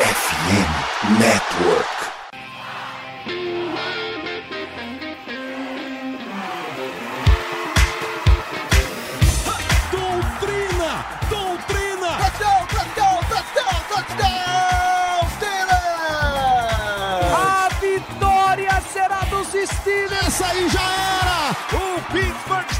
FM Network. Doutrina! Doutrina! Touchdown, touchdown, touchdown, touchdown, Steelers! A vitória será dos Steelers! Essa aí já era! O Pittsburgh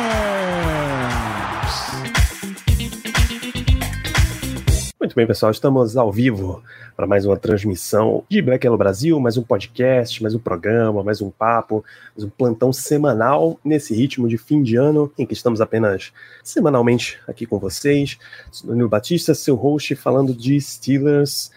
Muito bem, pessoal, estamos ao vivo para mais uma transmissão de Black Yellow Brasil, mais um podcast, mais um programa, mais um papo, mais um plantão semanal nesse ritmo de fim de ano, em que estamos apenas semanalmente aqui com vocês. Danilo Batista, seu host, falando de Steelers,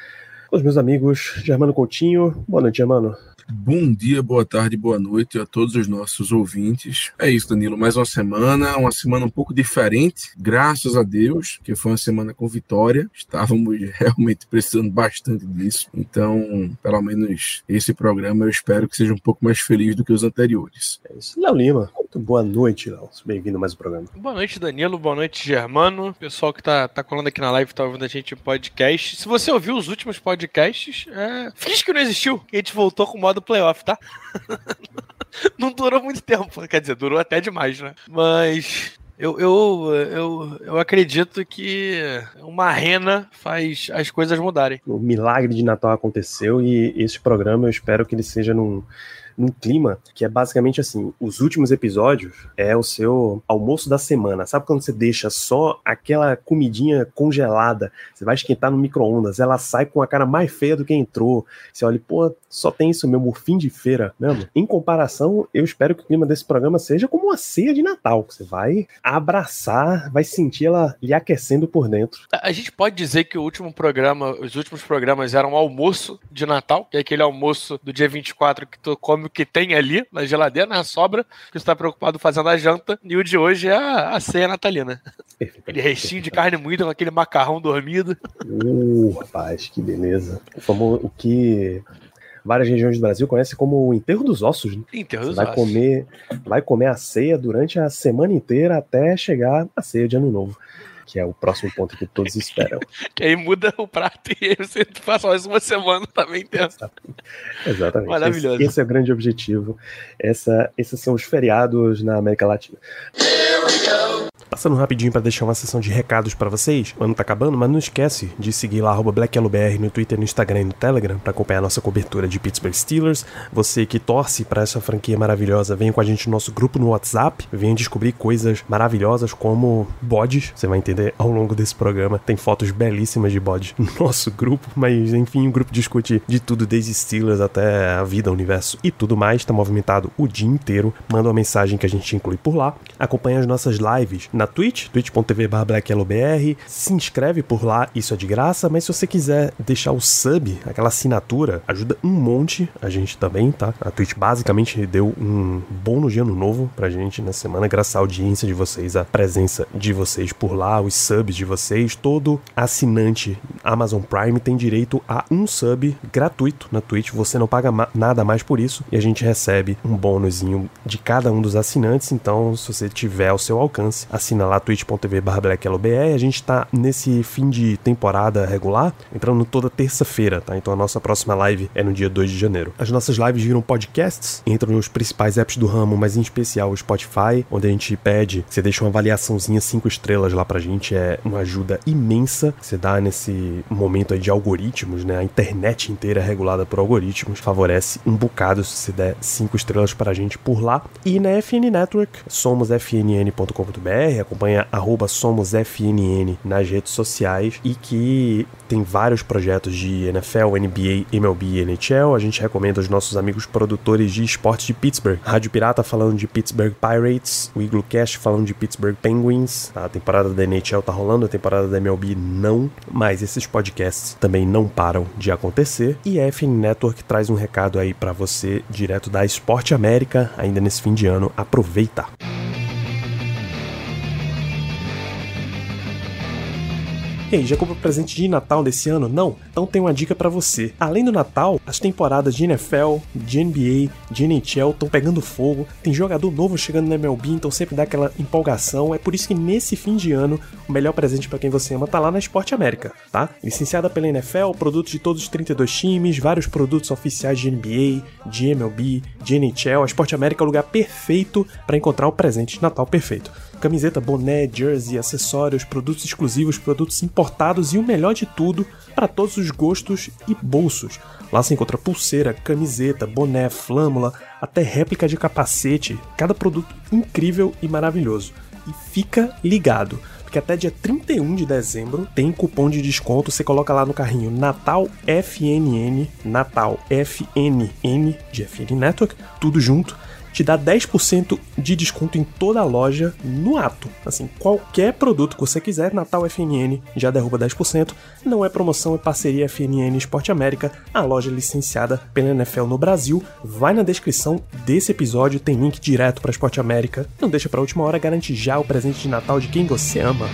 com os meus amigos Germano Coutinho. Boa noite, Germano. Bom dia, boa tarde, boa noite a todos os nossos ouvintes. É isso, Danilo. Mais uma semana, uma semana um pouco diferente, graças a Deus, que foi uma semana com vitória. Estávamos realmente precisando bastante disso. Então, pelo menos esse programa eu espero que seja um pouco mais feliz do que os anteriores. É isso. Léo Lima. Muito boa noite, Léo. Bem-vindo a mais um programa. Boa noite, Danilo. Boa noite, Germano. Pessoal que tá, tá colando aqui na live, tá ouvindo a gente em podcast. Se você ouviu os últimos podcasts, é... finge que não existiu, a gente voltou com o modo playoff, tá? não durou muito tempo. Quer dizer, durou até demais, né? Mas eu, eu, eu, eu acredito que uma rena faz as coisas mudarem. O milagre de Natal aconteceu e esse programa eu espero que ele seja num, num clima que é basicamente assim: os últimos episódios é o seu almoço da semana. Sabe quando você deixa só aquela comidinha congelada, você vai esquentar no micro-ondas, ela sai com a cara mais feia do que entrou. Você olha, pô, só tem isso mesmo, fim de feira mesmo. Em comparação, eu espero que o clima desse programa seja como uma ceia de Natal, que você vai abraçar, vai sentir ela lhe aquecendo por dentro. A gente pode dizer que o último programa, os últimos programas eram almoço de Natal, que é aquele almoço do dia 24 que tu come o que tem ali na geladeira, na sobra, que tu tá preocupado fazendo a janta, e o de hoje é a, a ceia natalina. Aquele restinho de carne moída com aquele macarrão dormido. Uh, rapaz, que beleza. O, famoso, o que várias regiões do Brasil conhecem como o enterro dos ossos. Né? Enterro dos vai ossos. comer, vai comer a ceia durante a semana inteira até chegar a ceia de ano novo, que é o próximo ponto que todos esperam. Que aí muda o prato e aí você passa mais uma semana também dentro. Exatamente. Maravilhoso. Esse, esse é o grande objetivo. Essa, esses são os feriados na América Latina. Passando rapidinho para deixar uma sessão de recados para vocês. O ano tá acabando, mas não esquece de seguir lá BlackYellowBR no Twitter, no Instagram e no Telegram para acompanhar a nossa cobertura de Pittsburgh Steelers. Você que torce para essa franquia maravilhosa, venha com a gente no nosso grupo no WhatsApp. Venha descobrir coisas maravilhosas como bodes. Você vai entender ao longo desse programa. Tem fotos belíssimas de bodes no nosso grupo, mas enfim, o grupo discute de tudo, desde Steelers até a vida, o universo e tudo mais. Tá movimentado o dia inteiro. Manda uma mensagem que a gente inclui por lá. Acompanha as nossas lives na Twitch, twitch.tv blackyellowbr. Se inscreve por lá, isso é de graça, mas se você quiser deixar o sub, aquela assinatura, ajuda um monte a gente também, tá? A Twitch basicamente deu um bônus de ano novo pra gente na semana, graças à audiência de vocês, a presença de vocês por lá, os subs de vocês. Todo assinante Amazon Prime tem direito a um sub gratuito na Twitch. Você não paga ma- nada mais por isso e a gente recebe um bônusinho de cada um dos assinantes. Então, se você tiver ao seu alcance, assina lá twitch.tv blackyellowbr. A gente tá nesse fim de temporada regular, entrando toda terça-feira, tá? Então a nossa próxima live é no dia 2 de janeiro. As nossas lives viram podcasts, entram nos principais apps do ramo, mas em especial o Spotify, onde a gente pede você deixe uma avaliaçãozinha 5 estrelas lá pra gente, é uma ajuda imensa que você dá nesse momento aí de algoritmos, né? A internet inteira é regulada por algoritmos, favorece um bocado se você der 5 estrelas pra gente por lá. E na FN Network, somos fnn.com.br, acompanha arroba somosfnn nas redes sociais e que tem vários projetos de NFL, NBA, MLB e NHL. A gente recomenda os nossos amigos produtores de esportes de Pittsburgh. Rádio Pirata falando de Pittsburgh Pirates, o Igloo Cast falando de Pittsburgh Penguins. A temporada da NHL tá rolando, a temporada da MLB não, mas esses podcasts também não param de acontecer. E a FN Network traz um recado aí para você direto da Esporte América, ainda nesse fim de ano. Aproveita! E aí, já comprou presente de Natal desse ano? Não? Então tem uma dica para você. Além do Natal, as temporadas de NFL, de NBA, de NHL estão pegando fogo. Tem jogador novo chegando na MLB, então sempre dá aquela empolgação. É por isso que nesse fim de ano, o melhor presente para quem você ama tá lá na Esporte América, tá? Licenciada pela NFL, produtos de todos os 32 times, vários produtos oficiais de NBA, de MLB, de NHL. A Esporte América é o lugar perfeito para encontrar o presente de Natal perfeito camiseta, boné, jersey, acessórios, produtos exclusivos, produtos importados e o melhor de tudo, para todos os gostos e bolsos. Lá se encontra pulseira, camiseta, boné, flâmula, até réplica de capacete, cada produto incrível e maravilhoso. E fica ligado, porque até dia 31 de dezembro tem cupom de desconto, você coloca lá no carrinho Natal FNN, Natal FNN de FN Network, tudo junto te dá 10% de desconto em toda a loja no ato. Assim, qualquer produto que você quiser, Natal FNN já derruba 10%. Não é promoção, é parceria FNN Esporte América, a loja licenciada pela NFL no Brasil. Vai na descrição desse episódio, tem link direto para Esporte América. Não deixa para última hora, garante já o presente de Natal de quem você ama.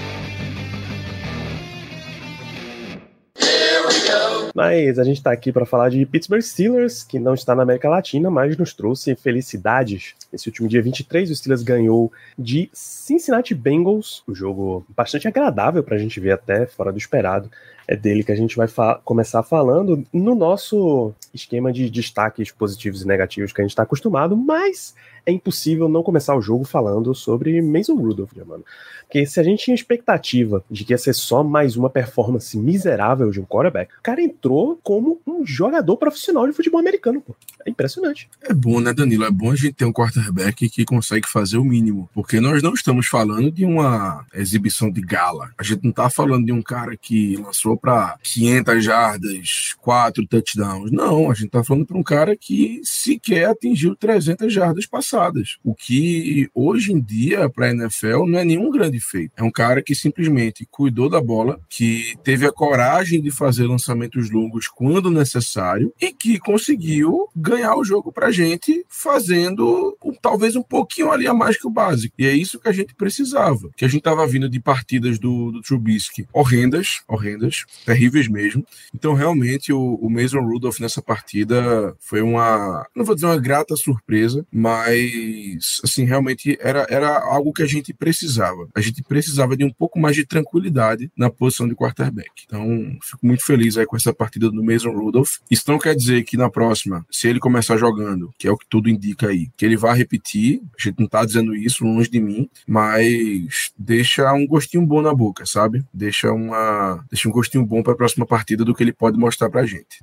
Mas a gente está aqui para falar de Pittsburgh Steelers, que não está na América Latina, mas nos trouxe felicidades. Esse último dia 23, o Steelers ganhou de Cincinnati Bengals, um jogo bastante agradável para a gente ver até, fora do esperado. É dele que a gente vai fa começar falando no nosso esquema de destaques positivos e negativos que a gente está acostumado, mas é impossível não começar o jogo falando sobre Mason Rudolph, mano. Porque se a gente tinha expectativa de que ia ser só mais uma performance miserável de um quarterback, o cara entrou como um jogador profissional de futebol americano, pô. É impressionante. É bom, né, Danilo? É bom a gente ter um quarterback que consegue fazer o mínimo. Porque nós não estamos falando de uma exibição de gala. A gente não tá falando de um cara que lançou para 500 jardas, quatro touchdowns. Não, a gente tá falando para um cara que sequer atingiu 300 jardas passadas. O que hoje em dia, para a NFL, não é nenhum grande feito. É um cara que simplesmente cuidou da bola, que teve a coragem de fazer lançamentos longos quando necessário e que conseguiu ganhar o jogo pra gente fazendo talvez um pouquinho ali a mais que o básico. E é isso que a gente precisava. Que a gente tava vindo de partidas do, do Trubisky horrendas, horrendas, terríveis mesmo. Então, realmente, o, o Mason Rudolph nessa partida foi uma, não vou dizer uma grata surpresa, mas, assim, realmente era, era algo que a gente precisava. A gente precisava de um pouco mais de tranquilidade na posição de quarterback. Então, fico muito feliz aí com essa partida do Mason Rudolph. Isso não quer dizer que na próxima, se ele começar jogando, que é o que tudo indica aí, que ele vai repetir. A gente não tá dizendo isso longe de mim, mas deixa um gostinho bom na boca, sabe? Deixa uma, deixa um gostinho bom para a próxima partida do que ele pode mostrar pra gente.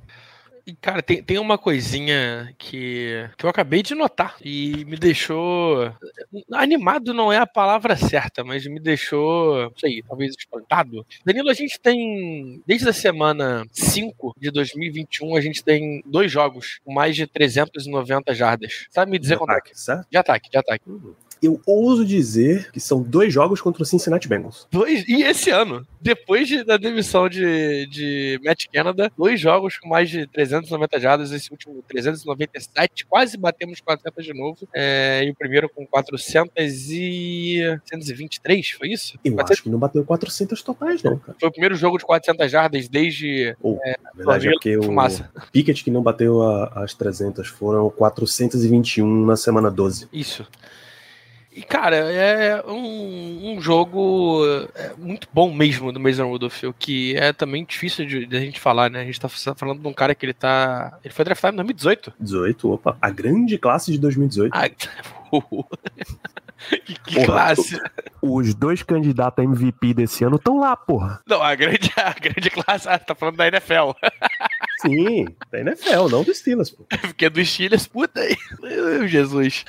E, cara, tem, tem uma coisinha que, que eu acabei de notar e me deixou. Animado não é a palavra certa, mas me deixou, não sei, talvez espantado. Danilo, a gente tem, desde a semana 5 de 2021, a gente tem dois jogos com mais de 390 jardas. Sabe me dizer de quanto ataque, certo? De ataque, de ataque. Uhum eu ouso dizer que são dois jogos contra o Cincinnati Bengals. Dois, e esse ano, depois de, da demissão de, de Matt Canada, dois jogos com mais de 390 jardas, esse último 397, quase batemos 400 de novo, é, e o primeiro com 400 e... 423, foi isso? Eu 400... acho que não bateu 400 totais, não, cara. Foi o primeiro jogo de 400 jardas desde... Oh, é, na verdade é porque o Pickett que não bateu a, as 300 foram 421 na semana 12. Isso. E, cara, é um, um jogo é, muito bom mesmo do Mason Rudolph, o que é também difícil de, de, a gente falar, né? A gente tá falando de um cara que ele tá. Ele foi draftado em 2018. 18, opa. A grande classe de 2018. Ah, que, que porra, classe. Os dois candidatos a MVP desse ano estão lá, porra. Não, a grande, a grande classe. Ah, tá falando da NFL. Sim, da NFL, não do Steelers, pô. Porque é do Steelers, puta aí. Jesus.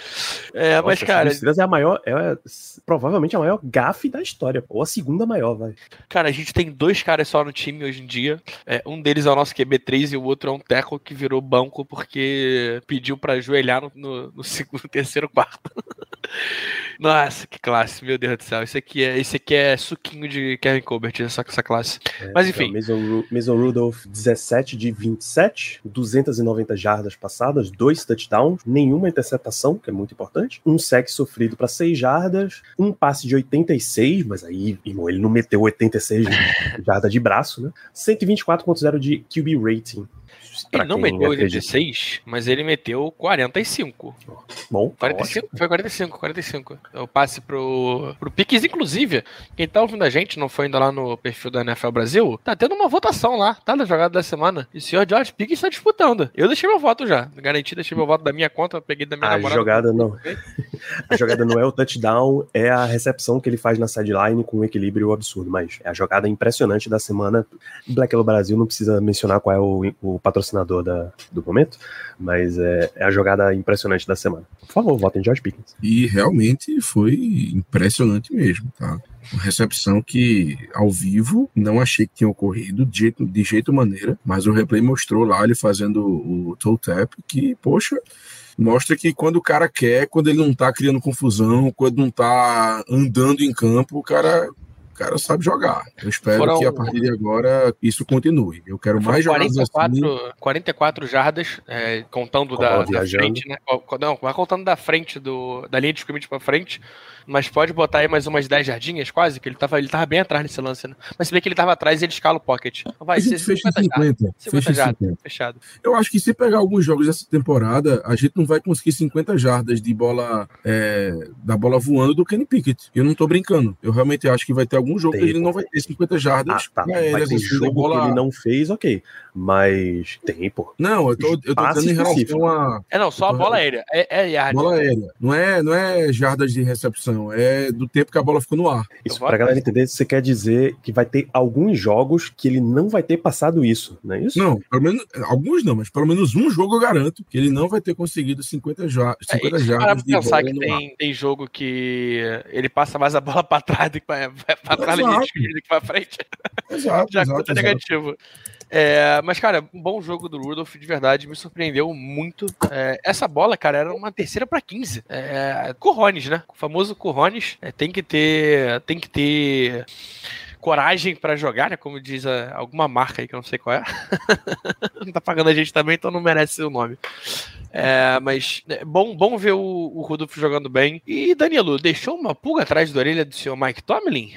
É, Nossa, mas, cara. O Steelers é a maior, é provavelmente a maior gafe da história, ou a segunda maior, vai. Cara, a gente tem dois caras só no time hoje em dia. É, um deles é o nosso QB3 e o outro é um Teco que virou banco porque pediu pra ajoelhar no, no, no segundo, terceiro, quarto. Nossa, que classe, meu Deus do céu. Esse aqui é, esse aqui é suquinho de Kevin Colbert, essa, essa classe. É, Mas enfim. Então, Mason, Rudolph, 17 de 27, 290 jardas passadas, dois touchdowns, nenhuma interceptação, que é muito importante, um sec sofrido para 6 jardas, um passe de 86, mas aí, irmão, ele não meteu 86 jardas de braço, né? 124.0 de QB rating. Ele não meteu 86, mas ele meteu 45. Bom, 45, ótimo. foi 45, 45. Eu passe pro, pro Piques, inclusive, quem tá ouvindo a gente, não foi ainda lá no perfil da NFL Brasil, tá tendo uma votação lá, tá? Da jogada da semana. E o senhor George Piques está disputando. Eu deixei meu voto já. Garanti, deixei meu voto da minha conta, peguei da minha a namorada. Jogada não. a jogada não é o touchdown, é a recepção que ele faz na sideline com um equilíbrio absurdo, mas é a jogada impressionante da semana. Black Hello Brasil não precisa mencionar qual é o, o patrocinador patrocinador da, do momento, mas é, é, a jogada impressionante da semana. Por favor, votem George Pickens. E realmente foi impressionante mesmo, tá? Uma recepção que ao vivo não achei que tinha ocorrido de jeito, de jeito maneira, mas o replay mostrou lá ele fazendo o toe tap que, poxa, mostra que quando o cara quer, quando ele não tá criando confusão, quando não tá andando em campo, o cara cara sabe jogar. Eu espero Foram... que a partir de agora isso continue. Eu quero mais jogadas 44, assim. 44 jardas, é, contando da, da, frente, né? Não, vai contando da frente do, da linha de scrimmage para frente mas pode botar aí mais umas 10 jardinhas quase, que ele tava, ele tava bem atrás nesse lance, né? Mas se bem que ele tava atrás, ele escala o pocket. Então vai ser 50, 50, 50 jardas. Fechado. Eu acho que se pegar alguns jogos dessa temporada, a gente não vai conseguir 50 jardas de bola é, da bola voando do Kenny Pickett. Eu não tô brincando. Eu realmente acho que vai ter algum jogo Tem. que ele não vai ter 50 jardas. Ah, tá. Vai ter jogo bola... que ele não fez, ok. Mas tem, pô. Não, eu tô, eu tô dizendo em relação a. É, não, só a bola aérea. É, é yard. Bola aérea. Não é, não é jardas de recepção. É do tempo que a bola ficou no ar. Isso, pra galera entender, você quer dizer que vai ter alguns jogos que ele não vai ter passado isso, não é isso? Não, pelo menos, alguns não, mas pelo menos um jogo eu garanto que ele não vai ter conseguido 50, já, 50 é, jardas. Para pensar que tem, tem jogo que ele passa mais a bola para trás do que para trás do que para frente. Exato, Já exato, negativo. É, mas, cara, um bom jogo do Rudolph, de verdade, me surpreendeu muito. É, essa bola, cara, era uma terceira para 15. É, Corrones, né? O famoso Corrones. É, tem que ter. Tem que ter coragem para jogar, né? Como diz a, alguma marca aí que eu não sei qual é. não tá pagando a gente também, então não merece o nome. É, mas é bom, bom ver o, o Rudolph jogando bem. E Danilo, deixou uma pulga atrás da orelha do senhor Mike Tomlin?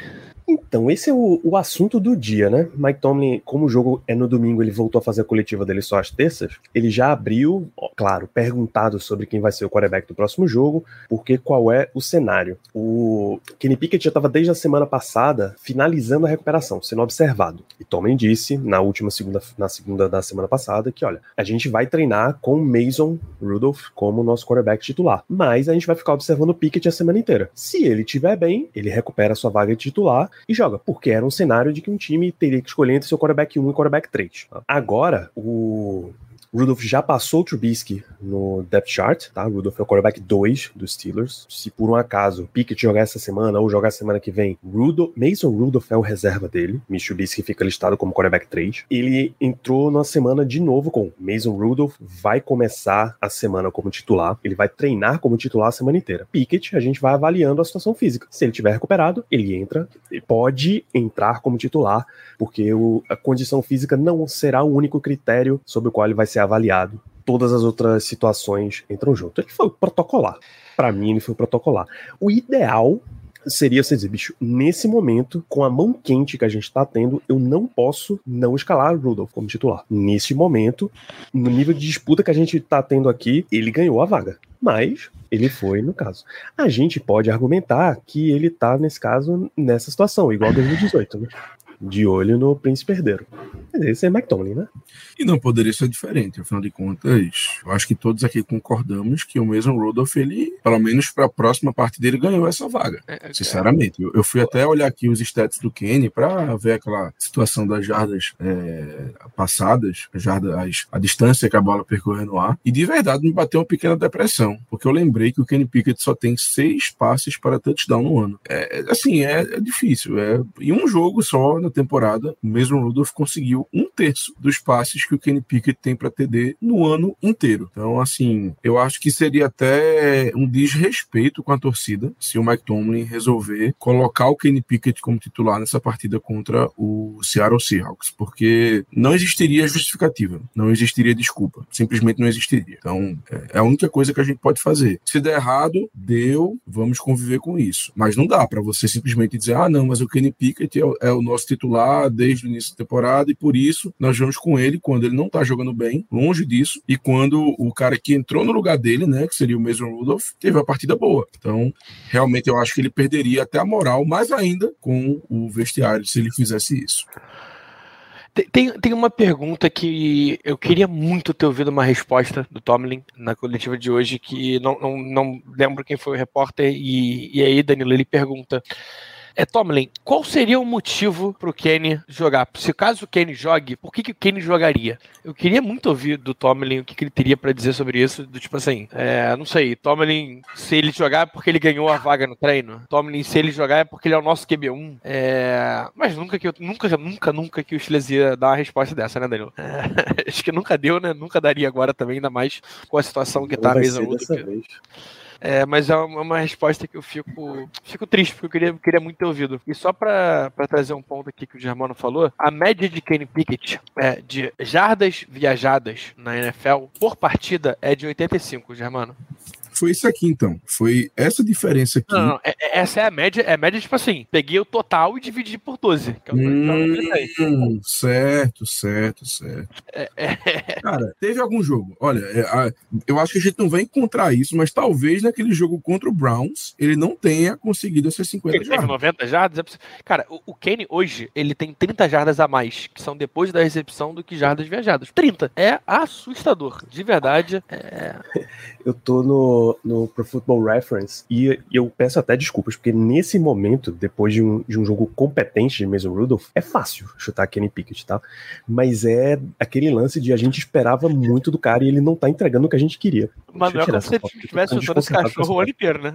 Então, esse é o, o, assunto do dia, né? Mike Tomlin, como o jogo é no domingo, ele voltou a fazer a coletiva dele só às terças, ele já abriu, ó, claro, perguntado sobre quem vai ser o quarterback do próximo jogo, porque qual é o cenário. O Kenny Pickett já estava desde a semana passada finalizando a recuperação, sendo observado. E Tomlin disse na última segunda, na segunda da semana passada que, olha, a gente vai treinar com Mason Rudolph como nosso quarterback titular, mas a gente vai ficar observando o Pickett a semana inteira. Se ele estiver bem, ele recupera sua vaga titular e joga, porque era um cenário de que um time teria que escolher entre seu quarterback 1 e quarterback 3. Agora, o Rudolph já passou o Trubisky no depth chart, tá? Rudolph é o quarterback 2 dos Steelers. Se por um acaso Pickett jogar essa semana ou jogar semana que vem, Rudolph, Mason Rudolph é o reserva dele. Mitch Trubisky fica listado como quarterback 3. Ele entrou na semana de novo com Mason Rudolph, vai começar a semana como titular. Ele vai treinar como titular a semana inteira. Pickett, a gente vai avaliando a situação física. Se ele tiver recuperado, ele entra, ele pode entrar como titular, porque o, a condição física não será o único critério sobre o qual ele vai ser avaliado. Todas as outras situações entram junto. Ele foi protocolar. Para mim, ele foi protocolar. O ideal seria você dizer, bicho, nesse momento, com a mão quente que a gente tá tendo, eu não posso não escalar Rudolph como titular. Nesse momento, no nível de disputa que a gente tá tendo aqui, ele ganhou a vaga. Mas ele foi no caso. A gente pode argumentar que ele tá, nesse caso, nessa situação, igual 2018, né? De olho no príncipe herdeiro. Mas esse é McTominay, né? E não poderia ser diferente, afinal de contas, eu acho que todos aqui concordamos que o mesmo Rudolph, ele, pelo menos para a próxima parte dele, ganhou essa vaga. É, é, sinceramente. Eu, eu, fui até olhar aqui os stats do Kenny para ver aquela situação das jardas é, passadas, jardas, a distância que a bola percorreu no ar, e de verdade me bateu uma pequena depressão, porque eu lembrei que o Kenny Pickett só tem seis passes para touchdown no ano. É, assim, é, é difícil. É, em um jogo só, na temporada, o mesmo Rudolph conseguiu um terço dos passes que o Kenny Pickett tem para TD no ano inteiro. Então, assim, eu acho que seria até um desrespeito com a torcida se o Mike Tomlin resolver colocar o Kenny Pickett como titular nessa partida contra o Seattle Seahawks, porque não existiria justificativa, não existiria desculpa, simplesmente não existiria. Então, é, é a única coisa que a gente pode fazer. Se der errado, deu, vamos conviver com isso. Mas não dá para você simplesmente dizer, ah, não, mas o Kenny Pickett é o, é o nosso titular desde o início da temporada e por isso nós vamos com ele quando ele não tá jogando bem, longe disso, e quando o cara que entrou no lugar dele, né, que seria o mesmo Rudolph, teve a partida boa. Então, realmente eu acho que ele perderia até a moral, mais ainda com o vestiário se ele fizesse isso. Tem, tem uma pergunta que eu queria muito ter ouvido uma resposta do Tomlin na coletiva de hoje, que não, não, não lembro quem foi o repórter, e, e aí, Danilo, ele pergunta. É, Tomlin, qual seria o motivo pro Kenny jogar? Se caso o Kenny jogue, por que, que o Kenny jogaria? Eu queria muito ouvir do Tomlin o que, que ele teria para dizer sobre isso. Do tipo assim, é, não sei, Tomlin, se ele jogar é porque ele ganhou a vaga no treino. Tomlin, se ele jogar é porque ele é o nosso QB1. É, mas nunca que eu, nunca, nunca, nunca que o Steelers ia dar uma resposta dessa, né, Danilo? É, acho que nunca deu, né? Nunca daria agora também, ainda mais com a situação que tá a mesa. É, mas é uma resposta que eu fico, fico triste, porque eu queria, queria muito ter ouvido. E só para trazer um ponto aqui que o Germano falou, a média de Kenny Pickett é, de jardas viajadas na NFL por partida é de 85, Germano foi isso aqui, então. Foi essa diferença aqui. Não, não, é, é, essa é a média, é a média, tipo assim, peguei o total e dividi por 12. Que é o hum, certo, certo, certo. É, é... Cara, teve algum jogo. Olha, é, eu acho que a gente não vai encontrar isso, mas talvez naquele jogo contra o Browns ele não tenha conseguido essas 50 ele jardas. 90 jardas? Cara, o, o Kenny hoje, ele tem 30 jardas a mais, que são depois da recepção do que jardas viajadas. 30. É assustador. De verdade. É... Eu tô no no, Pro Football Reference e eu peço até desculpas, porque nesse momento, depois de um, de um jogo competente de Mason Rudolph, é fácil chutar Kenny Pickett, tá? Mas é aquele lance de a gente esperava muito do cara e ele não tá entregando o que a gente queria. Mas não é como se ele estivesse chutando esse cachorro o ano inteiro, né?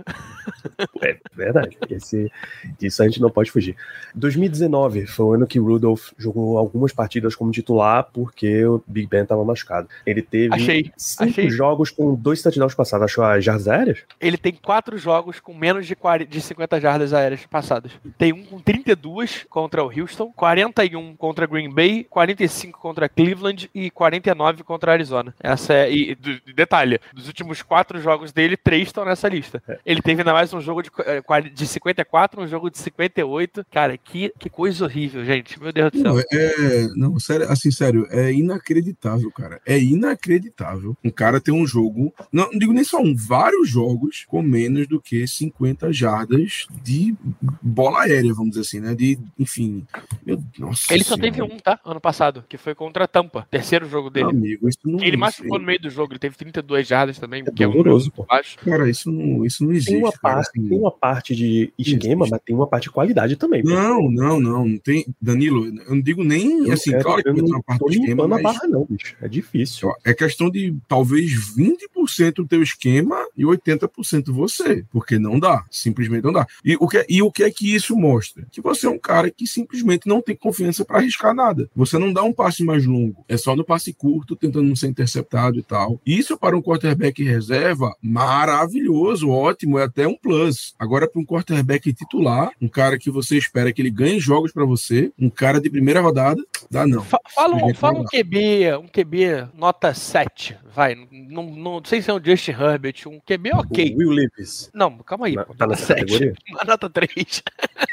É verdade. Esse, disso a gente não pode fugir. 2019 foi o ano que Rudolph jogou algumas partidas como titular porque o Big Ben tava machucado. Ele teve achei, cinco achei. jogos com dois touchdowns passados. Achou a jardas aéreas? Ele tem quatro jogos com menos de, 40, de 50 jardas aéreas passadas. Tem um com 32 contra o Houston, 41 contra Green Bay, 45 contra Cleveland e 49 contra Arizona. Essa é. E, detalhe, dos últimos quatro jogos dele, três estão nessa lista. É. Ele teve ainda mais um jogo de, eh, de 54, um jogo de 58. Cara, que, que coisa horrível, gente. Meu Deus do céu. Não, é, não, sério, assim, sério, é inacreditável, cara. É inacreditável um cara ter um jogo. Não, não digo nem só um, vários jogos com menos do que 50 jardas de bola aérea, vamos dizer assim, né? De, enfim. Meu, nossa ele só teve um, tá? Ano passado, que foi contra a Tampa. Terceiro jogo dele. Amigo, isso não Ele machucou no meio do jogo, ele teve 32 jardas também, é que é um baixo. Cara, isso não, isso não existe. Tem uma, cara, parte, assim, tem uma parte de esquema, mas tem uma parte de qualidade também. Não, não, não, não. Tem, Danilo, eu não digo nem eu assim, quero, claro que tem uma parte de esquema. Mas... barra, não, bicho. É difícil. É questão de talvez 20% do teu esquema e 80% você, porque não dá, simplesmente não dá. E o que, e o que é que isso mostra? Que você é um cara que simplesmente não tem confiança para arriscar nada. Você não dá um passe mais longo, é só no passe curto, tentando não ser interceptado e tal. Isso para um quarterback reserva, maravilhoso, ótimo, é até um plus. Agora para um quarterback titular, um cara que você espera que ele ganhe jogos para você, um cara de primeira rodada, dá não. Fala, um, fala um QB, um QB nota 7, vai, não, não, não sei se é um Justin Herbert, um QB ok. O Will Levis. Não, calma aí. Na, pô, tá nota 7. Nota 3.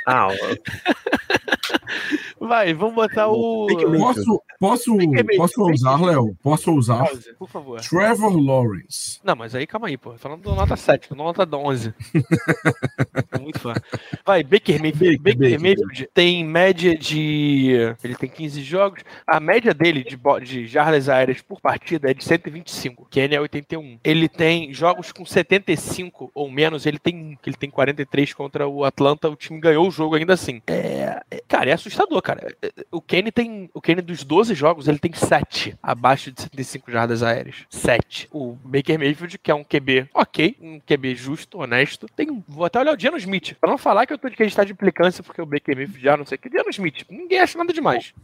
Ah, Vai, vamos botar o. Posso, posso, posso usar, Léo? Posso usar? Por favor. Trevor Lawrence. Não, mas aí calma aí, pô. Falando do nota 7, não nota 11. muito fã. Vai, Baker Mayfield. Baker, Baker Mayfield tem média de. Ele tem 15 jogos. A média dele de, de jardas aéreas por partida é de 125. Kenny é 81. Ele tem jogos com 75 ou menos. Ele tem ele tem 43 contra o Atlanta. O time ganhou o jogo ainda assim. É, cara, é assustador, cara. O Kenny tem. O Kenny dos 12 jogos, ele tem 7 abaixo de 75 jardas aéreas. 7. O Baker Mayfield, que é um QB ok, um QB justo, honesto. Tem. Vou até olhar o Diano Smith. Pra não falar que eu tô de que a gente tá de implicância porque o Baker Mayfield já não sei o que. Diano Smith. Ninguém acha nada demais.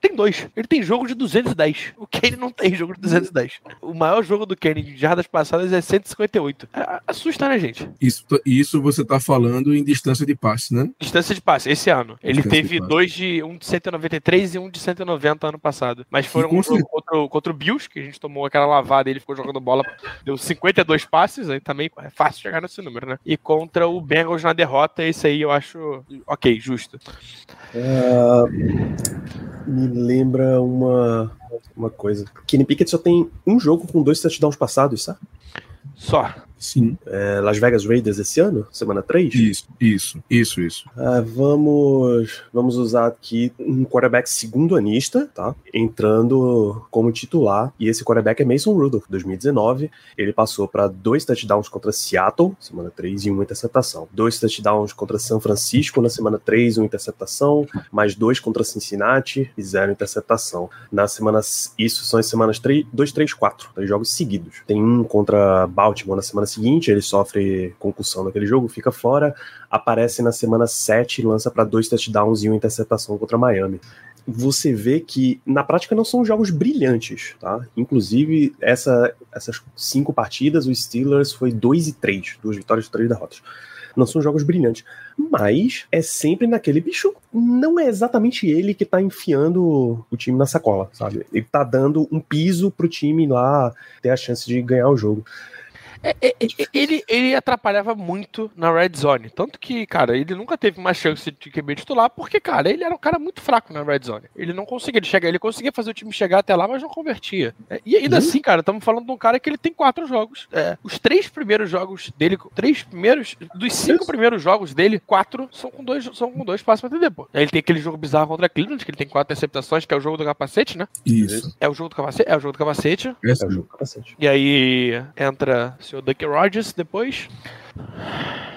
Tem dois. Ele tem jogo de 210. O Kenny não tem jogo de 210. O maior jogo do Kenny de jardas passadas é 158. É, assusta, né, gente? Isso, isso você tá falando em distância de passe, né? Distância de passe, esse ano. Ele teve de dois de um de 193 e um de 190 ano passado. Mas foram um jogo contra, contra o Bills, que a gente tomou aquela lavada e ele ficou jogando bola, deu 52 passes, aí também é fácil chegar nesse número, né? E contra o Bengals na derrota, esse aí eu acho ok, justo. Uh, me lembra uma, uma coisa. Kenny Pickett só tem um jogo com dois touchdowns passados, sabe? Só. Sim. É, Las Vegas Raiders esse ano? Semana 3? Isso, isso, isso, isso. Ah, vamos, vamos usar aqui um quarterback segundo anista, tá? Entrando como titular. E esse quarterback é Mason Rudolph, 2019. Ele passou para dois touchdowns contra Seattle, semana 3, e uma interceptação. Dois touchdowns contra São Francisco na semana 3, uma interceptação. Mais dois contra Cincinnati e zero interceptação. Na semana. Isso são as semanas 3, 2, 3, 4. Três jogos seguidos. Tem um contra Baltimore na semana seguinte, ele sofre concussão naquele jogo, fica fora, aparece na semana 7 lança para dois touchdowns e uma interceptação contra Miami. Você vê que na prática não são jogos brilhantes, tá? Inclusive, essa, essas cinco partidas, os Steelers foi 2 e 3, duas vitórias e três derrotas. Não são jogos brilhantes, mas é sempre naquele bicho. Não é exatamente ele que tá enfiando o time na sacola, sabe? Ele tá dando um piso pro time lá ter a chance de ganhar o jogo. É, é, é, ele, ele atrapalhava muito na red zone. Tanto que, cara, ele nunca teve mais chance de QB titular, porque, cara, ele era um cara muito fraco na red zone. Ele não conseguia ele chegar, ele conseguia fazer o time chegar até lá, mas não convertia. É, e ainda uhum. assim, cara, estamos falando de um cara que ele tem quatro jogos. É, os três primeiros jogos dele, três primeiros, dos cinco primeiros jogos dele, quatro são com dois, são com dois passos pra entender, pô. Ele tem aquele jogo bizarro contra a Cleveland, que ele tem quatro interceptações, que é o jogo do capacete, né? Isso. É o jogo do capacete? É o jogo do capacete. Esse é o jogo do capacete. E aí entra o senhor Duck Rogers depois.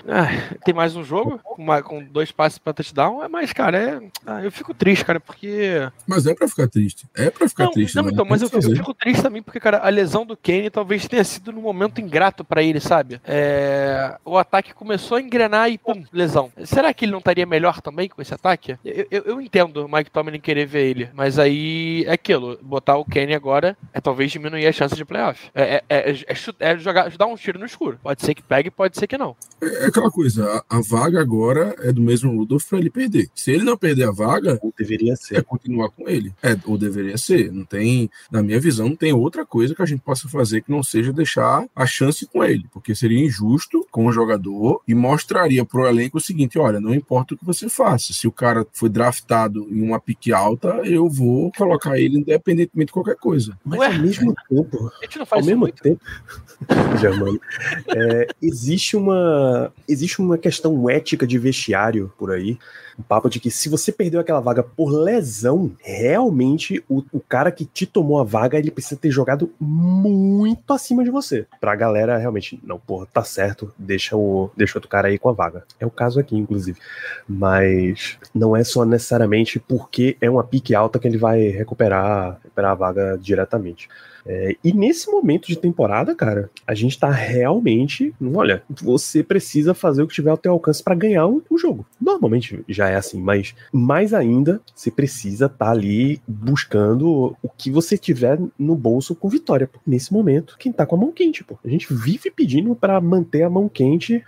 Ah, tem mais um jogo com, uma, com dois passes pra touchdown, é, mas, cara, é, ah, eu fico triste, cara, porque. Mas é pra ficar triste. É pra ficar não, triste. Não, né? então, mas eu fico, eu fico, triste também porque, cara, a lesão do Kane talvez tenha sido num momento ingrato para ele, sabe? É, o ataque começou a engrenar e, pum, lesão. Será que ele não estaria melhor também com esse ataque? Eu, eu, eu entendo o Mike Tomlin querer ver ele, mas aí é aquilo, botar o Kane agora é talvez diminuir a chance de playoff. É, é, é, é, é jogar, dar um tiro no escuro. Pode ser que pegue, pode ser que não. É, aquela coisa, a, a, vaga agora é do mesmo Rudolph para ele perder. Se ele não perder a vaga, ou deveria ser. É continuar com ele. É, ou deveria ser. Não tem, na minha visão, não tem outra coisa que a gente possa fazer que não seja deixar a chance com ele, porque seria injusto com o jogador e mostraria pro elenco o seguinte: olha, não importa o que você faça, se o cara foi draftado em uma pique alta, eu vou colocar ele independentemente de qualquer coisa. Mas Ué, ao mesmo tempo, ao mesmo muito. tempo, já, mano, é, existe uma existe uma questão ética de vestiário por aí. O papo de que se você perdeu aquela vaga por lesão, realmente o, o cara que te tomou a vaga, ele precisa ter jogado muito acima de você. Pra galera realmente, não, porra, tá certo, deixa o deixa outro cara aí com a vaga. É o caso aqui, inclusive. Mas não é só necessariamente porque é uma pique alta que ele vai recuperar, recuperar a vaga diretamente. É, e nesse momento de temporada, cara, a gente tá realmente. Olha, você precisa fazer o que tiver ao teu alcance para ganhar o, o, jogo. Normalmente já é assim, mas mais ainda, você precisa estar tá ali buscando o que você tiver no bolso com vitória. Nesse momento, quem tá com a mão quente, pô. A gente vive pedindo para manter a mão quente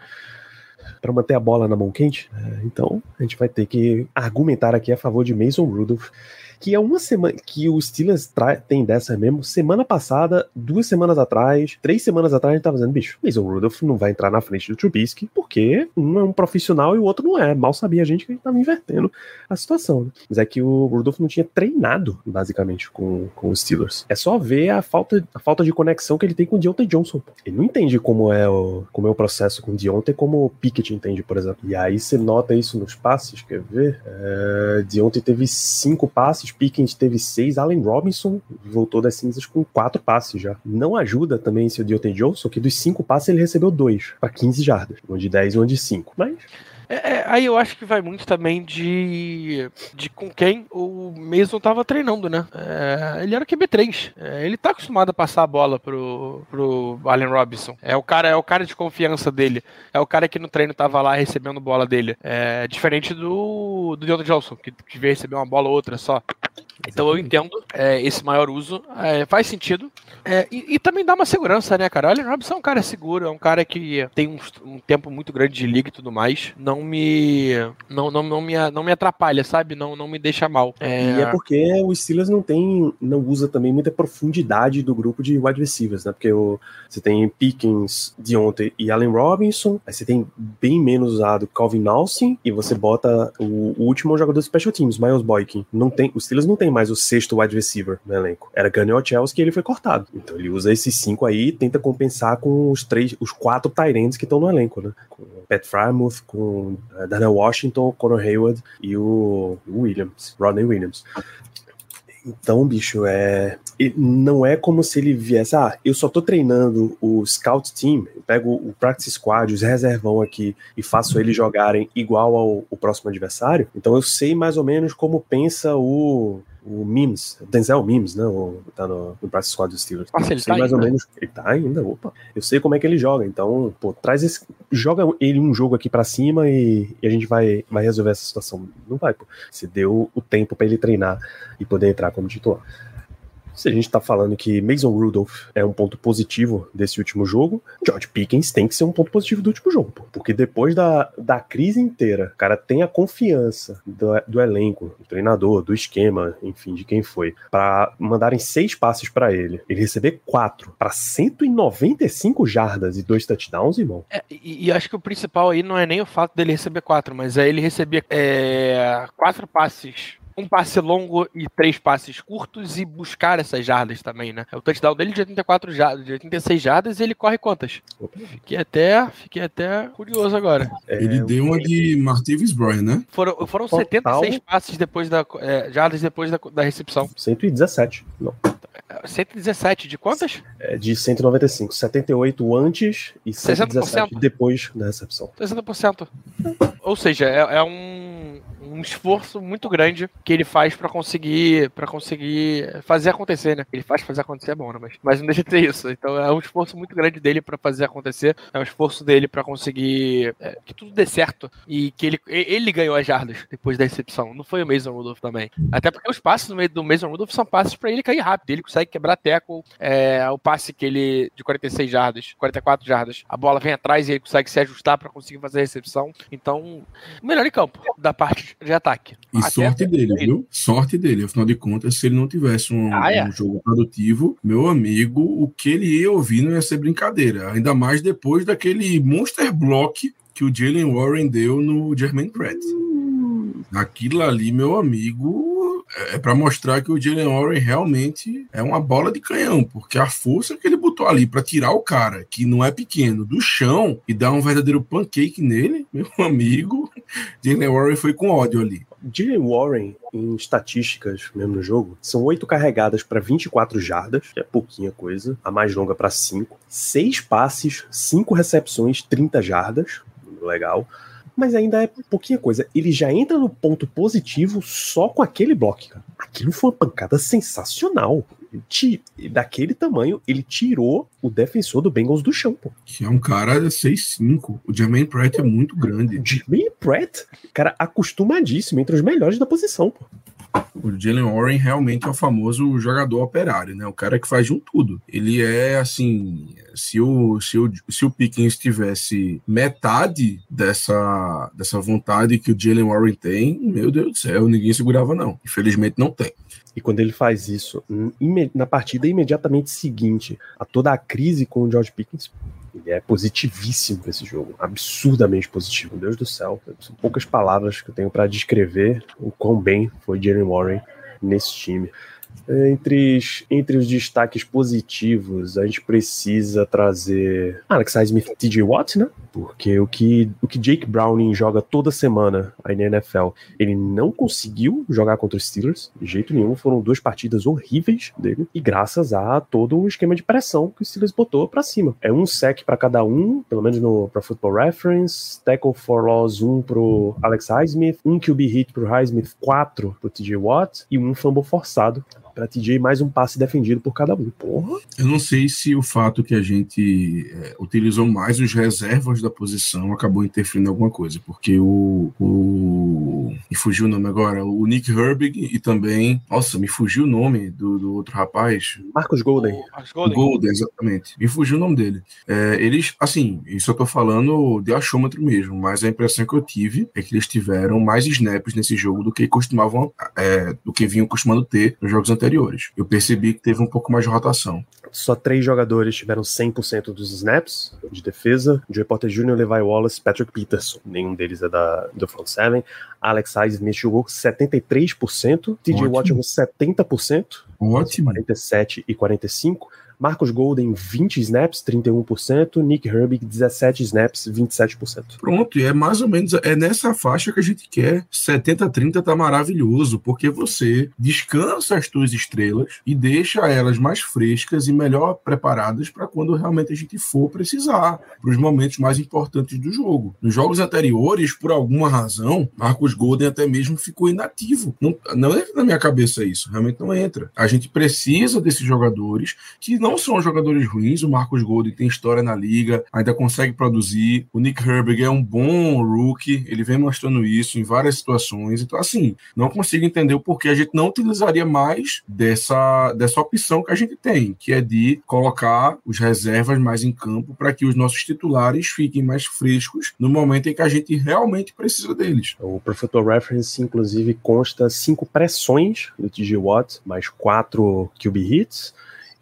para manter a bola na mão quente. É, então, a gente vai ter que argumentar aqui a favor de Mason Rudolph que é uma semana que o Steelers tem dessa mesmo. Semana passada, duas semanas atrás, três semanas atrás, a gente tava dizendo, bicho, mas o Rudolph não vai entrar na frente do Trubisky, porque um é um profissional e o outro não é. Mal sabia a gente que a gente tava invertendo a situação. Né? Mas é que o Rudolph não tinha treinado, basicamente, com, com os Steelers. É só ver a falta, a falta de conexão que ele tem com o Deontay Johnson. Ele não entende como é o, como é o processo com o Deontay, como o Pickett entende, por exemplo. E aí você nota isso nos passes, quer ver? É, Deontay teve cinco passes passes, Pickens teve seis, Allen Robinson voltou das cinzas com quatro passes já. Não ajuda também esse Deontay Johnson, que dos cinco passes ele recebeu dois, para 15 jardas, um de 10 e um de 5. Mas É, é, aí eu acho que vai muito também de, de com quem o Mason tava treinando, né? É, ele era QB3. É, ele tá acostumado a passar a bola pro, pro Allen Robinson. É o cara, é o cara de confiança dele. É o cara que no treino tava lá recebendo bola dele. É diferente do, do Deontay Johnson, que, veio receber uma bola ou outra só. Então eu entendo é, esse maior uso, é, faz sentido. É, e, e, também dá uma segurança, né, cara? Olha, Robson é um cara seguro, é um cara que tem um, um, tempo muito grande de liga e tudo mais. Não me. Não, não, não, me, não me atrapalha, sabe? Não, não me deixa mal. É... E é porque o Steelers não tem. não usa também muita profundidade do grupo de wide receivers, né? Porque o, você tem Pickens, Deontay e Allen Robinson, aí você tem bem menos usado Calvin Nelson e você bota o, o último jogador de special teams, Miles Boykin. Não tem, os Steelers não tem mais o sexto wide receiver no elenco. Era Gunny Chelsea que ele foi cortado. Então ele usa esses cinco aí e tenta compensar com os três, os quatro Tyrants que estão no elenco, né? Com Pat Frymouth, com uh, Daniel Washington, Conor Hayward e o Williams, Rodney Williams. Então, bicho, é. Não é como se ele viesse, ah, eu só tô treinando o Scout Team, pego o Practice Squad, os reservão aqui e faço eles jogarem igual ao, ao próximo adversário. Então eu sei mais ou menos como pensa o o Mims, Denzel Mims, né? O, tá no, no Practice Squad dos Steelers. Nossa, ele sei tá mais ainda. ou menos. Ele tá ainda, opa. Eu sei como é que ele joga, então, pô, traz esse. Joga ele um jogo aqui para cima e, e, a gente vai, vai resolver essa situação. Não vai, pô. Você deu o tempo para ele treinar e poder entrar como titular. Se a gente tá falando que Mason Rudolph é um ponto positivo desse último jogo, George Pickens tem que ser um ponto positivo do último jogo, pô. porque depois da, da crise inteira, o cara tem a confiança do, do elenco, do treinador, do esquema, enfim, de quem foi, para mandarem seis passes para ele, ele receber quatro para 195 jardas e dois touchdowns, irmão. É, e, e, acho que o principal aí não é nem o fato dele receber quatro, mas é ele receber é, quatro passes um passe longo e três passes curtos e buscar essas jardas também, né? O touchdown dele de 84 jardas, de 86 jardas e ele corre quantas? Fiquei até, fiquei até curioso agora. É, ele deu uma de Martavis Bryant, né? Foram, foram 76 passes depois da é, jardas depois da, da recepção. 117. Não. 117 de quantas? É de 195. 78 antes e 117 60%? depois da recepção. 60%. Ou seja, é, é um, um esforço muito grande que ele faz para conseguir para conseguir fazer acontecer, né? Ele faz fazer acontecer é bom, né? Mas, mas não deixa de ter isso. Então é um esforço muito grande dele para fazer acontecer. É um esforço dele para conseguir é, que tudo dê certo e que ele ele ganhou as jardas depois da recepção. Não foi o Mason Rudolph também. Até porque os passes no meio do Mason Rudolph são passes para ele cair rápido. Ele consegue quebrar tackle. É, o passe que ele de 46 jardas, 44 jardas, a bola vem atrás e ele consegue se ajustar para conseguir fazer a recepção. Então, melhor em campo da parte de ataque. E Até sorte dele, ele. viu? Sorte dele. Afinal de contas, se ele não tivesse um, ah, é. um, jogo produtivo, meu amigo, o que ele ia ouvir não ia ser brincadeira. Ainda mais depois daquele monster block que o Jalen Warren deu no Jermaine Pratt. Hum. Aquilo ali, meu amigo, é para mostrar que o Jalen Warren realmente é uma bola de canhão, porque a força que ele botou ali para tirar o cara, que não é pequeno, do chão e dar um verdadeiro pancake nele, meu amigo, Jalen Warren foi com ódio ali. Jalen Warren, em estatísticas mesmo no jogo, são oito carregadas para 24 jardas, que é pouquinha coisa, a mais longa para 5, seis passes, cinco recepções, 30 jardas, legal mas ainda é pouquinha coisa. Ele já entra no ponto positivo só com aquele bloco, cara. Aquilo foi uma pancada sensacional. daquele tamanho, ele tirou o defensor do Bengals do chão, pô. Que é um cara 6'5". O Jermaine Pratt é muito grande. Jermaine Pratt, cara, acostumadíssimo entre os melhores da posição, pô. O Jalen Warren realmente é o famoso jogador operário, né? O cara que faz de um tudo. Ele é assim, se o, se o, se o Pickens tivesse metade dessa, dessa vontade que o Jalen Warren tem, meu Deus do céu, ninguém segurava, não. Infelizmente não tem. E quando ele faz isso na partida imediatamente seguinte a toda a crise com o George Pickens, ele é positivíssimo esse jogo, absurdamente positivo. Meu Deus do céu, são poucas palavras que eu tenho para descrever o quão bem foi Jalen Warren nesse time. Entre, entre os destaques positivos, a gente precisa trazer Alex Smith e TJ Watt, né? Porque o que, o que Jake Browning joga toda semana aí na NFL, ele não conseguiu jogar contra os Steelers, de jeito nenhum. Foram duas partidas horríveis dele, e graças a todo o esquema de pressão que o Steelers botou para cima. É um sec para cada um, pelo menos no pra Football Reference, tackle for loss um pro Alex Highsmith, um QB hit pro Highsmith, quatro pro TJ Watt e um fumble forçado para TJ mais um passe defendido por cada um. Porra. Eu não sei se o fato que a gente é, utilizou mais os reservas da posição acabou interferindo em alguma coisa, porque o, o me fugiu o nome agora, o Nick Herbig e também, nossa, me fugiu o nome do, do outro rapaz. Marcos Golden. Marcos Golden. Golden, exatamente. Me fugiu o nome dele. É, eles, assim, isso eu tô falando de achômetro mesmo, mas a impressão que eu tive é que eles tiveram mais snaps nesse jogo do que costumavam, é, do que vinham costumando ter nos jogos anteriores anteriores. Eu percebi que teve um pouco mais de rotação. Só três jogadores tiveram 100% dos snaps de defesa: Joe Porter Jr., Levi Wallace, Patrick Peterson. Nenhum deles é da, do front seven. Alex Smith jogou 73%, TJ Watt jogou 70%, Ótimo. 47 e 45%. Marcos Golden, 20 snaps, 31%. Nick Herbig, 17 snaps, 27%. Pronto, e é mais ou menos é nessa faixa que a gente quer. 70-30 tá maravilhoso, porque você descansa as tuas estrelas e deixa elas mais frescas e melhor preparadas para quando realmente a gente for precisar, para os momentos mais importantes do jogo. Nos jogos anteriores, por alguma razão, Marcos Golden até mesmo ficou inativo. Não, não entra na minha cabeça isso, realmente não entra. A gente precisa desses jogadores que não são jogadores ruins. O Marcos Golden tem história na liga, ainda consegue produzir. O Nick Herbig é um bom rookie, ele vem mostrando isso em várias situações. Então, assim, não consigo entender o porquê a gente não utilizaria mais dessa, dessa opção que a gente tem, que é de colocar os reservas mais em campo para que os nossos titulares fiquem mais frescos no momento em que a gente realmente precisa deles. O Pro Football Reference, inclusive, consta cinco pressões do TG Watt, mais quatro QB hits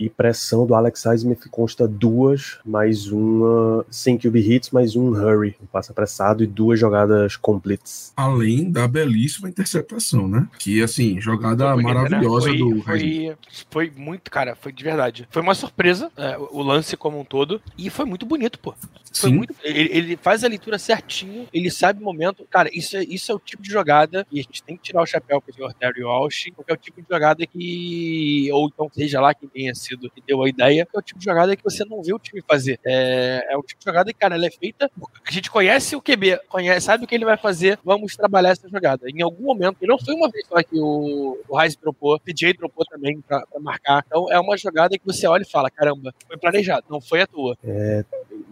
e pressão do Alex Highsmith consta duas, mais uma sem QB hits, mais um hurry, um passo apressado e duas jogadas completes. Além da belíssima interceptação, né? Que, assim, jogada bonita, né? maravilhosa né? foi, do foi, foi muito, cara, foi de verdade. Foi uma surpresa, é, o lance como um todo, e foi muito bonito, pô. Foi Sim. muito. Ele, ele, faz a leitura certinho, ele sabe o momento. Cara, isso é, isso é o tipo de jogada, e a gente tem que tirar o chapéu pro senhor Terry Walsh, porque é o tipo de jogada que, ou então seja lá quem tenha sido que deu a ideia, é o tipo de jogada que você não vê o time fazer. É, é o tipo de jogada que, cara, ela é feita. A gente conhece o QB, conhece, sabe o que ele vai fazer, vamos trabalhar essa jogada. Em algum momento, e não foi uma vez só que o, o Rice dropou, o PJ dropou também pra, pra, marcar. Então é uma jogada que você olha e fala: caramba, foi planejado, não foi à toa. É,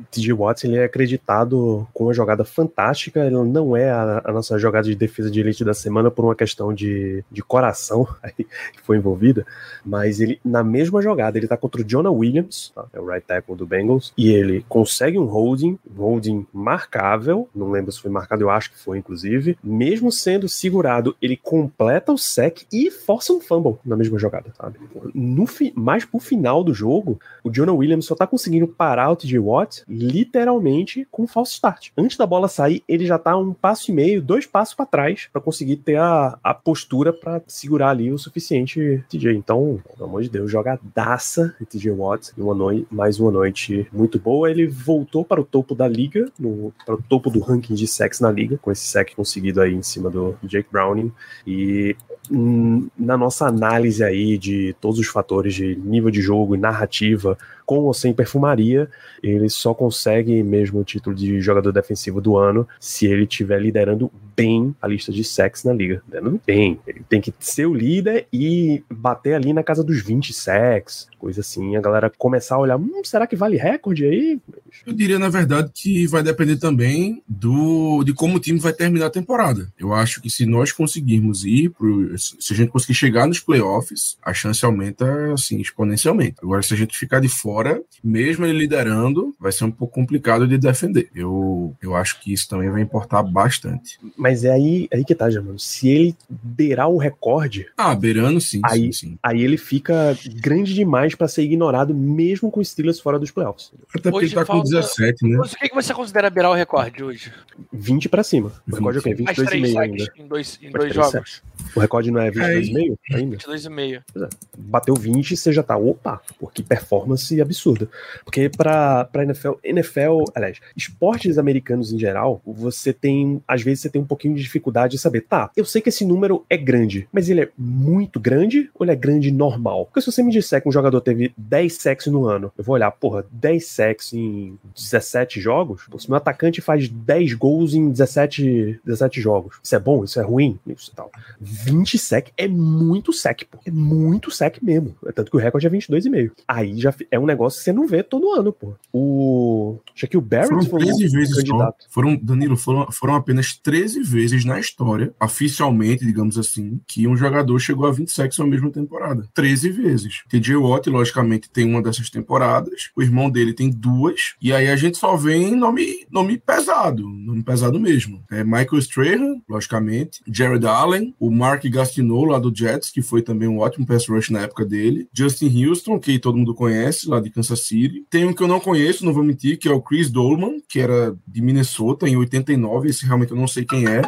TJ Watts ele é acreditado com uma jogada fantástica. Ele não é a, a, nossa jogada de defesa de elite da semana por uma questão de, de coração que foi envolvida, mas ele na mesma jogada ele tá contra o Jonah Williams, tá? é o right tackle do Bengals, e ele consegue um holding, holding marcável, não lembro se foi marcado, eu acho que foi inclusive, mesmo sendo segurado, ele completa o sec e força um fumble na mesma jogada, sabe? No fi, mais pro final do jogo, o Jonah Williams só tá conseguindo parar o TJ Watt literalmente com um false start. Antes da bola sair, ele já tá um passo e meio, dois passos para trás para conseguir ter a, a postura para segurar ali o suficiente TJ. Então, pelo amor de Deus, jogadaça de TJ Watt uma noite, mais uma noite muito boa. Ele voltou para o topo da liga, no, para o topo do ranking de sacks na liga, com esse sack conseguido aí em cima do Jake Browning. E hum, na nossa análise aí de todos os fatores de nível de jogo e narrativa, com ou sem perfumaria, ele só consegue mesmo o título de jogador defensivo do ano se ele estiver liderando bem a lista de sacks na liga. Liderando bem. Ele tem que ser o líder e bater ali na casa dos 20 sacks, coisa assim. A galera começar a olhar, hum, será que vale recorde aí? Eu diria, na verdade, que vai depender também do de como o time vai terminar a temporada. Eu acho que se nós conseguirmos ir pro, se a gente conseguir chegar nos playoffs, a chance aumenta assim exponencialmente. Agora, se a gente ficar de fora, mesmo ele liderando, vai ser um pouco complicado de defender. Eu, eu acho que isso também vai importar bastante. Mas é aí, aí que tá, Germano. Se ele beirar o recorde. Ah, beirando sim, aí, sim, sim. Aí ele fica grande demais para ser ignorado, mesmo com Steelers fora dos playoffs. Até porque ele tá falta... com 17, né? Mas o que você considera beirar o recorde hoje? 20 para cima. O recorde é o quê? 22,5 ainda. Em dois, em dois jogos. O recorde não é 22,5 É, ainda? 22,5. Bateu 20 você já tá, opa, pô, que performance absurda. Porque pra, pra NFL, NFL, aliás, esportes americanos em geral, você tem, às vezes você tem um pouquinho de dificuldade de saber, tá, eu sei que esse número é grande, mas ele é muito grande ou ele é grande normal? Porque se você me disser que um jogador teve 10 sacks no ano, eu vou olhar, porra, 10 sacks em 17 jogos? Pô, se meu atacante faz 10 gols em 17, 17 jogos, isso é bom? Isso é ruim? Isso e tal. 20 sec é muito sec, pô. É muito sec mesmo. É tanto que o recorde é 22,5. Aí já é um negócio que você não vê todo ano, pô. O Shaquille Barrett Foram foi 13 um vezes só. candidato. Foram, Danilo, foram, foram apenas 13 vezes na história, oficialmente, digamos assim, que um jogador chegou a 20 sacks na mesma temporada. 13 vezes. TJ Watt, logicamente, tem uma dessas temporadas. O irmão dele tem duas. E aí a gente só vê em nome, nome pesado. Nome pesado mesmo. É Michael Strahan, logicamente. Jared Allen. O Mark Gastineau, lá do Jets, que foi também um ótimo pass rush na época dele. Justin Houston, que todo mundo conhece, lá de Kansas City. Tem um que eu não conheço, não vou mentir, que é o Chris Dolman, que era de Minnesota, em 89. Esse realmente eu não sei quem é.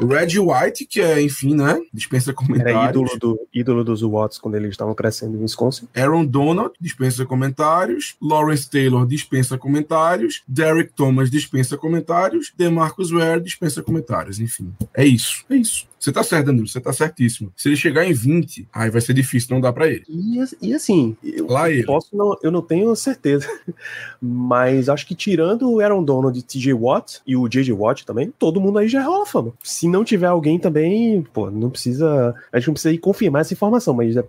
Red White, que é, enfim, né? Dispensa Era comentários. ídolo, do, ídolo dos Watts quando eles estavam crescendo em Wisconsin. Aaron Donald dispensa comentários, Lawrence Taylor dispensa comentários, Derek Thomas dispensa comentários, DeMarcus Ware dispensa comentários, enfim. É isso, é isso. Você tá certo, Danilo, você tá certíssimo. Se ele chegar em 20, aí vai ser difícil não dar pra ele. E, e assim, eu, Lá ele. posso não, eu não tenho certeza, mas acho que tirando o Aaron Donald e TJ Watt e o JJ Watt também, todo mundo aí já é Hall Fama. Se não tiver alguém também, pô, não precisa, a gente não precisa ir confirmar essa informação, mas é-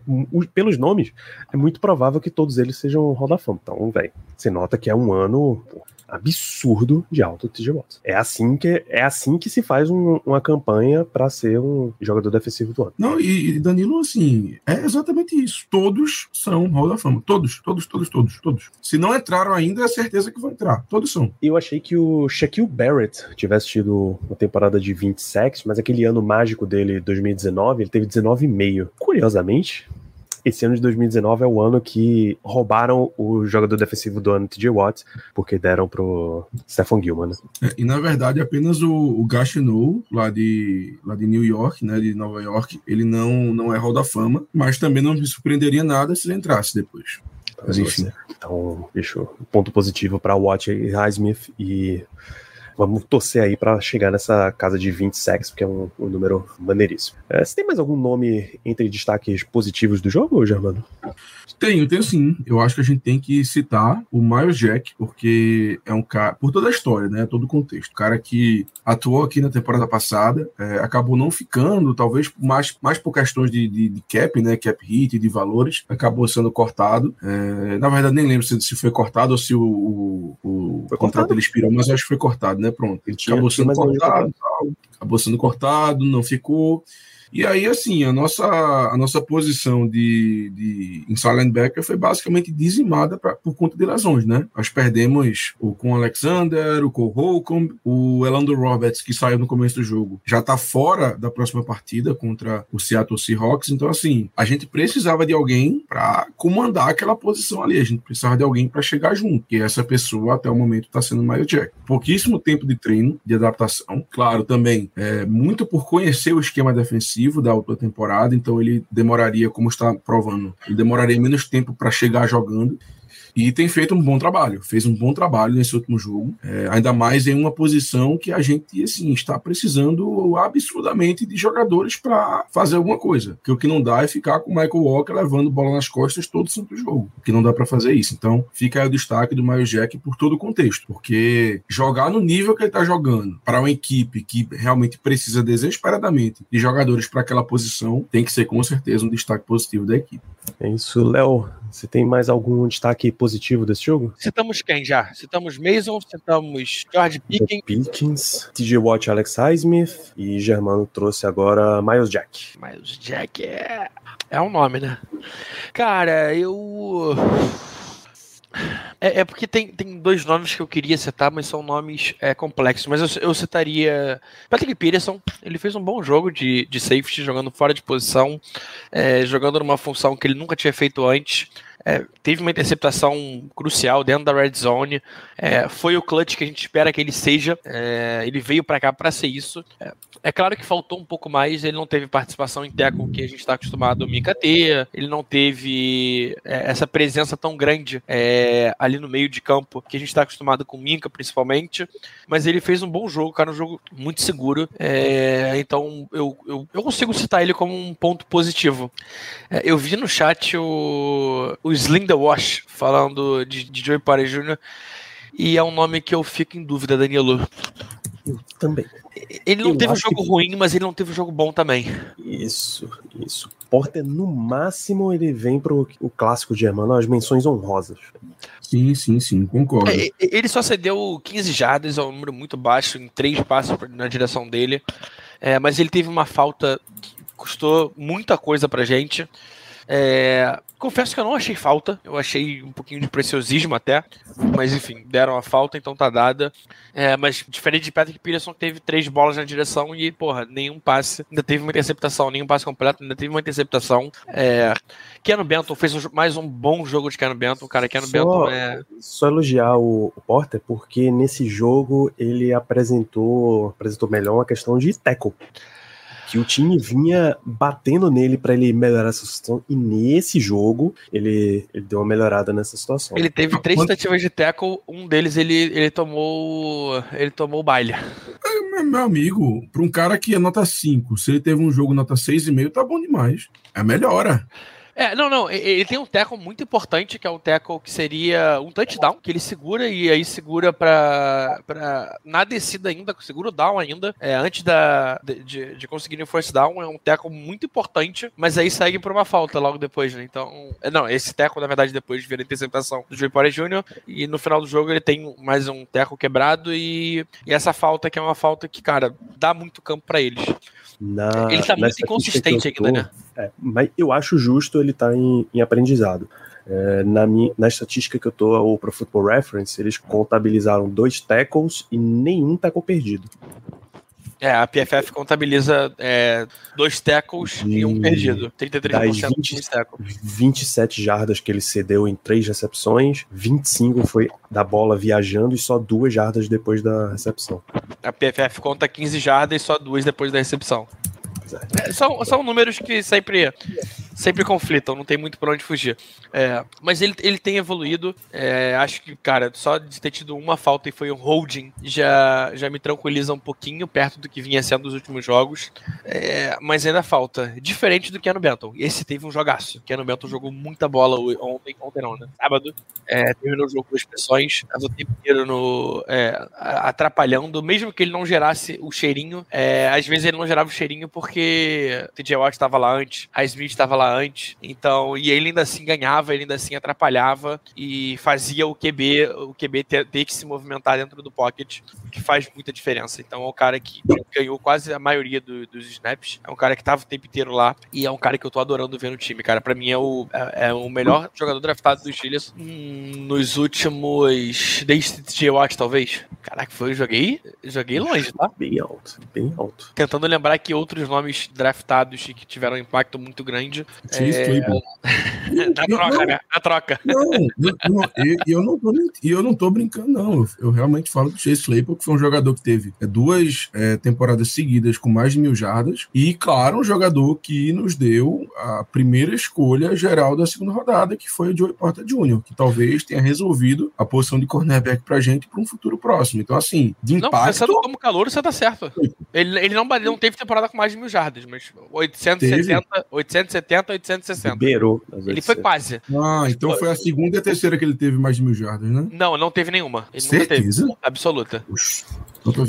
pelos nomes, é muito provável que todos eles sejam Hall da Fama. Então, velho, você nota que é um ano pô, absurdo de alto TJ Watt. É assim que é assim que se faz um- uma campanha pra ser um jogador defensivo do ano. Não, e, e Danilo, assim, é exatamente isso. Todos são Hall da Fama. Todos, todos, todos, todos, todos. Se não entraram ainda, é certeza que vão entrar. Todos são. Eu achei que o Shaquille Barrett tivesse tido uma temporada de 20 sacks, mas aquele ano mágico dele, 2019, ele teve 19,5. Curiosamente, esse ano de 2019 é o ano que roubaram o jogador defensivo do ano, TJ Watt, porque deram pro Stephon Gilman. né? É, e na verdade, apenas o, o lá de, lá de New York, né, de Nova York, ele não, não é Hall da Fama, mas também não me surpreenderia nada se ele entrasse depois. Mas enfim. Então, deixa ponto positivo para Watt e Highsmith e vamos torcer aí para chegar nessa casa de 20 sacks, porque é um, um número maneiríssimo. É, você tem mais algum nome entre destaques positivos do jogo, Germano? Tenho, tenho sim. Eu acho que a gente tem que citar o Miles Jack, porque é um cara, por toda a história, né? Todo o contexto. O cara que atuou aqui na temporada passada, é, acabou não ficando, talvez mais, mais por questões de, de, de cap, né? Cap hit, de valores, acabou sendo cortado. É, na verdade, nem lembro se, se foi cortado ou se o, o, o contrato dele expirou, mas acho que foi cortado, né? Pronto. Ele tinha- acabou sendo cortado, acabou sendo cortado, não ficou. E aí, assim, a nossa, a nossa posição de, de inside linebacker foi basicamente dizimada pra, por conta de lesões, né? Nós perdemos o com Alexander, o Cole Holcomb, o Elandro Roberts, que saiu no começo do jogo, já tá fora da próxima partida contra o Seattle Seahawks. Então, assim, a gente precisava de alguém para comandar aquela posição ali. A gente precisava de alguém para chegar junto. E essa pessoa, até o momento, tá sendo o Miles Jack. Pouquíssimo tempo de treino, de adaptação. Claro, também, é, muito por conhecer o esquema defensivo da outra temporada, então ele demoraria, como está provando, ele demoraria menos tempo para chegar jogando. E tem feito um bom trabalho, fez um bom trabalho nesse último jogo, é, ainda mais em uma posição que a gente assim, está precisando absurdamente de jogadores para fazer alguma coisa. Porque o que não dá é ficar com o Michael Walker levando bola nas costas todo santo jogo. Que não dá para fazer isso. Então fica aí o destaque do Miles Jack por todo o contexto, porque jogar no nível que ele está jogando para uma equipe que realmente precisa desesperadamente de jogadores para aquela posição tem que ser com certeza um destaque positivo da equipe. É isso, Léo. Você tem mais algum destaque positivo desse jogo? Citamos quem já? Citamos Mason, citamos George Pickens. Pickens, TJ Watt, Alex Highsmith e Germano trouxe agora Miles Jack. O Jack é. É um nome, né? Cara, eu. É, é porque tem, tem dois nomes que eu queria citar, mas são nomes é, complexos. Mas eu, eu citaria Patrick Peterson. Ele fez um bom jogo de, de safety, jogando fora de posição, é, jogando numa função que ele nunca tinha feito antes. É, teve uma interceptação crucial dentro da red zone. É, foi o clutch que a gente espera que ele seja. É, ele veio para cá para ser isso. É, é, claro que faltou um pouco mais. Ele não teve participação em tackle que a gente está acostumado o Mika ter. Ele não teve é, essa presença tão grande é, ali no meio de campo que a gente está acostumado com o principalmente. Mas ele fez um bom jogo, cara, um jogo muito seguro. então eu, eu, eu, consigo citar ele como um ponto positivo. eu vi no chat o, o Slim The Wash falando de, de Joey Porter Jr. E é um nome que eu fico em dúvida, Danilo. Eu também. Ele não eu teve um jogo que... ruim, mas ele não teve um jogo bom também. Isso, isso. Porter, no máximo, ele vem pro o clássico germano, as menções honrosas. Sim, sim, sim, concordo. É, ele só cedeu 15 jardas, é um número muito baixo, em três passos na direção dele. É, mas ele teve uma falta que custou muita coisa pra gente. É, confesso que eu não achei falta, eu achei um pouquinho de preciosismo até, mas enfim, deram a falta, então tá dada. É, mas diferente de Patrick Peterson, que teve três bolas na direção e, porra, nenhum passe, ainda teve uma interceptação, nenhum passe completo, ainda teve uma interceptação. É, Keanu Benton fez um, mais um bom jogo de Keanu Benton, cara. Keanu só, Benton é. Só elogiar o, o Porter, porque nesse jogo ele apresentou, apresentou melhor uma questão de tackle que o time vinha batendo nele para ele melhorar essa situação e nesse jogo ele, ele deu uma melhorada nessa situação. Ele teve três tentativas de tackle, um deles ele, ele tomou ele tomou o baile. É, meu amigo, para um cara que é nota 5, se ele teve um jogo nota 6,5, tá bom demais. É melhora. É, não, não. Ele tem um tackle muito importante, que é um tackle que seria um touchdown, que ele segura e aí segura pra, pra na descida ainda, segura o down ainda, é, antes da, de, de conseguir o first down. É um tackle muito importante, mas aí segue por uma falta logo depois, né? Então, é, não, esse tackle, na verdade, depois vira interceptação do Joey Porter Jr. E no final do jogo ele tem mais um tackle quebrado e, e essa falta que é uma falta que, cara, dá muito campo para eles. Na, ele tá muito inconsistente ainda, né? É, mas eu acho justo ele estar tá em, em, aprendizado. É, na, minha, na estatística que eu tô, o Pro Football Reference, eles contabilizaram dois tackles e nenhum tackle perdido. É, a PFF contabiliza é, dois tackles e, e um perdido. 33% 20, de tackles. 27 jardas que ele cedeu em três recepções, 25 foi da bola viajando e só duas jardas depois da recepção. A PFF conta 15 jardas e só duas depois da recepção. É, são, são números que sempre sempre conflitam, não tem muito pra onde fugir. É, mas ele, ele tem evoluído. É, acho que, cara, só de ter tido uma falta e foi um holding já, já me tranquiliza um pouquinho perto do que vinha sendo os últimos jogos. É, mas ainda falta. Diferente do Keanu Benton. Esse teve um jogaço. Keanu Benton jogou muita bola ontem, ontem não, né? Sábado. É, terminou o jogo com expressões. O tempo inteiro no, é, atrapalhando. Mesmo que ele não gerasse o cheirinho, às vezes ele não gerava o cheirinho porque o TJ Watt estava lá antes, a Smith estava lá antes. Então, e ele ainda assim ganhava, ele ainda assim atrapalhava e fazia o QB, o QB ter, ter que se movimentar dentro do pocket, que faz muita diferença. Então, é um cara que ganhou quase a maioria do, dos snaps, é um cara que tava o tempo inteiro lá e é um cara que eu tô adorando ver no time, cara. Para mim é o, é, é, o melhor jogador draftado dos Steelers hum, nos últimos desde TJ Watt, talvez. Caraca, foi, eu joguei, joguei longe, tá? Bem alto, bem alto. Tentando lembrar que outros nomes draftados que tiveram um impacto muito grande Chase é... Na troca, não, né? Na troca. Não, não eu, eu, não tô, eu não tô brincando, não. Eu, eu, realmente falo do Chase Claypool, que foi um jogador que teve é, duas é, temporadas seguidas com mais de mil jardas. E, claro, um jogador que nos deu a primeira escolha geral da segunda rodada, que foi o Joey Porter Jr., que talvez tenha resolvido a posição de cornerback pra gente para um futuro próximo. Então, assim, de impacto... Não, pensando como calor, você tá certo. Ele, ele não, não teve temporada com mais de mil jardas, mas 870, 870 860. Beirou. Ele foi quase. Ah, então foi a segunda e a terceira que ele teve mais de mil jardas, né? Não, não teve nenhuma. Ele Certeza? nunca teve. Absoluta.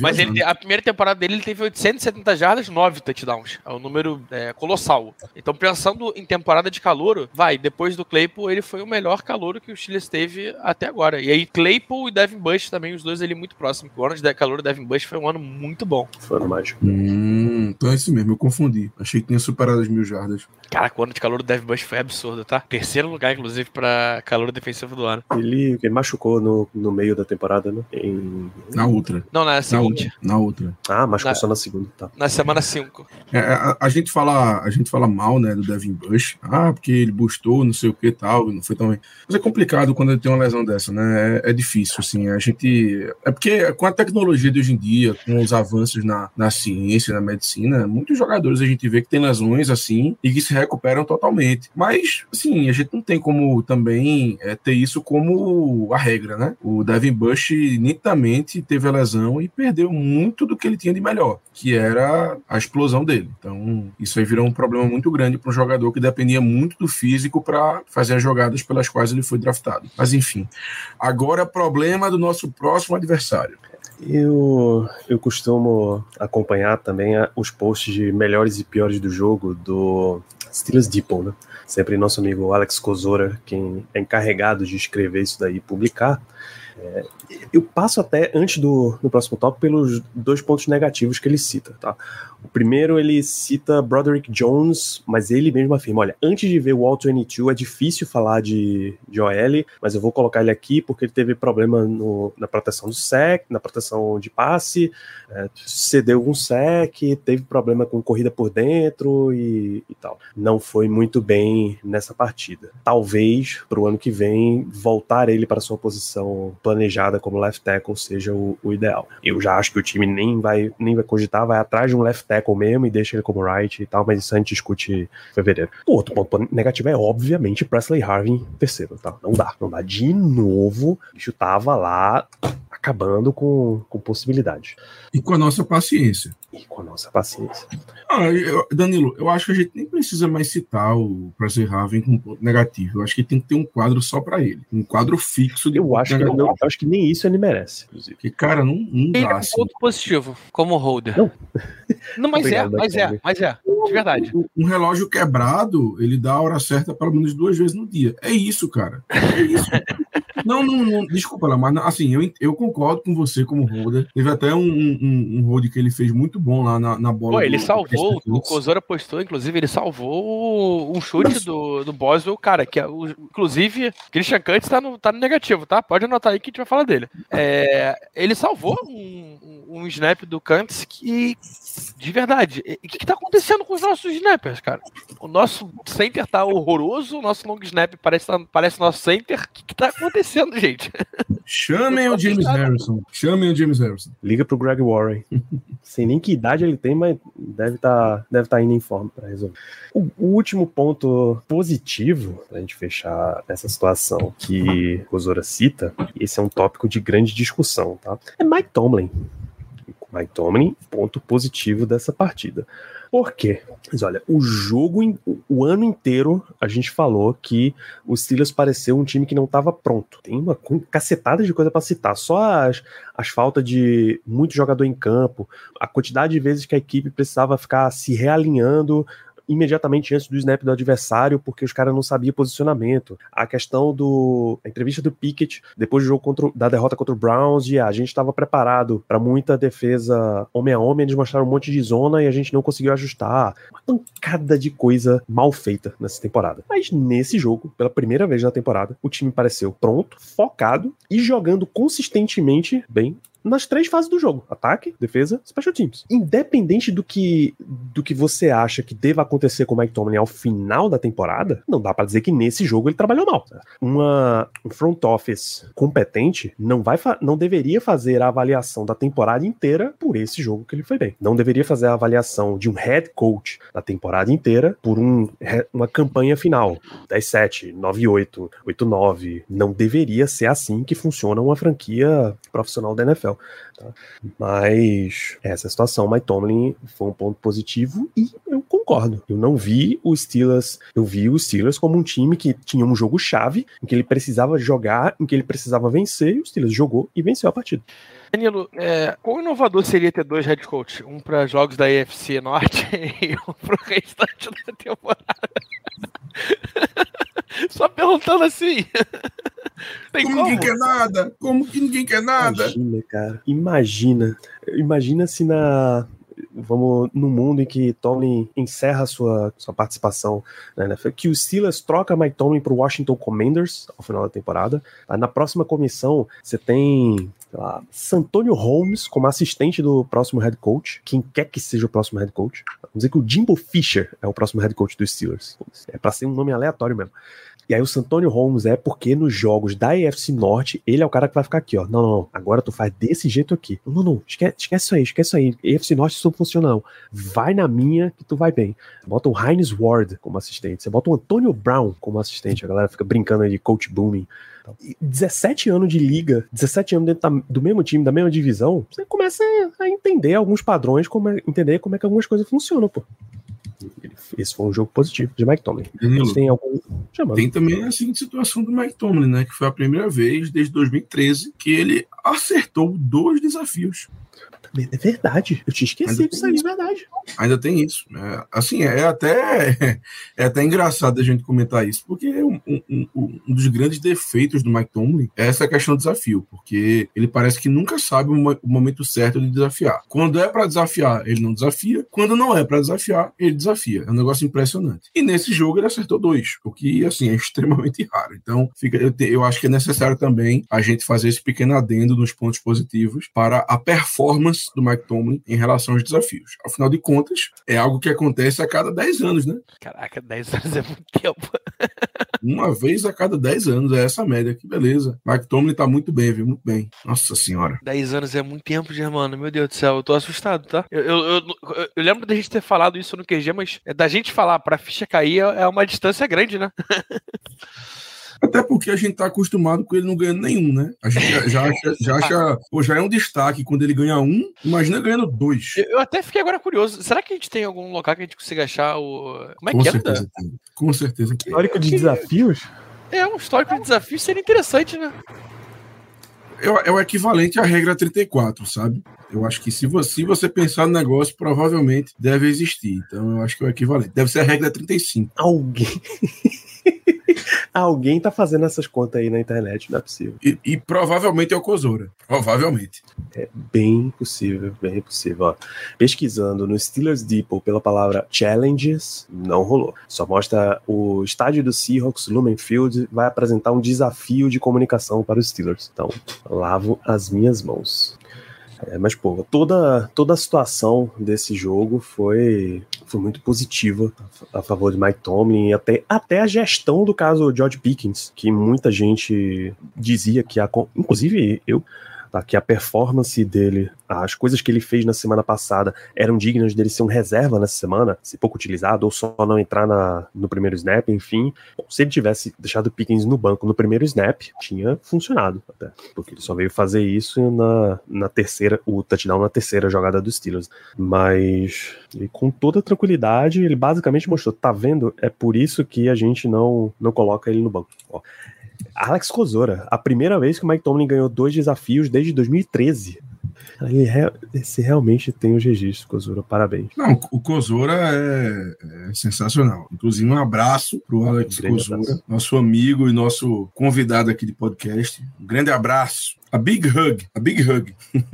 Mas ele, a primeira temporada dele ele teve 870 jardas, 9 touchdowns. É um número é, colossal. Então, pensando em temporada de calouro, vai, depois do Claypool, ele foi o melhor calouro que o Steelers teve até agora. E aí, Claypool e Devin Bush também, os dois ali muito próximos. O ano de calouro Devin Bush foi um ano muito bom. Foi ano mágico. Hum, então é isso mesmo, eu confundi. Achei que tinha superado as mil jardas. Cara, o ano de calor do Devin Bush foi absurdo, tá? Terceiro lugar, inclusive, pra calor defensivo do ano. Ele, ele machucou no, no meio da temporada, né? Em... Na outra. Não, na seguinte. Na outra. Ah, mas Na- só na segunda, tá. Na semana 5. É, a, a gente fala, a gente fala mal, né, do Devin Bush. Ah, porque ele bustou, não sei o que e tal, não foi tão bem. Mas é complicado quando ele tem uma lesão dessa, né? É, é difícil, assim. A gente. É porque com a tecnologia de hoje em dia, com os avanços na, na ciência, na medicina, muitos jogadores a gente vê que tem lesões assim e que se recuperam totalmente. Mas, assim, a gente não tem como também é, ter isso como a regra, né? O Devin Bush nitidamente teve a lesão e perdeu muito do que ele tinha de melhor, que era a explosão dele. Então, isso aí virou um problema muito grande para um jogador que dependia muito do físico para fazer as jogadas pelas quais ele foi draftado. Mas, enfim. Agora, problema do nosso próximo adversário. Eu, eu costumo acompanhar também a- os posts de melhores e piores do jogo do Steelers Depot, né? Sempre nosso amigo Alex Kozora, quem é encarregado de escrever isso daí e publicar. É, eu passo até, antes do, do próximo tópico, pelos dois pontos negativos que ele cita, tá? O primeiro, ele cita Broderick Jones, mas ele mesmo afirma, olha, antes de ver o All-22 é difícil falar de, de OL, mas eu vou colocar ele aqui porque ele teve problema no- na proteção do sec, na proteção de passe, é, cedeu um sec, teve problema com corrida por dentro e, e tal. Não foi muito bem nessa partida. Talvez, para o ano que vem, voltar ele para sua posição planejada como left tackle seja o, o ideal. Eu já acho que o time nem vai, nem vai cogitar, vai atrás de um left tackle mesmo e deixa ele como right e tal, mas isso a gente discute em fevereiro. O outro ponto negativo é, obviamente, Presley Harvin terceiro, tá? Não dá, não dá. De novo, o bicho tava lá acabando com, com possibilidades. E com a nossa paciência. E com a nossa paciência. Ah, eu- Danilo, eu acho que a gente nem precisa mais citar o Presley Raven com ponto negativo. Eu acho que tem que ter um quadro só para ele. Um quadro fixo de Eu acho, que não, eu acho que nem isso ele merece, inclusive. Porque, cara, não, não Ele é dá um assim. ponto positivo, como holder. Não. Não, mas Obrigado, é, mas é, mas é. De verdade. Um relógio quebrado, ele dá a hora certa pelo menos duas vezes no dia. É isso, cara. É isso. Não, não, não, desculpa lá, mas assim, eu, eu concordo com você como holder. Teve até um, um, um hold que ele fez muito bom lá na, na bola. Pô, ele do- do salvou, Christian o. Kozora postou, inclusive, ele salvou um chute do, do Boswell, cara, que é o, inclusive, Christian Cantz tá no, tá no negativo, tá? Pode anotar aí que a gente vai falar dele. É, ele salvou um, um, um snap do Cantz que, de verdade, o que, que tá acontecendo com os nossos snappers, cara? O nosso center tá horroroso, o nosso long snap parece, parece nosso center. O que, que tá acontecendo, gente? Chamem o James Harrison. Chamem o James Harrison. Liga pro Greg Warren. Sei nem que idade ele tem, mas deve estar deve tá indo em forma para resolver. O, o último ponto positivo, pra gente fechar essa situação que o Kozora cita, esse é um tópico de grande discussão, tá? É Mike Tomlin. Tomlin, ponto positivo dessa partida. Por quê? Mas olha, o jogo, o ano inteiro, a gente falou que o Steelers pareceu um time que não estava pronto. Tem uma cacetada de coisa para citar. Só as, as faltas de muito jogador em campo, a quantidade de vezes que a equipe precisava ficar se realinhando imediatamente antes do snap do adversário, porque os caras não sabiam posicionamento. A questão do. A entrevista do Pickett, depois do jogo contra, da derrota contra o Browns, a gente estava preparado para muita defesa homem a homem, eles mostraram um monte de zona e a gente não conseguiu ajustar. Uma pancada de coisa mal feita nessa temporada. Mas nesse jogo, pela primeira vez na temporada, o time pareceu pronto, focado e jogando consistentemente bem nas três fases do jogo: ataque, defesa, special teams. Independente do que do que você acha que deva acontecer com o Mike Tomlin ao final da temporada, não dá pra dizer que nesse jogo ele trabalhou mal. Uma um front office competente não vai não deveria fazer a avaliação da temporada inteira por esse jogo que ele foi bem. Não deveria fazer a avaliação de um head coach da temporada inteira por um, uma campanha final. 10-7, 9-8, 8-9. Não deveria ser assim que funciona uma franquia profissional da NFL. Tá? Mas essa situação, Mike Tomlin foi um ponto positivo e eu concordo. Eu não vi o Steelers, eu vi o Steelers como um time que tinha um jogo chave, em que ele precisava jogar, em que ele precisava vencer, e o Steelers jogou e venceu a partida. Danilo, é, quão inovador seria ter dois head coach? Um para jogos da EFC Norte e um pro restante da temporada? Só perguntando assim. Tem Como como? ninguém quer nada? Como que ninguém quer nada? Imagina, cara. Imagina. Imagina se na. Vamos no mundo em que Tomlin encerra sua, sua participação na NFL, que o Steelers troca Mike Tomlin para o Washington Commanders ao final da temporada. Tá? Na próxima comissão, você tem lá, Santonio Holmes como assistente do próximo head coach, quem quer que seja o próximo head coach. Vamos dizer que o Jimbo Fisher é o próximo head coach dos Steelers. É para ser um nome aleatório mesmo. E aí o Santonio Holmes é porque nos jogos da AFC Norte, ele é o cara que vai ficar aqui, ó. Não, não, não. Agora tu faz desse jeito aqui. Não, não, esquece, esquece isso aí, esquece isso aí. AFC Norte isso não funciona, não. Vai na minha que tu vai bem. Bota o Heinz Ward como assistente. Você bota o Antonio Brown como assistente. A galera fica brincando aí de coach booming. 17 anos de liga, 17 anos dentro da, do mesmo time, da mesma divisão, você começa a entender alguns padrões, como é, entender como é que algumas coisas funcionam, pô. Esse foi um jogo positivo de Mike Tomlin. Danilo, Tem algum. Tem também a seguinte situação do Mike Tomlin, né? Que foi a primeira vez desde 2013 que ele acertou dois desafios. É verdade. Eu tinha esquecido disso aí, é verdade. Ainda tem isso. É, assim, é até, é até engraçado a gente comentar isso, porque um, um- um- dos grandes defeitos do Mike Tomlin é essa questão do desafio, porque ele parece que nunca sabe o momento certo de desafiar. Quando é para desafiar, ele não desafia. Quando não é para desafiar, ele desafia. É um negócio impressionante. E nesse jogo ele acertou dois, o que, assim, é extremamente raro. Então, fica, eu, te- eu acho que é necessário também a gente fazer esse pequeno adendo nos pontos positivos para a performance do Mike Tomlin em relação aos desafios. Afinal de contas, é algo que acontece a cada 10 anos, né? Caraca, 10 anos é muito tempo. Uma vez a cada 10 anos, é essa média. Que beleza. Mike Tomlin tá muito bem, viu? Muito bem. Nossa senhora. 10 anos é muito tempo, Germano. Meu Deus do céu, eu tô assustado, tá? Eu, eu, eu, eu- eu lembro da gente ter falado isso no QG, mas é da gente falar pra ficha cair é é uma distância grande, né? Até porque a gente tá acostumado com ele não ganhando nenhum, né? A gente já, já acha, já acha- pô, já é um destaque quando ele ganha um, imagina ganhando dois. Eu, eu até fiquei agora curioso. Será que a gente tem algum local que a gente consiga achar o. Como é Com que certeza anda? tem. Com certeza. Histórico de desafios? É, um histórico de desafio seria interessante, né? É, o- é equivalente à regra 34, sabe? Eu acho que se você, se você pensar no negócio, provavelmente deve existir. Então eu acho que é o equivalente. Deve ser a regra 35. Alguém. Alguém tá fazendo essas contas aí na internet, não é possível. E, e provavelmente é o Kozoura. Provavelmente. Bem possível, bem possível. Ó, pesquisando no Steelers Depot pela palavra challenges, não rolou. Só mostra o estádio do Seahawks, Lumen Field, vai apresentar um desafio de comunicação para os Steelers. Então, lavo as minhas mãos. É, mas, pô, toda, toda a situação desse jogo foi, foi muito positiva a, favor de Mike Tomlin e até, até a gestão do caso George Pickens, que muita gente dizia que, a, inclusive eu, tá, que a performance dele, as coisas que ele fez na semana passada eram dignas dele ser um reserva nessa semana, ser pouco utilizado ou só não entrar na, no primeiro snap, enfim. Bom, se ele tivesse deixado o Pickens no banco no primeiro snap, tinha funcionado até, porque ele só veio fazer isso na, na terceira, o touchdown na terceira jogada dos Steelers. Mas ele, com toda tranquilidade, ele basicamente mostrou, tá vendo? É por isso que a gente não, não coloca ele no banco. Ó, Alex Kozora, a primeira vez que o Mike Tomlin ganhou dois desafios desde 2013. Ele re- Esse realmente tem os registros, Kozora, parabéns. Não, o Kozoura é, é sensacional. Inclusive, um abraço pro Alex Um Kozoura, abraço. nosso amigo e nosso convidado aqui de podcast. Um grande abraço. A big hug. A big hug.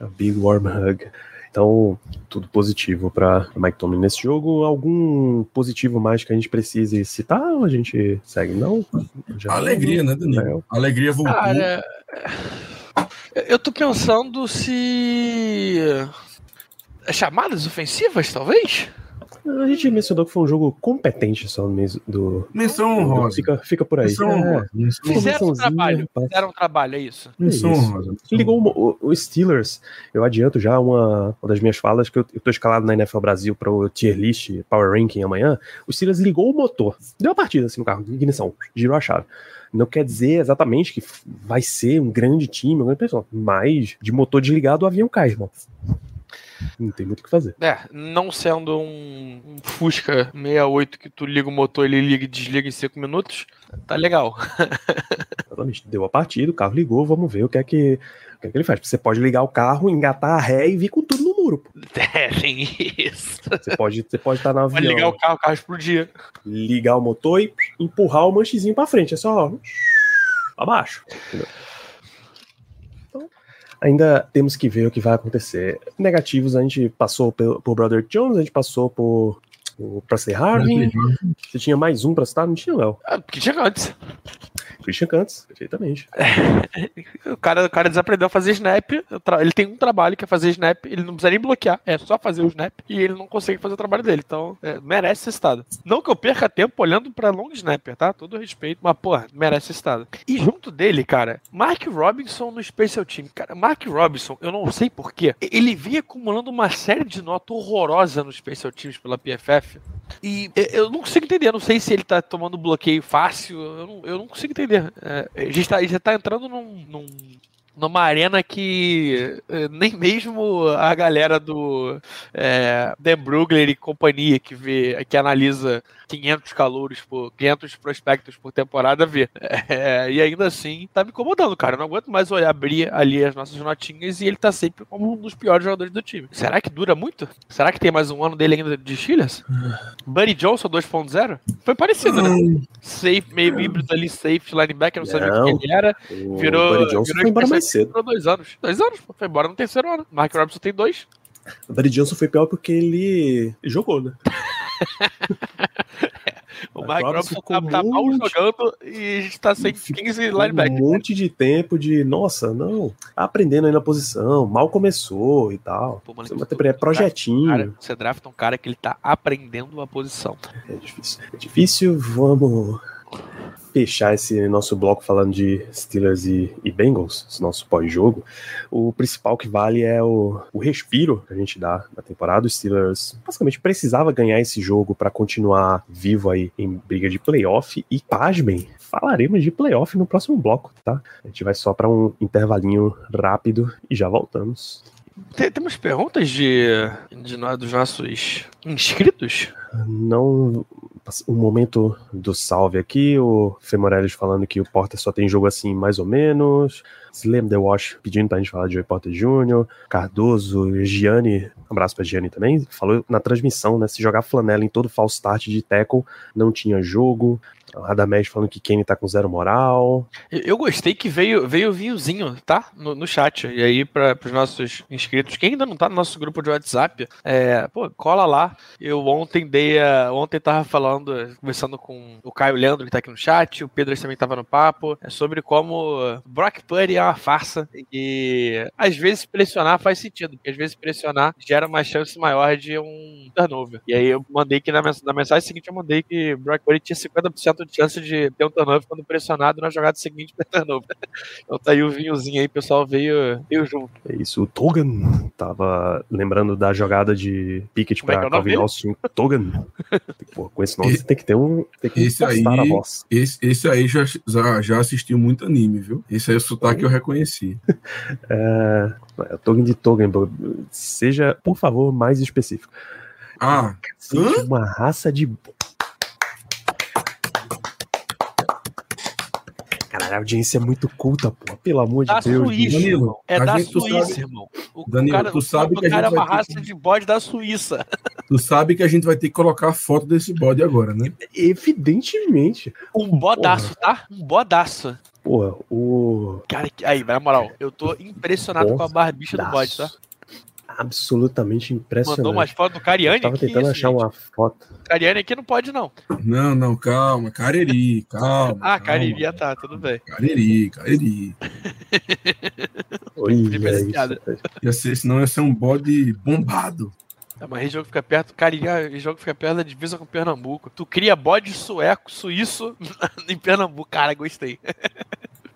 A big warm hug. Então, tudo positivo para Mike Tomlin nesse jogo. Algum positivo mais que a gente precise citar ou a gente segue? Não? Já- Alegria, né, Danilo? Não. Alegria voltou. Cara, eu tô pensando se. é Chamadas ofensivas, talvez? A gente mencionou que foi um jogo competente só no mês do. Menção honrosa. Fica, fica por aí. Menção É, honrosa. Menção honrosa. Fizeram um trabalho. passa. Fizeram um trabalho, é isso. Menção isso. honrosa. Ligou o, o Steelers, eu adianto já uma, uma das minhas falas, que eu, eu tô escalado na NFL Brasil para o tier list, Power Ranking amanhã. O Steelers ligou o motor, deu a partida assim no carro, ignição, girou a chave. Não quer dizer exatamente que vai ser um grande time, uma grande pessoa, mas de motor desligado o avião cai, irmão. Não tem muito o que fazer. É, não sendo um, um Fusca 68 que tu liga o motor, ele liga e desliga em 5 minutos, tá legal. Exatamente. Deu a partida, o carro ligou, vamos ver o que é que, o que, é que ele faz. Você pode ligar o carro, engatar a ré e vir com tudo no muro. pô. É, tem isso. Você pode estar pode tá no avião. Pode ligar o carro, o carro explodir. ligar o motor e empurrar o manchezinho pra frente. É só abaixo. Então, ainda temos que ver o que vai acontecer. Negativos, a gente passou por Brother Jones, a gente passou por o Presley Harvin. Você tinha mais um pra citar? Não tinha, Léo. Ah, porque tinha antes. Christian Cantz, perfeitamente. o, cara, o cara desaprendeu a fazer snap. Ele tem um trabalho que é fazer snap, ele não precisa nem bloquear, é só fazer o snap e ele não consegue fazer o trabalho dele. Então, é, merece ser estado. Não que eu perca tempo olhando pra long snapper, tá? Todo respeito, mas, porra, merece ser estado. E junto dele, cara, Mark Robinson no Special Team. Cara, Mark Robinson, eu não sei porquê, ele vinha acumulando uma série de nota horrorosa no Special Teams pela PFF. E eu não consigo entender, não sei se ele tá tomando bloqueio fácil, eu não, eu não consigo entender. É, a gente tá, já tá entrando num, num numa arena que eh, nem mesmo a galera do é, Dan Brugler e companhia que vê, que analisa 500 calouros por 500 prospectos por temporada vê. É, e ainda assim tá me incomodando, cara. Eu não aguento mais olhar, abrir ali as nossas notinhas e ele tá sempre como um dos piores jogadores do time. Será que dura muito? Será que tem mais um ano dele ainda de Steelers? Buddy Johnson 2.0? Foi parecido, né? Safe, meio híbrido ali, safe, linebacker, não sabia o que ele era. Virou. Virou cedo. Dois anos. Dois anos, pô. Foi embora no terceiro ano. Mark Robinson tem dois. O Buddy Johnson foi pior porque ele jogou, né? O Mark Robinson tá, tá mal jogando e a gente tá sem 15 linebackers. Um monte de tempo de, nossa, não, tá aprendendo aí na posição, mal começou e tal. Pô, mano, você é projetinho. Cara, você drafta um cara que ele tá aprendendo a posição. É difícil. É difícil, vamos fechar esse nosso bloco falando de Steelers e, e Bengals, esse nosso pós-jogo, o principal que vale é o, o respiro que a gente dá na temporada. O Steelers basicamente precisava ganhar esse jogo para continuar vivo aí em briga de playoff e, pasmem, falaremos de playoff no próximo bloco, tá? A gente vai só para um intervalinho rápido e já voltamos. Temos perguntas de, de dos nossos inscritos? Não o momento do salve aqui, o Femorelis falando que o Porter só tem jogo assim, mais ou menos. Slim The Wash pedindo pra gente falar de Joey Porter Jr., Cardoso, Gianni, um abraço pra Gianni também, falou na transmissão, né? Se jogar flanela em todo false start de tackle, não tinha jogo. Radamés falando que Kenny tá com zero moral. Eu gostei que veio veio o vinhozinho, tá? No, no chat. E aí, para os nossos inscritos, quem ainda não tá no nosso grupo de WhatsApp, é, pô, cola lá. Eu ontem dei a, Ontem tava falando, conversando com o Caio Leandro, que tá aqui no chat, o Pedro também tava no papo, é sobre como Brock Purdy é uma farsa. E às vezes pressionar faz sentido, porque às vezes pressionar gera uma chance maior de um turnover. E aí eu mandei que na, mensagem seguinte eu mandei que Brock Purdy tinha 50% de chance de ter um turnover quando pressionado na jogada seguinte para turnover. Então tá aí o vinhozinho aí, pessoal veio, veio junto. É isso, o Togan tava lembrando da jogada de Pickett para é, é Calvin Austin. Togan. Pô, com esse nome esse, você tem que ter um. Tem que esse aí, a voz. Esse, esse aí já, já, já assistiu muito anime, viu? Esse aí é o sotaque que eu reconheci. é, é Togan de Togan. Seja, por favor, mais específico. Ah, uma raça de Caralho, a audiência é muito culta, pô. Pelo amor da de Deus. Suíça, Danilo, é da Suíça, sabe, irmão. O Danilo, cara, tu sabe o que a gente cara é uma raça que... de bode da Suíça. Tu sabe que a gente vai ter que colocar a foto desse bode agora, né? Evidentemente. Um bodaço, Porra. tá? Um bodaço. Porra, o. Cara, aí, na moral, eu tô impressionado com a barbicha do bode, tá? Absolutamente impressionante. Mandou umas fotos do Cariani. Eu tava tentando isso, achar gente? uma foto. Cariani aqui não pode, não. Não, não, calma. Cariri, calma. ah, Cariri, ah, tá, tudo bem. Cariri, Cariri. Olha isso. Ia ser, senão ia ser um bode bombado. É, mas região que fica perto, Cariri, a região que fica perto da divisa com Pernambuco. Tu cria bode sueco, suíço em Pernambuco. Cara, gostei.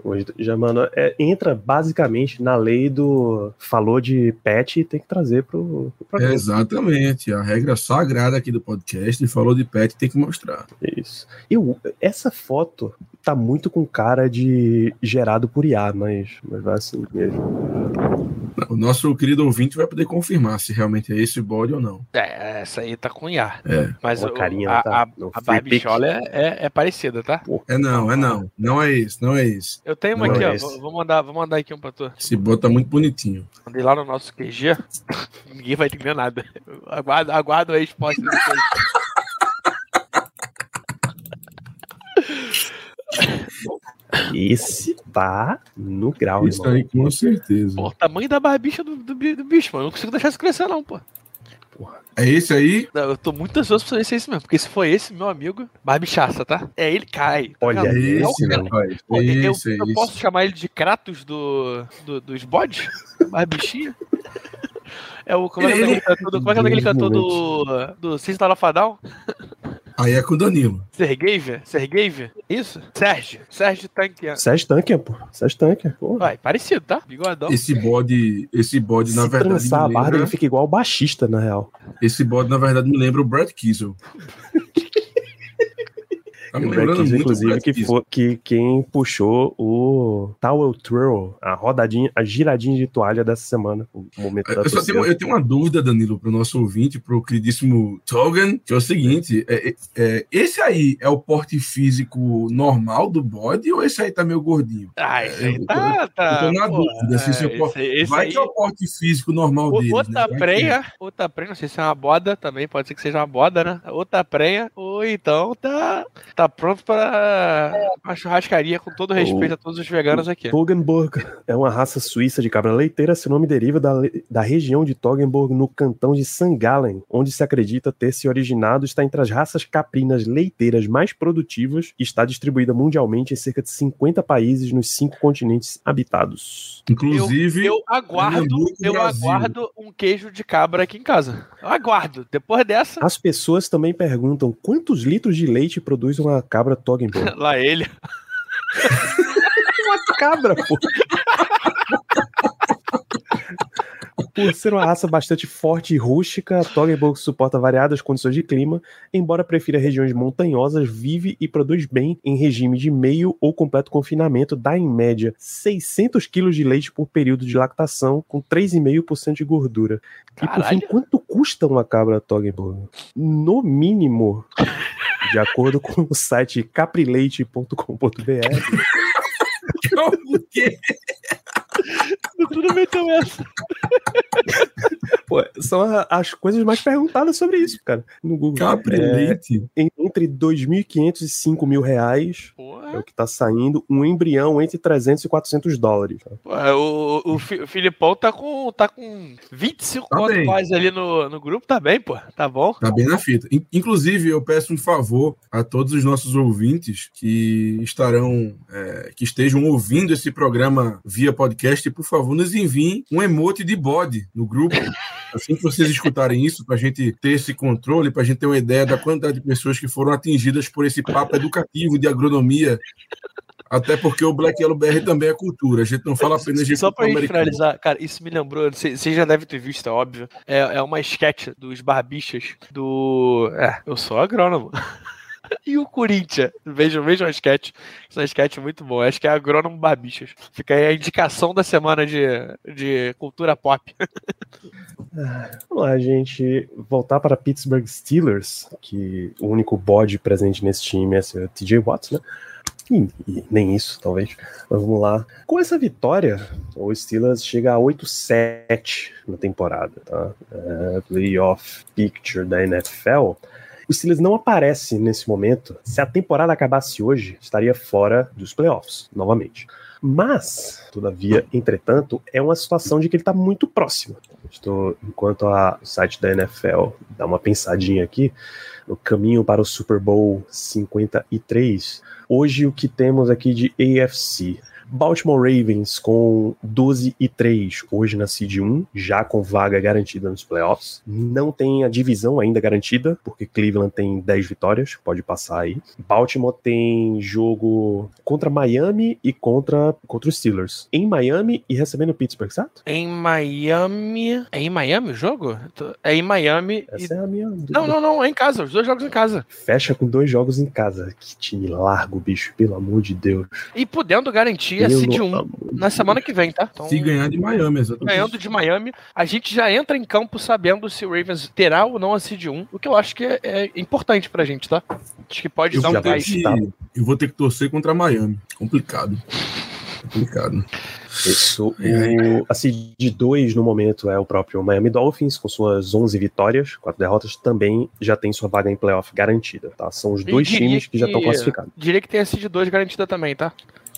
Hoje, já, mano, é, entra basicamente na lei do falou de pet e tem que trazer pro, pro. É exatamente, a regra sagrada aqui do podcast, falou de pet tem que mostrar. Isso. Eu, essa foto tá muito com cara de gerado por IA, mas, mas vai assim mesmo. O nosso querido ouvinte vai poder confirmar se realmente é esse bode ou não. É, essa aí tá com IA. É. Mas o, carinha a, tá a, a barbichola é, é, é, parecida, tá? É não, é não. Não é isso, não é isso. Eu tenho uma não aqui, é ó. Vou mandar, vou mandar aqui um pra tu. Esse bode tá muito bonitinho. Mandei lá no nosso QG. Ninguém vai entender nada. Aguardo, aguardo a resposta. Esse tá no grau, Isso aí, com certeza. Pô, o tamanho da barbicha do, do, do bicho, mano. Eu não consigo deixar isso crescer, não, pô. porra. É esse aí? Não, eu tô muito ansioso pra saber se é esse mesmo. Porque se for esse, meu amigo, barbichaça, tá? É ele cai. Tá Olha, esse É o cara- não. rapaz. Pô, eu, Esse, eu esse. posso chamar ele de Kratos do, do- dos bodes? Barbichinha? É o. Como é, que é Ele- aquele cantor do- como é que é aquele cantor do. do System? Aí é com o Danilo. Sergeiva? Sergeiva? Isso? Sérgio. Sérgio Tankian. Sérgio Tanker, pô. Sérgio Tanker. Pô. Vai, parecido, tá? Bigodão. Esse bode, esse bode, na Se verdade. trançar a barba, lembra- ele fica igual o baixista, na real. Esse bode, na verdade, me lembra o Brad Kiesel. Tá inclusive, que, foi, que quem puxou o Towel Twirl, a rodadinha, a giradinha de toalha dessa semana. O momento da Eu só tenho, eu tenho uma dúvida, Danilo, para o nosso ouvinte, para o queridíssimo Togan, que é o seguinte: é- é- é, esse aí é o porte físico normal do bode ou esse aí tá meio gordinho? Ah, esse aí eu tá. tá eu tô na pô, dúvida se esse é esse, Vai aí, que é o porte físico normal o- deles. outra né? Vai que- prenha, outra prenha, não sei se é uma boda também, pode ser que seja uma boda, né? Outra prenha, ou então tá, tá pronto para uma churrascaria com todo respeito a todos os veganos aqui. Toggenburg é uma raça suíça de cabra leiteira. Seu nome deriva da, da região de Toggenburg, no cantão de St. Gallen, onde se acredita ter se originado. Está entre as raças caprinas leiteiras mais produtivas e está distribuída mundialmente em cerca de 50 países nos cinco continentes habitados. Inclusive, Eu aguardo, Pernambuco, eu Brasil. aguardo um queijo de cabra aqui em casa. Eu aguardo. Depois dessa, As pessoas também perguntam quantos litros de leite produz uma cabra Toggenburg. lá ele. uma cabra, pô. Por ser uma raça bastante forte e rústica, a Toggenburg suporta variadas condições de clima, embora prefira regiões montanhosas, vive e produz bem em regime de meio ou completo confinamento, dá em média 600 kg de leite por período de lactação, com 3,5% de gordura. E por fim, Caralho. quanto custa uma cabra Toggenburg? No mínimo, de acordo com o site caprileite.com.br, o quê? Tudo meteu essa. Pô, são a- as coisas mais perguntadas sobre isso, cara, no Google. Capri É, entre 2.500 e 5 mil reais é Porra. o que tá saindo, um embrião entre 300 e 400 dólares. Porra, O, o, Fi- o Filipão tá com, tá com 25 Tá conto bem. mais ali no, no grupo, tá bem, pô. Tá bom? Tá bem na fita. In- Inclusive, eu peço um favor a todos os nossos ouvintes que estarão, é, que estejam ouvindo esse programa via podcast, por favor, nos enviem um emote de bode no grupo. Assim que vocês escutarem isso, para a gente ter esse controle, para a gente ter uma ideia da quantidade de pessoas que foram atingidas por esse papo educativo de agronomia. Até porque o Black Yellow BR também é cultura. A gente não fala apenas de Só pra gente finalizar, cara, isso me lembrou, vocês já devem ter visto, é óbvio. É, é uma sketch dos barbichas do. É, eu sou agrônomo. E o Corinthians? Vejam, vejam a sketch. Essa sketch é muito boa. Acho que é agrônomo barbichas. Fica aí a indicação da semana de, de cultura pop. Vamos lá, gente. Voltar para Pittsburgh Steelers, que o único bode presente nesse time é o TJ Watts, né? E, e nem isso, talvez. Mas vamos lá. Com essa vitória, o Steelers chega a 8-7 na temporada, tá? É, playoff picture da NFL. O Steelers não aparece nesse momento. Se a temporada acabasse hoje, estaria fora dos playoffs, novamente. Mas, todavia, entretanto, é uma situação de que ele está muito próximo. Estou, enquanto a, o site da NFL dá uma pensadinha aqui, no caminho para o Super Bowl 53, hoje o que temos aqui de AFC? Baltimore Ravens com 12 e 3 hoje na Seed 1, já com vaga garantida nos playoffs. Não tem a divisão ainda garantida, porque Cleveland tem 10 vitórias, pode passar aí. Baltimore tem jogo contra Miami e contra, contra os Steelers. Em Miami e recebendo Pittsburgh, certo? Em Miami. É em Miami o jogo? É em Miami. e- Essa é a minha dúvida. Não, não, não, é em casa. Os dois jogos em casa. Fecha com dois jogos em casa. Que time largo, bicho, pelo amor de Deus. E podendo garantir a Pelo Seed 1 amor na semana que vem, tá? Então, Se ganhar de Miami, exatamente. ganhando de Miami, a gente já entra em campo sabendo se o Ravens terá ou não a Seed 1, o que eu acho que é, é importante pra gente, tá? Acho que pode Eu dar vou, um ter gás. que, tá. eu vou ter que torcer contra Miami. Complicado. Complicado. Isso. O, a seed 2 no momento é o próprio Miami Dolphins, com suas 11 vitórias, 4 derrotas, também já tem sua vaga em playoff garantida, tá? São os Eu dois times que já estão que- classificados. Diria que tem a Seed 2 garantida também, tá?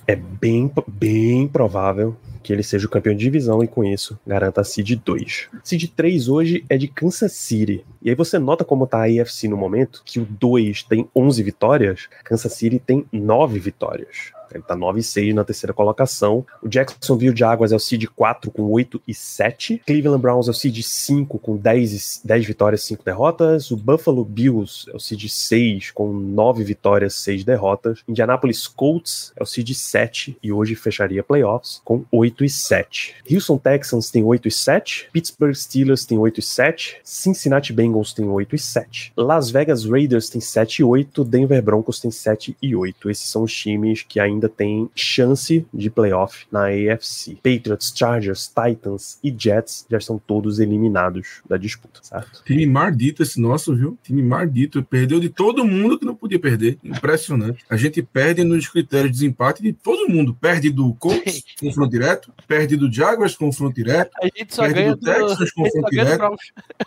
É bem, bem provável, que ele seja o campeão de divisão e com isso garanta a Seed 2. Seed 3 hoje é de Kansas City. E aí você nota como tá a AFC no momento, que o 2 tem 11 vitórias, Kansas City tem 9 vitórias. Ele tá 9 e 6 na terceira colocação. O Jacksonville Jaguars é o seed 4 com 8 e 7. Cleveland Browns é o seed 5 com 10, 10 vitórias e 5 derrotas. O Buffalo Bills é o seed 6 com 9 vitórias e 6 derrotas. Indianapolis Colts é o seed 7 e hoje fecharia playoffs com 8 e 7. Houston Texans tem 8 e 7. Pittsburgh Steelers tem 8 e 7. Cincinnati Bengals tem 8 e 7. Las Vegas Raiders tem 7 e 8. Denver Broncos tem 7 e 8. Esses são os times que ainda têm chance de playoff na AFC. Patriots, Chargers, Titans e Jets já estão todos eliminados da disputa, certo? Time maldito esse nosso, viu? Time maldito. Perdeu de todo mundo que não podia perder. Impressionante. A gente perde nos critérios de desempate de todo mundo. Perde do Colts, confronto direto. Perde do Jaguars, confronto direto. A gente só Perde ganha do Texas, a gente confronto só ganha do direto. Browns.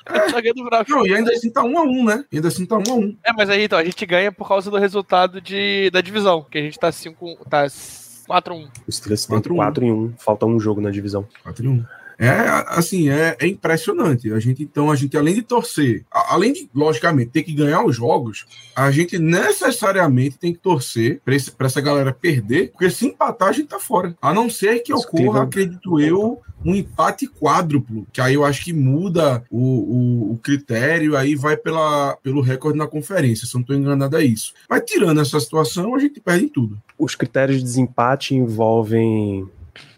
A gente só ganha do Browns. Não, e ainda assim tá um a um, né? Ainda assim tá um a um. É, mas aí então, a gente ganha por causa do resultado de, da divisão, que a gente tá 5, tá 4-1. O Steelers tem 4-1. 4 e 1, falta um jogo na divisão. 4 e 1. É, assim, é, é impressionante. A gente, então, a gente, além de torcer, a- além de, logicamente, ter que ganhar os jogos, a gente necessariamente tem que torcer pra essa galera perder, porque se empatar, a gente tá fora. A não ser que ocorra, Cleveland. acredito eu, um empate quádruplo, que aí eu acho que muda o, o, o critério, aí vai pela, pelo recorde na conferência, se eu não tô enganado, é isso. Mas tirando essa situação, a gente perde em tudo. Os critérios de desempate envolvem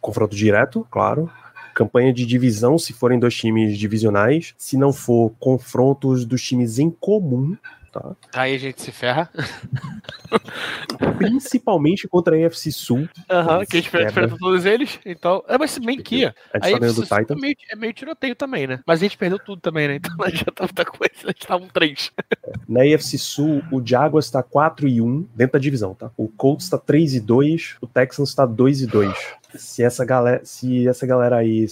confronto direto, claro. Campanha de divisão, se forem dois times divisionais. Se não for, confrontos dos times em comum, tá? Aí a gente se ferra. Principalmente contra a AFC Sul. Aham, que a gente enfrenta todos eles. Então, é, mas se bem que. A gente tá ganhando do é Titans. meio, é meio tiroteio também, né? Mas a gente perdeu tudo também, né? Então não adianta muita coisa. A gente tá um 3. Na AFC Sul, o Jaguars tá 4 e 1 dentro da divisão, tá? O Colts tá 3 e 2, o Texans tá 2 e 2. Se essa galera, se essa galera aí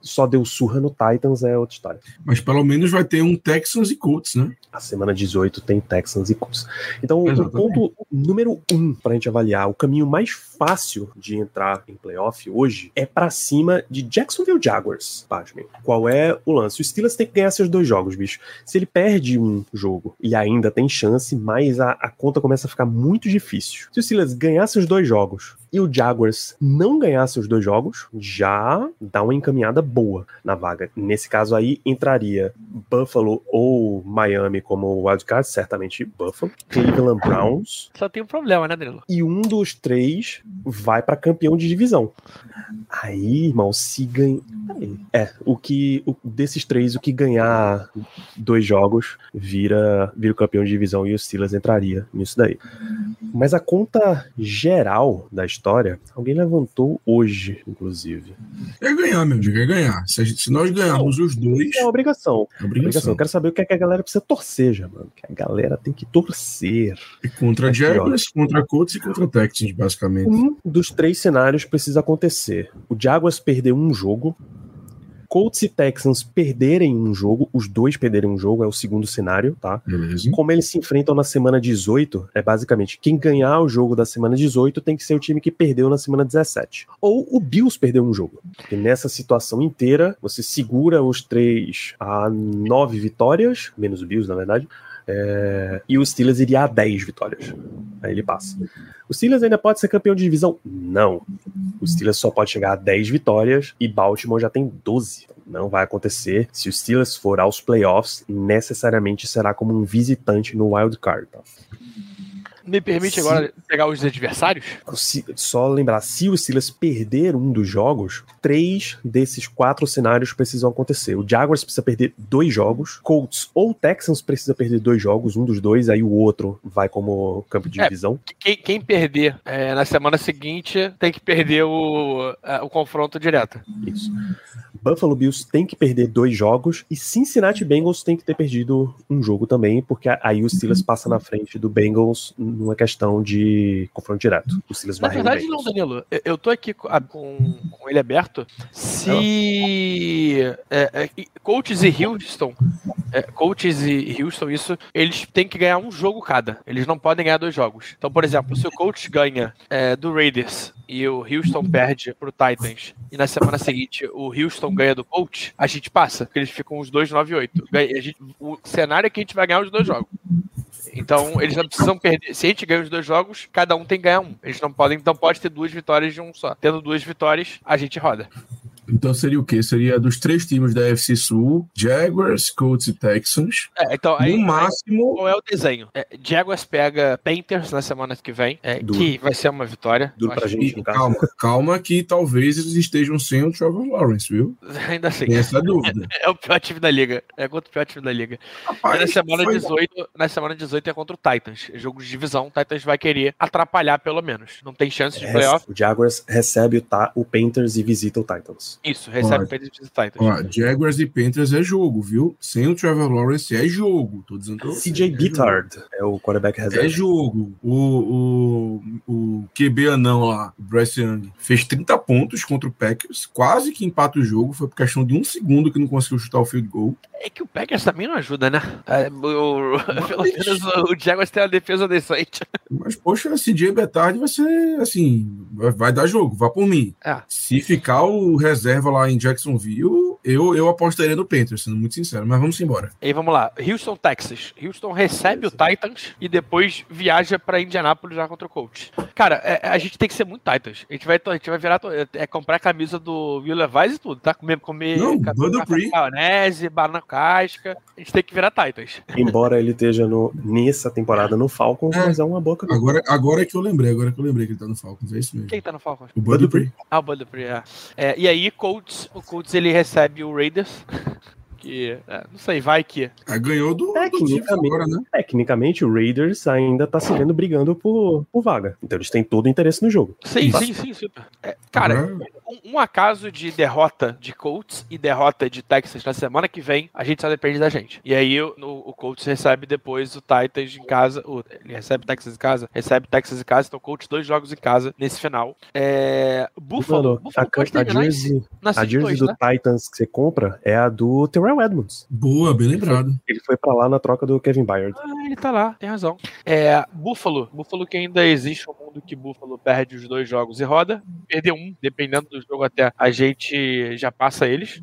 só deu surra no Titans é outra história. Mas pelo menos vai ter um Texans e Colts, né? A semana 18 tem Texans e Colts. Então, o ponto número um pra gente avaliar, o caminho mais fácil de entrar em playoff hoje é pra cima de Jacksonville Jaguars, pasmem. Qual é o lance? O Steelers tem que ganhar seus dois jogos, bicho. Se ele perde um jogo e ainda tem chance, mas a, a conta começa a ficar muito difícil. Se o Steelers ganhar seus dois jogos e o Jaguars não ganhar seus dois jogos, já dá uma encaminhada boa na vaga. Nesse caso aí, entraria Buffalo ou Miami como wildcard, certamente Buffalo, Cleveland Browns, Só tem um problema, né, Danilo? e um dos três vai para campeão de divisão. Aí, irmão, se ganha. É, o que. O, desses três, o que ganhar dois jogos vira, vira o campeão de divisão e o Steelers entraria nisso daí. Mas a conta geral da história, alguém levantou hoje, inclusive. É ganhar, meu amigo, é ganhar. Se, a gente- se nós ganharmos os dois, É uma obrigação. é obrigação. obrigação. Eu quero saber o que, é que a galera precisa torcer, já, mano. Que a galera tem que torcer. E contra Aqui. Jaguars, contra Colts e contra Texans, basicamente. Um dos três cenários precisa acontecer. O Jaguars perder um jogo, Colts e Texans perderem um jogo, os dois perderem um jogo, é o segundo cenário, tá? Beleza. Como eles se enfrentam na semana 18, é basicamente quem ganhar o jogo da semana 18 tem que ser o time que perdeu na semana 17. Ou o Bills perdeu um jogo. Porque nessa situação inteira, você segura os três a nove vitórias, menos o Bills, na verdade. É, e o Steelers iria a 10 vitórias. Aí ele passa. O Steelers ainda pode ser campeão de divisão? Não. O Steelers só pode chegar a 10 vitórias e Baltimore já tem 12. Não vai acontecer. Se o Steelers for aos playoffs, necessariamente será como um visitante no wild card. Tá? Me permite Sim. agora pegar os adversários? Se- só lembrar, se o Steelers perder um dos jogos, três desses quatro cenários precisam acontecer. O Jaguars precisa perder dois jogos, Colts ou Texans precisa perder dois jogos, um dos dois, aí o outro vai como campo de É. divisão. Quem, quem perder é, na semana seguinte tem que perder o, é, o confronto direto. Isso. Buffalo Bills tem que perder dois jogos e Cincinnati Bengals tem que ter perdido um jogo também, porque aí o Steelers passa na frente do Bengals numa questão de confronto direto. O Steelers Na verdade, não. Danilo. Eu- Eu tô aqui com, com- ele aberto. Se é, é, e- Colts e Houston, é, Colts e Houston, isso, eles têm que ganhar um jogo cada. Eles não podem ganhar dois jogos. Então, por exemplo, se o Colts ganha é, do Raiders e o Houston perde pro Titans e na semana seguinte o Houston ganha do Colts, a gente passa, porque eles ficam os dois 9-8. Ganha- a gente- O cenário é que a gente vai ganhar os dois jogos. Então, eles não precisam perder. Se a gente ganha os dois jogos, cada um tem que ganhar um. Eles não podem, então pode ter duas vitórias de um só. Tendo duas vitórias, a gente roda. Então seria o quê? Seria dos três times da FC Sul, Jaguars, Colts e Texans. É, então, aí, no máximo, qual é o desenho? É, Jaguars pega Panthers na semana que vem, é, que vai ser uma vitória. Duro pra gente, calma, calma que talvez eles estejam sem o Trevor Lawrence, viu? que- Ainda assim. Tem essa dúvida. É o pior time da liga. É contra o pior time da liga. E Rapaz, na semana foi- 18, na semana 18 é contra o Titans. É Jogo de divisão, o Titans vai querer atrapalhar pelo menos. Não tem chance de Rece- playoff. O Jaguars recebe o, Ta- o Panthers e visita o Titans. Isso, recebe Ó, o Panthers e Titans. Ó, Jaguars e Panthers é jogo, viu? Sem o Trevor Lawrence é jogo. Tô dizendo pra você, CJ é Beathard é o quarterback reserva. É jogo. O, o, o QB anão lá, o Bryce Young, fez 30 pontos contra o Packers, quase que empata o jogo, foi por questão de um segundo que não conseguiu chutar o field goal. É que o Packers também não ajuda, né? É, o- pelo menos o, Jaguars tem uma defesa decente. Mas, poxa, CJ Beathard vai ser, assim, vai, vai dar jogo, vá por mim. É. Se ficar o reserva lá em Jacksonville, eu, eu apostaria no Panthers, sendo muito sincero. Mas vamos embora. E aí vamos lá, Houston, Texas. Houston recebe o Titans e depois viaja pra Indianápolis já contra o Colts. Cara, é- a gente tem que ser muito Titans. A gente vai, a gente vai virar, to- é, comprar a camisa do Will Levis e tudo, tá? Comer, comer Não, maionese, banana casca. A gente tem que virar Titans. Embora ele esteja no, nessa temporada no Falcons, É. mas é uma camisa. Agora, agora é que eu lembrei, agora que eu lembrei que ele tá no Falcons, é isso mesmo. Quem tá no Falcons? O Bud Dupree. Ah, o Bud Dupree, é. É, E aí, Colts, o Colts ele recebe o Raiders. Que, é, não sei, vai que. Ah, ganhou do, do Tecnicamente, agora, né? tecnicamente, o Raiders ainda tá se vendo brigando por, por vaga. Então eles têm todo o interesse no jogo. Sim, sim, sim, super. É, cara, Agora- um, um acaso de derrota de Colts e derrota de Texas na semana que vem, a gente só depende da gente. E aí o, no- o Colts recebe depois o Titans em casa. o- ele recebe Texas em casa, recebe Texas em casa, então o Colts dois jogos em casa nesse final. É, Buffalo, Mano, Buffalo a, a jersey, na a jersey dois, do né? Titans que você compra é a do Terrell Edmonds. Boa, bem lembrado. Ele foi pra lá na troca do Kevin Byard. Ah, ele tá lá, tem razão. É, Buffalo. Buffalo que ainda existe um mundo que Buffalo perde os dois jogos e roda. Perdeu um, dependendo do jogo até, a gente já passa eles.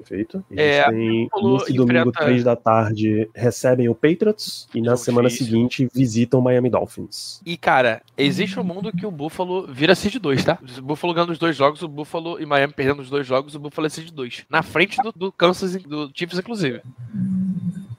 Perfeito. Eles É, têm, Buffalo nesse domingo, enfrenta- 3 da tarde, recebem o Patriots e na semana difícil. seguinte visitam o Miami Dolphins. E, cara, existe um mundo que o Buffalo vira seed 2, tá? O Buffalo ganhando os dois jogos, o Buffalo e Miami perdendo os dois jogos, o Buffalo é seed 2. Na frente do, do Kansas, do Chiefs, inclusive.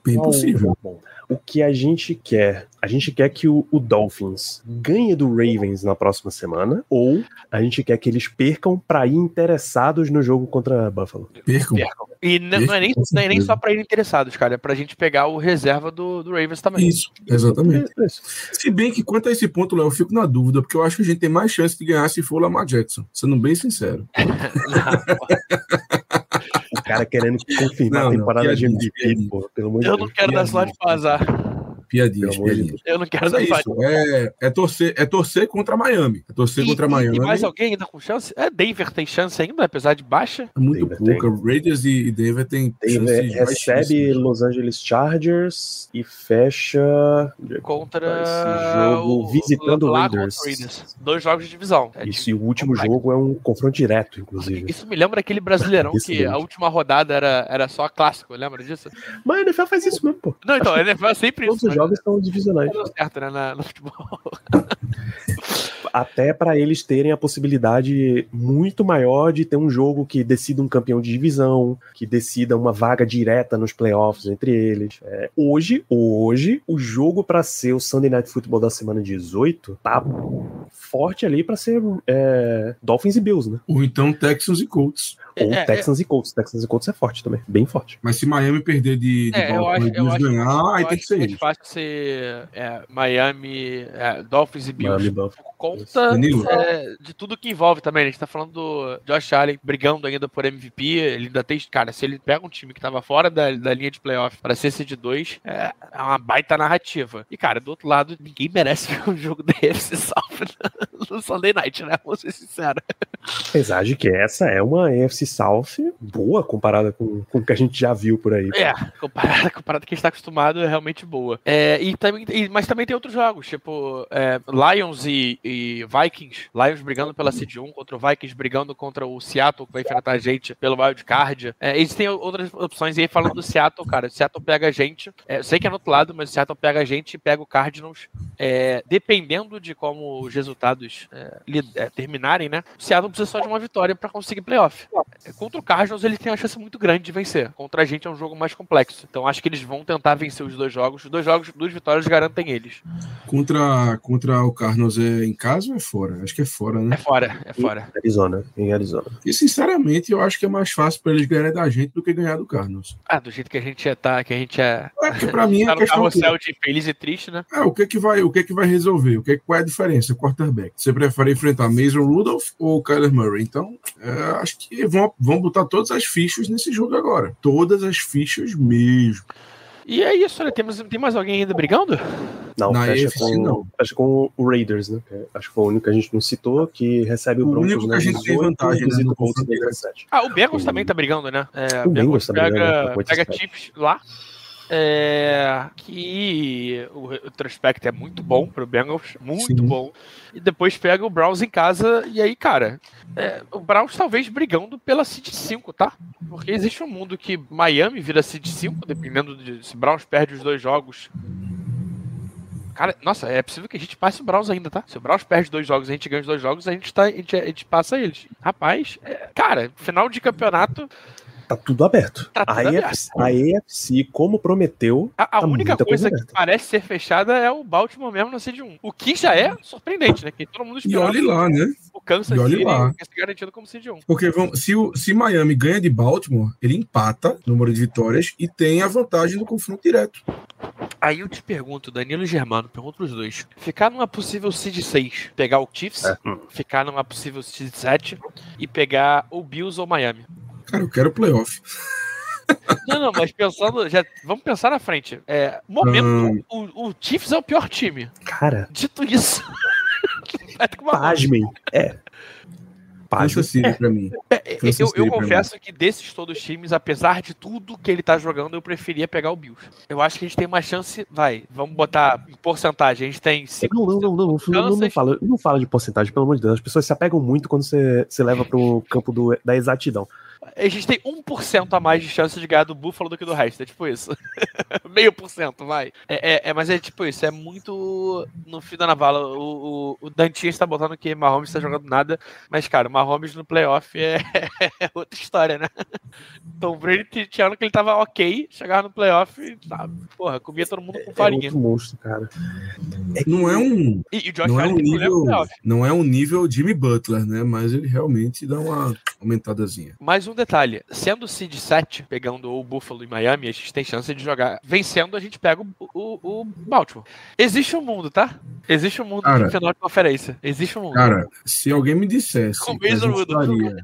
Bem Qual- possível. Bom, o que a gente quer? A gente quer que o, o Dolphins ganhe do Ravens na próxima semana ou a gente quer que eles percam pra ir interessados no jogo contra Buffalo? Percam. Percam. E n- não é, nem, não é nem só pra ir interessados, cara. É pra gente pegar o reserva do, do Ravens também. Isso, exatamente. É isso. Se bem que quanto a esse ponto, Léo, eu fico na dúvida, porque eu acho que a gente tem mais chance de ganhar se for o Lamar Jackson, sendo bem sincero. O cara querendo confirmar Não, a não, temporada de MVP, pô, pelo amor de Eu Deus. não quero dar slot pra azar. Piadinhas, de piadinhas. Eu não quero é isso, é, é, torcer, é torcer contra Miami. É torcer E, contra e- Miami. e mais alguém ainda com chance? É, Denver tem chance ainda, apesar de baixa. É muito Denver pouca. Raiders e, Denver tem Denver chances recebe. Los Angeles Chargers e fecha Contra esse jogo o- visitando o lá Raiders. contra Raiders. Dois jogos de divisão. É Isso, e o último jogo é um confronto direto, inclusive. Isso me lembra aquele brasileirão que mesmo. a última rodada era, era só clássico, lembra disso? Mas a NFL faz isso mesmo, pô. Não, então, ele foi sempre Todos isso. Os jogos são divisionais. Deu certo, né, na- no futebol. Até pra eles terem a possibilidade muito maior de ter um jogo que decida um campeão de divisão, que decida uma vaga direta nos playoffs entre eles. É, hoje, hoje, o jogo pra ser o Sunday Night Football da semana 18 tá forte ali pra ser é, Dolphins e Bills, né? Ou então Texans e Colts. Ou É, é, Texans e Colts. Texans e Colts é forte também, bem forte. Mas se Miami perder de, de É, eu Baltimore acho, e eu acho, ganhar, eu aí acho tem que ser mais eles. fácil ser é, Miami, é, Dolphins e Bills. Miami Buffalo. conta é, de tudo que envolve também. né? A gente tá falando do Josh Allen brigando ainda por MVP. Ele ainda tem. Cara, se ele pega um time que tava fora da, da linha de playoff pra ser seed 2, é, é uma baita narrativa. E, cara, do outro lado, ninguém merece ver um jogo da UFC South no, Sunday Night, né? Vamos ser sinceros. Apesar de que essa é uma AFC South boa comparada com, com o que a gente já viu por aí. É, comparado, comparado com quem está acostumado, é realmente boa. É, e também, e- mas também tem outros jogos, tipo é, Lions e, e Vikings, Lions brigando pela Seed 1, contra o Vikings brigando contra o Seattle, que vai enfrentar a gente pelo Wild Card. É, eles têm outras opções. E aí, falando do Seattle, cara, o Seattle pega a gente. É, sei que é no outro lado, mas o Seattle pega a gente e pega o Cardinals. É, dependendo de como os resultados é, é, terminarem, né? O Seattle precisa só de uma vitória para conseguir playoff. É, contra o Cardinals, ele tem uma chance muito grande de vencer. Contra a gente é um jogo mais complexo. Então acho que eles vão tentar vencer os dois jogos. Os dois jogos, duas vitórias garantem eles. Contra, contra o Cardinals é em casa ou é fora? Acho que é fora, né? É fora, é fora. Em Arizona, em Arizona. E sinceramente, eu acho que é mais fácil para eles ganharem da gente do que ganhar do Cardinals. Ah, do jeito que a gente é, tá, que a gente é. É, porque pra mim é tá no de feliz e triste, né? É, o que que vai, o que que vai resolver? O que qual é a diferença? Quarterback. Você prefere enfrentar Mason Rudolph ou Kyler Murray? Então, é, acho que vão, vão botar todas as fichas nesse jogo agora. Todas as fichas mesmo. E é isso, né? Temos, tem mais alguém ainda brigando? Não, Na fecha, com, não. fecha com o Raiders, né? Acho que foi o único que a gente não citou, que recebe o O Broncos único que né, a gente tem 18, vantagem, né, no o Colts confronto em 17. Ah, o Bengals O- também tá brigando, né? É, O o Bengals Bengals tá brigando, pega, né, pega 87. Chiefs lá. É, que o retrospecto é muito bom pro Bengals, muito Sim. bom. E depois pega o Browns em casa. E aí, cara, é, o Browns talvez brigando pela Seed 5, tá? Porque existe um mundo que Miami vira Seed 5, dependendo de se Browns perde os dois jogos. Cara, nossa, é possível que a gente passe o Browns ainda, tá? Se o Browns perde dois jogos e a gente ganha os dois jogos, a gente, tá, a gente, a gente passa eles. Rapaz, é, cara, final de campeonato, Tá tudo aberto. Tá tudo a, AFC, a AFC, como prometeu, A, a Tá única coisa coisa que parece ser fechada é o Baltimore mesmo na Seed 1. O que já é surpreendente, né? Que todo mundo E esperava olhe lá, né? o Kansas e City lá. se garantido como Seed 1. Porque vamos, se, o, se Miami ganha de Baltimore, ele empata o número de vitórias e tem a vantagem do confronto direto. Aí eu te pergunto, Danilo e Germano, pergunto pros dois. Ficar numa possível Seed 6, pegar o Chiefs, É. ficar numa possível Seed 7 e pegar o Bills ou Miami. Cara, eu quero playoff. Não, não, mas pensando, já, vamos pensar na frente. É, momento, Hum. o, o Chiefs é o pior time. cara, Dito isso. vai ter que uma pasmem. É. Pasmem. Kansas City pra mim. É, eu, City eu pra confesso que desses todos os times, apesar de tudo que ele tá jogando, eu preferia pegar o Bills. Eu acho que a gente tem uma chance, vai, vamos botar em porcentagem, a gente tem 5%. Não, não, não, não, não, não, fala, não fala de porcentagem, pelo amor de Deus. As pessoas se apegam muito quando você, você leva pro campo do, da exatidão. A gente tem 1% a mais de chance de ganhar do Buffalo do que do resto, é tipo isso. Meio por cento, vai. É, é- é- mas é tipo isso, é muito no fio da navala. O, o, o Dantinha está botando que Mahomes está jogando nada, mas, cara, o Mahomes no playoff é, é outra história, né? Então o Brady tinha ano que ele tava ok, chegava no playoff e, tá, porra, comia todo mundo com É farinha. outro monstro, cara. Não é um, E, e o Josh não é um nível, playoff. não é um nível Jimmy Butler, né? Mas ele realmente dá uma aumentadazinha. Mais um detalhe, sendo o Seed 7, pegando o Buffalo e Miami, a gente tem chance de jogar. Vencendo, a gente pega o, o, o Baltimore. Existe um mundo, tá? Existe um mundo Cara. de final de conferência. Existe um mundo. Cara, se alguém me dissesse Com Mason estaria...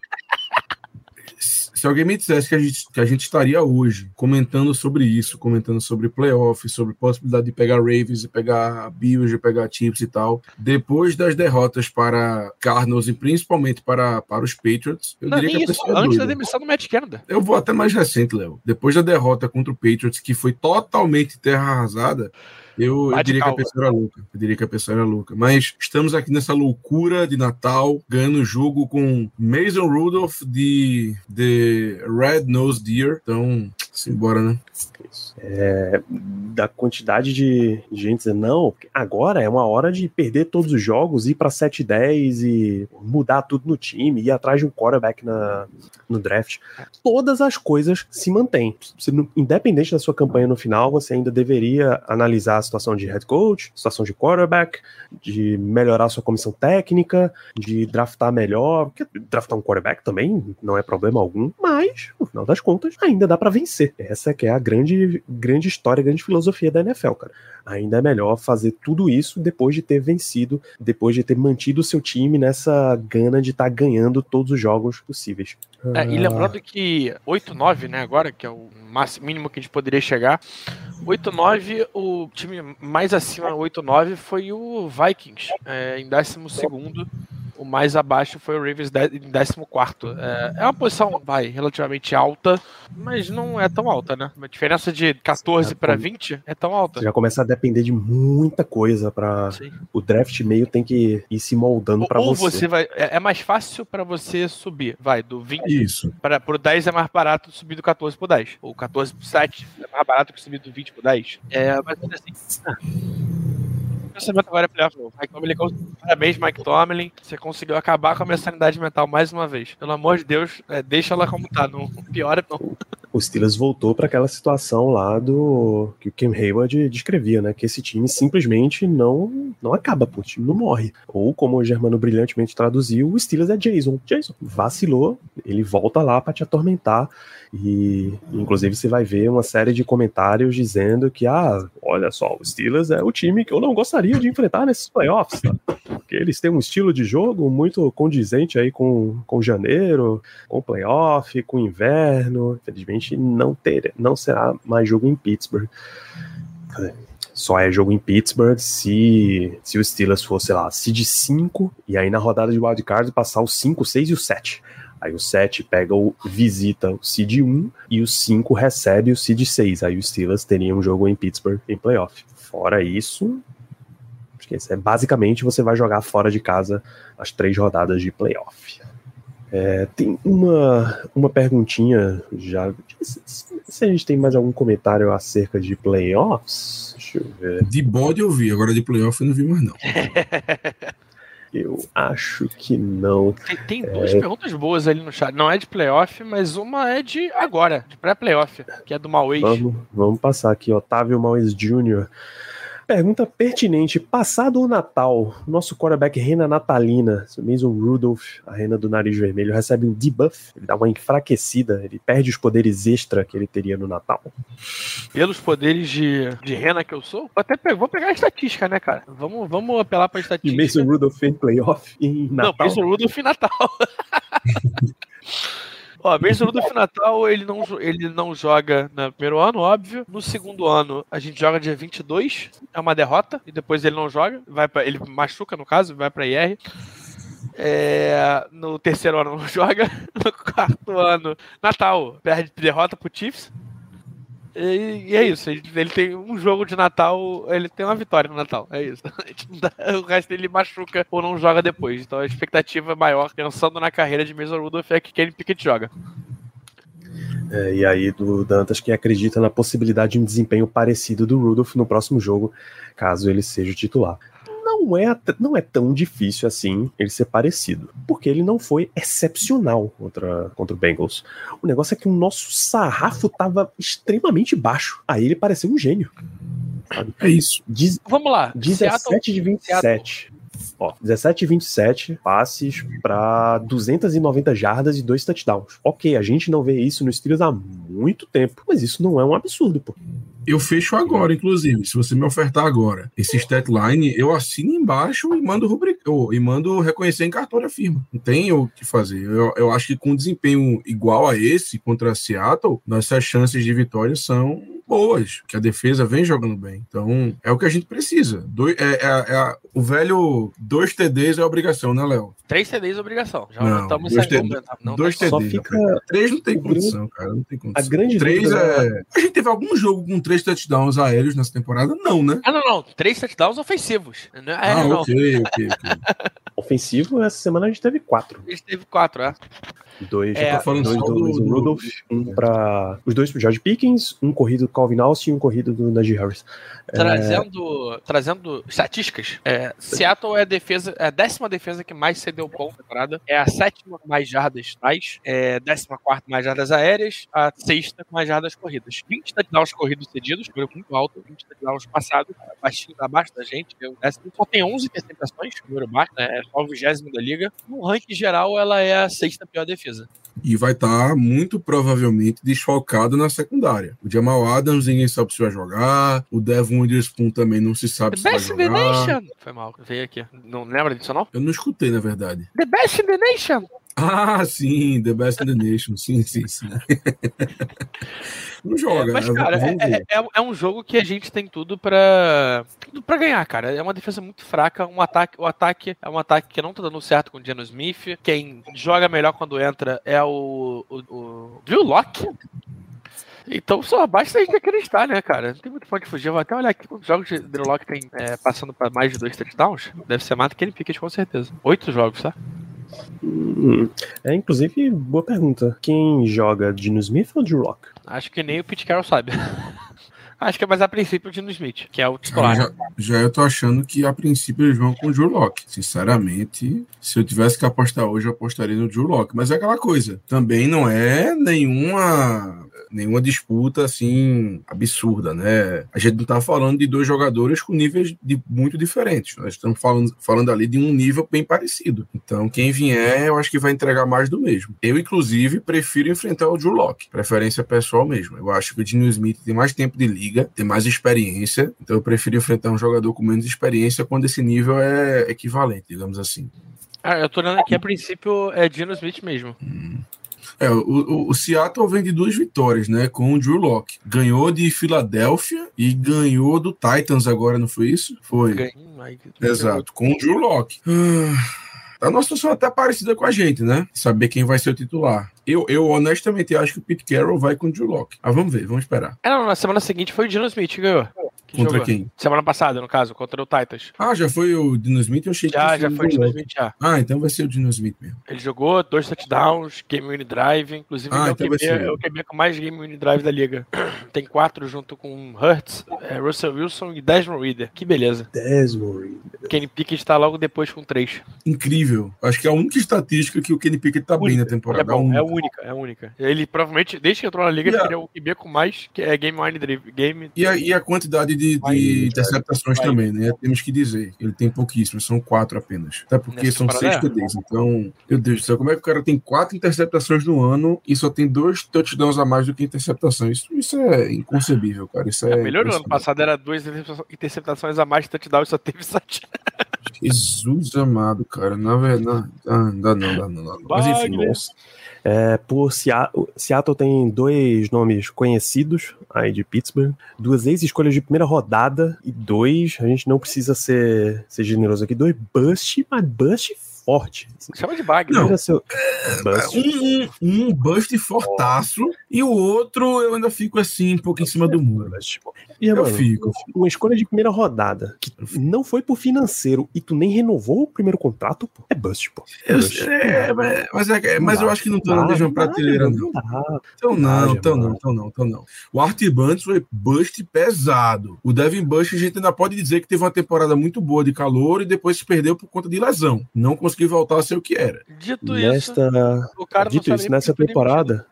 Se alguém me dissesse que a, gente, que a gente estaria hoje comentando sobre isso, comentando sobre playoff, sobre possibilidade de pegar Ravens e pegar Bills, de pegar Chiefs e tal, depois das derrotas para Cardinals e principalmente para, para os Patriots, eu Não, diria que a isso, pessoa é antes da doida. demissão do Matt Canada. Eu vou até mais recente, Léo. Depois da derrota contra o Patriots, que foi totalmente terra arrasada, eu, eu diria que a pessoa era louca. Eu diria que a pessoa era louca. Mas estamos aqui nessa loucura de Natal, ganhando o jogo com Mason Rudolph de The Red Nose Deer. Então, simbora, né? Isso. É, da quantidade de, gente dizendo, não, agora é uma hora de perder todos os jogos, ir pra 7-10 e mudar tudo no time, ir atrás de um quarterback na, no draft. Todas as coisas se mantêm. Você independente da sua campanha no final, você ainda deveria analisar a situação de head coach, situação de quarterback, de melhorar sua comissão técnica, de draftar melhor. Porque draftar um quarterback também não é problema algum, mas, no final das contas, ainda dá pra vencer. Essa que é a grande, grande história, grande filosofia da NFL, cara. Ainda é melhor fazer tudo isso depois de ter vencido, depois de ter mantido o seu time nessa gana de estar ganhando todos os jogos possíveis. É, e lembrando que 8-9, né, agora, que é o máximo mínimo que a gente poderia chegar. 8-9, o time mais acima 8-9 foi o Vikings, é, em 12 O mais abaixo foi o Ravens de- em 14. É, é uma posição, vai, relativamente alta, mas não é tão alta, né? Uma diferença de 14 É, para como- 20 é tão alta. Já começa a depender de muita coisa para o draft meio tem que ir se moldando para Ou você. você vai. É, é mais fácil para você subir, vai, do 20 Isso. para pro 10 é mais barato subir do 14 pro 10. Ou 14 pro 7 é mais barato que subir do 20 pro 10. É, mas assim. Pensamento agora é playoff novo. Mike Tomlin, parabéns, Mike Tomlin. Você conseguiu acabar com a minha sanidade mental mais uma vez. Pelo amor de Deus, é, deixa ela como tá. Não piora, não. O Steelers voltou para aquela situação lá do que o Kim Hayward descrevia, né? Que esse time simplesmente não não acaba, pô, o time não morre. Ou como o Germano brilhantemente traduziu, o Steelers é Jason. Jason vacilou, ele volta lá para te atormentar e inclusive você vai ver uma série de comentários dizendo que ah, olha só, o Steelers é o time que eu não gostaria de enfrentar nesses playoffs, tá? Porque eles têm um estilo de jogo muito condizente aí com, com janeiro, com playoff, com inverno. Infelizmente, não, ter, não será mais jogo em Pittsburgh. Só é jogo em Pittsburgh se, se o Steelers for, sei lá, seed 5, e aí na rodada de wildcard passar o 5, 6 e o 7. Aí o 7 pega o visita o seed 1 e o 5 recebe o seed 6. Aí o Steelers teria um jogo em Pittsburgh em playoff. Fora isso, esquece. É, basicamente você vai jogar fora de casa as três rodadas de playoff. É, tem uma, uma perguntinha já. Se a gente tem mais algum comentário acerca de playoffs? Deixa eu ver. De bode eu vi, agora de playoff eu não vi mais, não. Eu acho que não. Tem, tem duas perguntas boas ali no chat. Não é de playoff, mas uma é de agora, de pré-playoff, que é do Mauês. Vamos, vamos passar aqui, Otávio Maues Jr. Pergunta pertinente: passado o Natal, nosso quarterback Rena Natalina, Mason Rudolph, a rena do nariz vermelho, recebe um debuff, ele dá uma enfraquecida, ele perde os poderes extra que ele teria no Natal. Pelos poderes de, de rena que eu sou, vou até pe- vou pegar a estatística, né, cara? Vamos, vamos apelar pra E estatística. Mason Rudolph em playoff em Não, Natal. Mason Rudolph em Natal. Ó, Rudolph em Natal, ele não, ele não joga no primeiro ano, óbvio. No segundo ano, a gente joga dia 22, é uma derrota, e depois ele não joga, vai pra, ele machuca, no caso, vai pra IR. É, no terceiro ano não joga. No quarto ano, Natal, perde derrota pro Chiefs. E, e é isso, ele, tem um jogo de Natal, ele tem uma vitória no Natal, é isso. O resto ele machuca ou não joga depois. Então a expectativa maior, pensando na carreira de Mason Rudolph, é que Kenny Pickett joga. É, e aí do Dantas que acredita na possibilidade de um desempenho parecido do Rudolph no próximo jogo, caso ele seja o titular. Não é, não é tão difícil assim ele ser parecido, porque ele não foi excepcional contra, contra o Bengals. O negócio é que o nosso sarrafo tava extremamente baixo. Aí ele pareceu um gênio. É isso. Diz- Vamos lá. 17 de 27. Ó, 17 de 27 passes para 290 jardas e dois touchdowns. Ok, a gente não vê isso no Steelers há muito tempo, mas isso não é um absurdo, pô. Eu fecho agora, inclusive. Se você me ofertar agora esse statline, eu assino embaixo e mando rubricar, e mando reconhecer em cartório firma. Não tem o que fazer. Eu, eu acho que com desempenho igual a esse contra Seattle, nossas chances de vitória são boas, que a defesa vem jogando bem. Então, é o que a gente precisa. Doi- é, é- é- o velho dois TDs é obrigação, né, Léo? Três CDs é obrigação. Já Não, estamos dois. TD. Não, dois tá- Só TDs. fica cara. Três não tem condição, cara. Não tem condição. a grande Três é. A gente teve algum jogo com três touchdowns aéreos nessa temporada? Não, né? Ah, não, não. Três touchdowns ofensivos. Não, é, ah, não. ok, ok, ok. ofensivo, essa semana a gente teve quatro. Ele teve quatro, é. Dois, É, Tô falando dois só do, do- do- Rudolph, um para os dois pro George Pickens, um corrido do Calvin Austin e um corrido do Najee Harris. Trazendo, trazendo estatísticas, é, Seattle é a defesa, é a décima defesa que mais cedeu ponto na temporada, é a sétima com mais jardas traz, é a décima quarta com mais jardas aéreas, a sexta com mais jardas corridas. 20 touchdowns corridos cedidos, número muito alto, 20 touchdowns passados, baixinho abaixo da gente, é o décimo. só tem 11 interceptações, número baixo, né, é só o vigésimo da liga. No ranking geral, ela é a sexta pior defesa. E vai estar muito provavelmente desfalcado na secundária. O Jamal Adams, ninguém sabe se vai jogar. O Devon Witherspoon também não se sabe The se vai best in the jogar. nation! Foi mal, veio aqui. Não lembra disso não? Eu não escutei, na verdade. The best in the nation! Ah, sim, The Best in the Nation. Sim, sim, sim. Não joga, É, mas, né? cara, é, é- é um jogo que a gente tem tudo pra, tudo pra ganhar, cara. É uma defesa muito fraca, um ataque, o ataque é um ataque que não tá dando certo com o Geno Smith. Quem joga melhor quando entra é o, o, o Drew Locke. Então só basta a gente acreditar, né, cara? Não tem muito ponto de fugir. Eu vou até olhar aqui quantos jogos de Drew Locke tem é, passando pra mais de dois touchdowns. Deve ser mais do que ele Pickett, com certeza. Oito jogos, tá? Hum, É, inclusive, boa pergunta. Quem joga Dino Smith ou Drew Lock? Acho que nem o Pete Carroll sabe. Acho que é mais a princípio o Dino Smith, que é o Cara, titular. já, já eu tô achando que a princípio eles vão com o Drew Locke. Sinceramente, se eu tivesse que apostar hoje, eu apostaria no Drew Locke. Mas é aquela coisa. Também não é nenhuma nenhuma disputa assim absurda, né? A gente não tá falando de dois jogadores com níveis de, muito diferentes. Nós estamos falando, falando ali de um nível bem parecido. Então, quem vier, eu acho que vai entregar mais do mesmo. Eu, inclusive, prefiro enfrentar o Drew Locke. Preferência pessoal mesmo. Eu acho que o Dino Smith tem mais tempo de liga, tem mais experiência. Então, eu prefiro enfrentar um jogador com menos experiência quando esse nível é equivalente, digamos assim. Ah, eu tô olhando aqui, a princípio é Dino Smith mesmo. É, o, o, Seattle vem de duas vitórias, né? Com o Drew Locke. Ganhou de Filadélfia e ganhou do Titans agora, não foi isso? Foi. Ganhei, Exato, com o Drew Locke. Ah, Tá numa situação até parecida com a gente, né? Saber quem vai ser o titular. Eu, eu honestamente acho que o Pete Carroll vai com o Drew Locke. Mas vamos ver, vamos esperar. É, não, na semana seguinte foi o Dino Smith que ganhou. Que Contra jogou. quem? Semana passada, no caso, contra o Titans. Ah, já foi o Dino Smith? Eu achei que Já, tinha já foi o Dino. Smith já. Ah, então vai ser o Dino Smith mesmo. Ele jogou dois touchdowns, game winning drive, inclusive Ah, ele é, então o vai QB, é o QB com mais game winning drive da liga. Tem quatro junto com Hurts, é, Russell Wilson e Desmond Reader. Que beleza. Desmond. Kenny Pickett tá logo depois com três. Incrível. Acho que é a única estatística que o Kenny Pickett tá bem na É temporada. bom, A é a única. é a única. Ele provavelmente, desde que entrou na liga, Yeah. ele é o QB com mais que é game winning drive. Game E a, e a quantidade de, de interceptações também, né? Temos que dizer. Ele tem pouquíssimas, são quatro apenas. Até porque Nessa são seis é. TDs. Então, meu Deus do céu, como é que o cara tem quatro interceptações no ano e só tem dois touchdowns a mais do que interceptação? Isso, isso é inconcebível, cara. Isso é. É, melhorou. Ano passado era duas interceptações a mais de touchdown e só teve sete. Jesus amado, cara. Na verdade. Ah, dá não, dá não, dá não. Mas enfim, nossa. É, por Seattle, Seattle tem dois nomes conhecidos aí de Pittsburgh, duas ex-escolhas de primeira rodada e dois, a gente não precisa ser, ser generoso aqui, dois bust, mas bust forte. Chama de bag. Não. né? Tira seu bust. Um, um, um bust fortaço e o outro eu ainda fico assim, um pouco em cima do muro. Bust. E, Eu mano, fico. uma escolha de primeira rodada que não foi por financeiro e tu nem renovou o primeiro contrato, pô, é bust, pô. Eu, Bust. é, mas, mas, é- mas eu acho que não tô na mesma prateleira, não. dá. Então não, então não, então não, então não. O Art Bunts foi bust pesado. O Devin Bush, a gente ainda pode dizer que teve uma temporada muito boa de calor e depois se perdeu por conta de lesão. Não conseguiu voltar a ser o que era. Dito isso, Nesta, o cara não Dito isso, nessa temporada,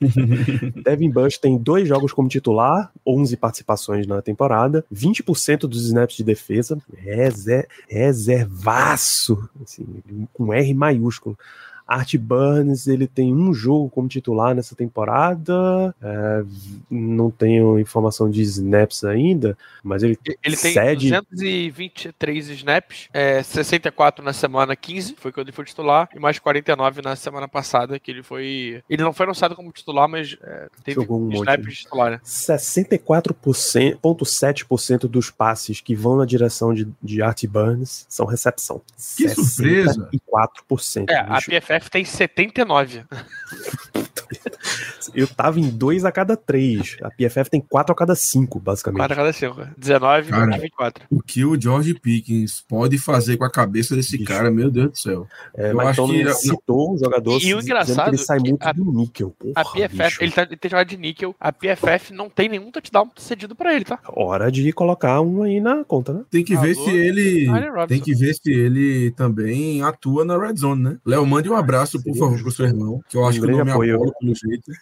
Devin Bush tem dois jogos como titular, 11 participações na temporada, 20% dos snaps de defesa, reser, reservaço, assim, com R maiúsculo. Art Burns, ele tem um jogo como titular nessa temporada, é, não tenho informação de snaps ainda, mas ele, Ele tem cede 223 snaps, é, 64 na semana 15, foi quando ele foi titular, e mais 49 na semana passada, que ele foi. Ele não foi anunciado como titular, mas é, teve Jogou um monte, snaps né? de titular, né? 64,7% dos passes que vão na direção de, de Art Burns são recepção. Que surpresa! 64%. É, a bicho. PFF tem 79. Eu tava em 2 a cada 3. A PFF tem 4 a cada 5, basicamente. 4 a cada 5. 19 Cara. e 24. O que o George Pickens pode fazer com a cabeça desse Bicho. cara, meu Deus do céu. É, eu mas acho então que- não citou o jogador E o engraçado que ele sai que muito a- do níquel. Porra, A PFF, bicho. ele, tá, ele tem jogado de níquel, a PFF não tem nenhum touchdown cedido pra ele, tá? Hora de colocar um aí na conta, né? Tem que ver se ele. Tem que ver se ele também atua na Red Zone, né? Léo, mande um abraço, por favor, pro seu irmão, que eu Um acho que o grande nome é apoio. Pelo jeito.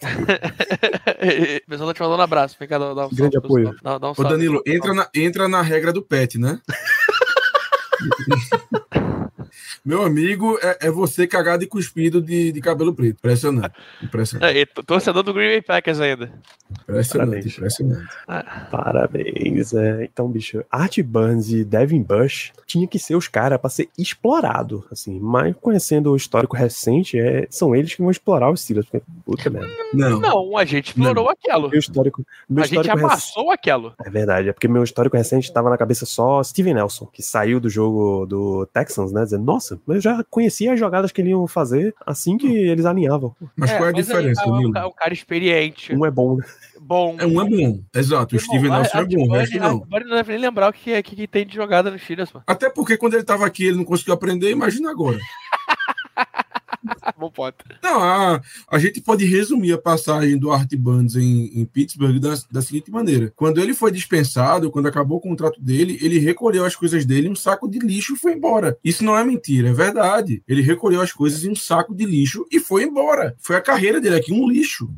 o pessoal tá te mandando um abraço. Vem cá, dá, dá um Grande salve, apoio. Dá, dá um Ô. Danilo, entra na, entra na regra do pet, né? Meu amigo, é, é você cagado e cuspido de, de cabelo preto. Impressionante. Impressionante. É, torcedor do Green Bay Packers ainda. Impressionante, Parabéns. impressionante. Parabéns. É, então, bicho, Art Burns e Devin Bush tinha que ser os caras pra ser explorado, assim. Mas conhecendo o histórico recente, é, são eles que vão explorar os Steelers. Porque, puta merda. Não. Não, a gente explorou aquilo. Meu histórico, meu A gente histórico recente. amassou aquilo. É verdade, é porque meu histórico recente tava na cabeça só Steven Nelson, que saiu do jogo do Texans, né? Dizendo, nossa, mas eu já conhecia as jogadas que eles iam fazer assim que eles alinhavam. Mas qual é a aí, diferença, é um, Nilo? é um cara experiente, Um é bom, né? bom. É um é bom. Exato, o Steven Nelson é bom, o resto não. Agora não deve nem lembrar o que, que, que tem de jogada no Steelers, pô. Até porque quando ele tava aqui ele não conseguiu aprender, imagina agora. Bom ponto. Não, a, a gente pode resumir a passagem do Art Burns em, em Pittsburgh da, da seguinte maneira: quando ele foi dispensado, quando acabou o contrato dele, ele recolheu as coisas dele em um saco de lixo e foi embora. Isso não é mentira, é verdade. Ele recolheu as coisas em um saco de lixo e foi embora. Foi a carreira dele aqui, um lixo.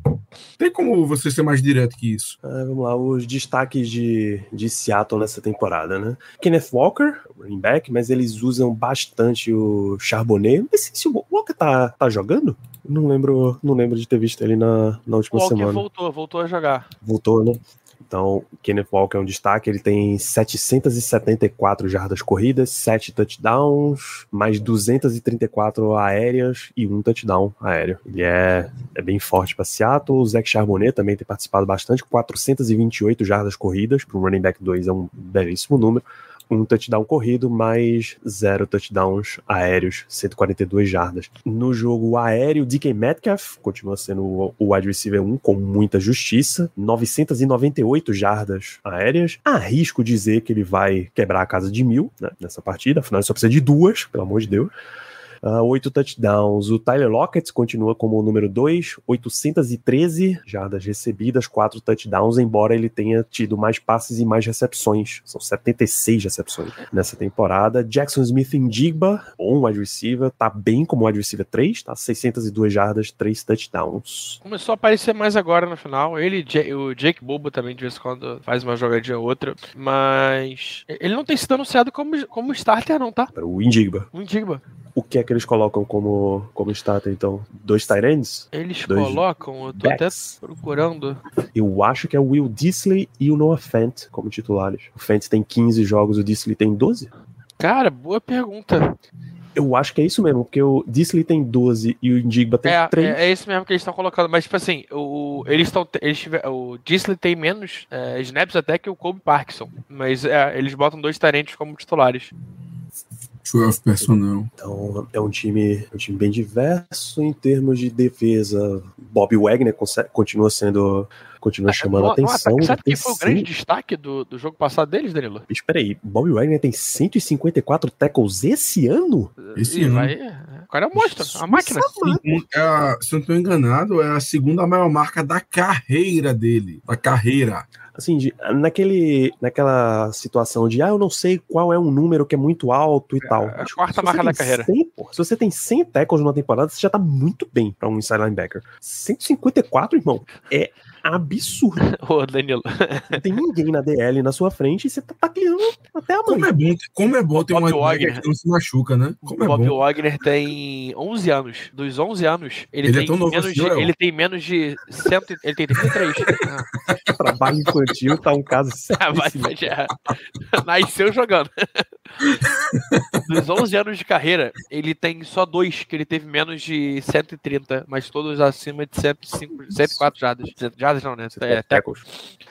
Tem como você ser mais direto que isso? Ah, vamos lá, os destaques de, de Seattle nessa temporada, né? Kenneth Walker, running back, mas eles usam bastante o Charbonnet. Não sei se o Walker tá, tá jogando? Não lembro, não lembro de ter visto ele na, na última Walker semana. voltou, voltou a jogar. Voltou, né? Então, Kenneth Walker é um destaque. Ele tem 774 jardas corridas, 7 touchdowns, mais 234 aéreas e um touchdown aéreo. Ele é, é bem forte para Seattle. O Zach Charbonnet também tem participado bastante, 428 jardas corridas. Para o running back 2 é um belíssimo número. Um touchdown corrido, mais zero touchdowns aéreos, 142 jardas. No jogo aéreo, DK Metcalf continua sendo o- wide receiver 1 com muita justiça, 998 jardas aéreas. Arrisco dizer que ele vai quebrar a casa de mil né, nessa partida, afinal ele só precisa de duas, pelo amor de Deus. Ah, oito touchdowns. O Tyler Lockett continua como o número 2, 813 jardas recebidas, quatro touchdowns, embora ele tenha tido mais passes e mais recepções. São 76 recepções nessa temporada. Jackson Smith em Digba, bom wide receiver, tá bem como wide receiver 3, tá? 602 jardas, 3 touchdowns. Começou a aparecer mais agora no final. Ele o Jake Bobo também, de vez em quando, faz uma jogadinha ou outra. Mas ele não tem sido anunciado como, como starter, não, tá? O Indigba. Um Digba. O que é que eles colocam como, como starter, então? Dois ends? Eles Dois colocam, eu tô até Backs. procurando. Eu acho que é o Will Disley e o Noah Fant como titulares. O Fant tem 15 jogos, o Disley tem 12? Cara, boa pergunta. Eu acho que é isso mesmo, porque o Disley tem 12 e o Indigba tem É, 3. é, é esse mesmo que eles estão colocando. Mas, tipo assim, o, eles estão. Eles tiver, o Disley tem menos é, snaps até que o Kobe Parkinson. Mas é, eles botam dois tarentes como titulares. 12 personnel. Então é um time, um time bem diverso em termos de defesa. Bob Wagner conse- continua sendo. Continua chamando No- no atenção. sabe Tem quem foi o grande destaque do, do jogo passado deles, Danilo? Espera aí, Bob Wagner tem 154 tackles esse ano? Esse Ih, ano. vai- cara é um monstro, a máquina. É a- se eu não estou enganado, é a segunda maior marca da carreira dele. Da carreira. Assim, de- naquele, naquela situação de, ah, eu não sei qual é um número que é muito alto e tal. a Mas quarta se você marca da tem carreira. 100, porra, se você tem 100 tackles numa temporada, você já tá muito bem pra um inside linebacker. 154, irmão, é absurdo. Ô, Danilo. Não tem ninguém na DL na sua frente e você tá tacleando até a Como é bom, como é bom ter um Bob linebacker Wagner. que não se machuca, né? Como é Bob bom. Wagner tem 11 anos. Dos 11 anos, ele, Ele é tem, tão novo menos assim, de, Joel? ele tem menos de 100, ele tem 33. Ah, Trabalho infantil tá um caso sério. vai, vai, já. Nasceu jogando. Dos 11 anos de carreira, ele tem só dois que ele teve menos de 130, mas todos acima de 105, 104 jadas. Jadas não, né? É, tackles.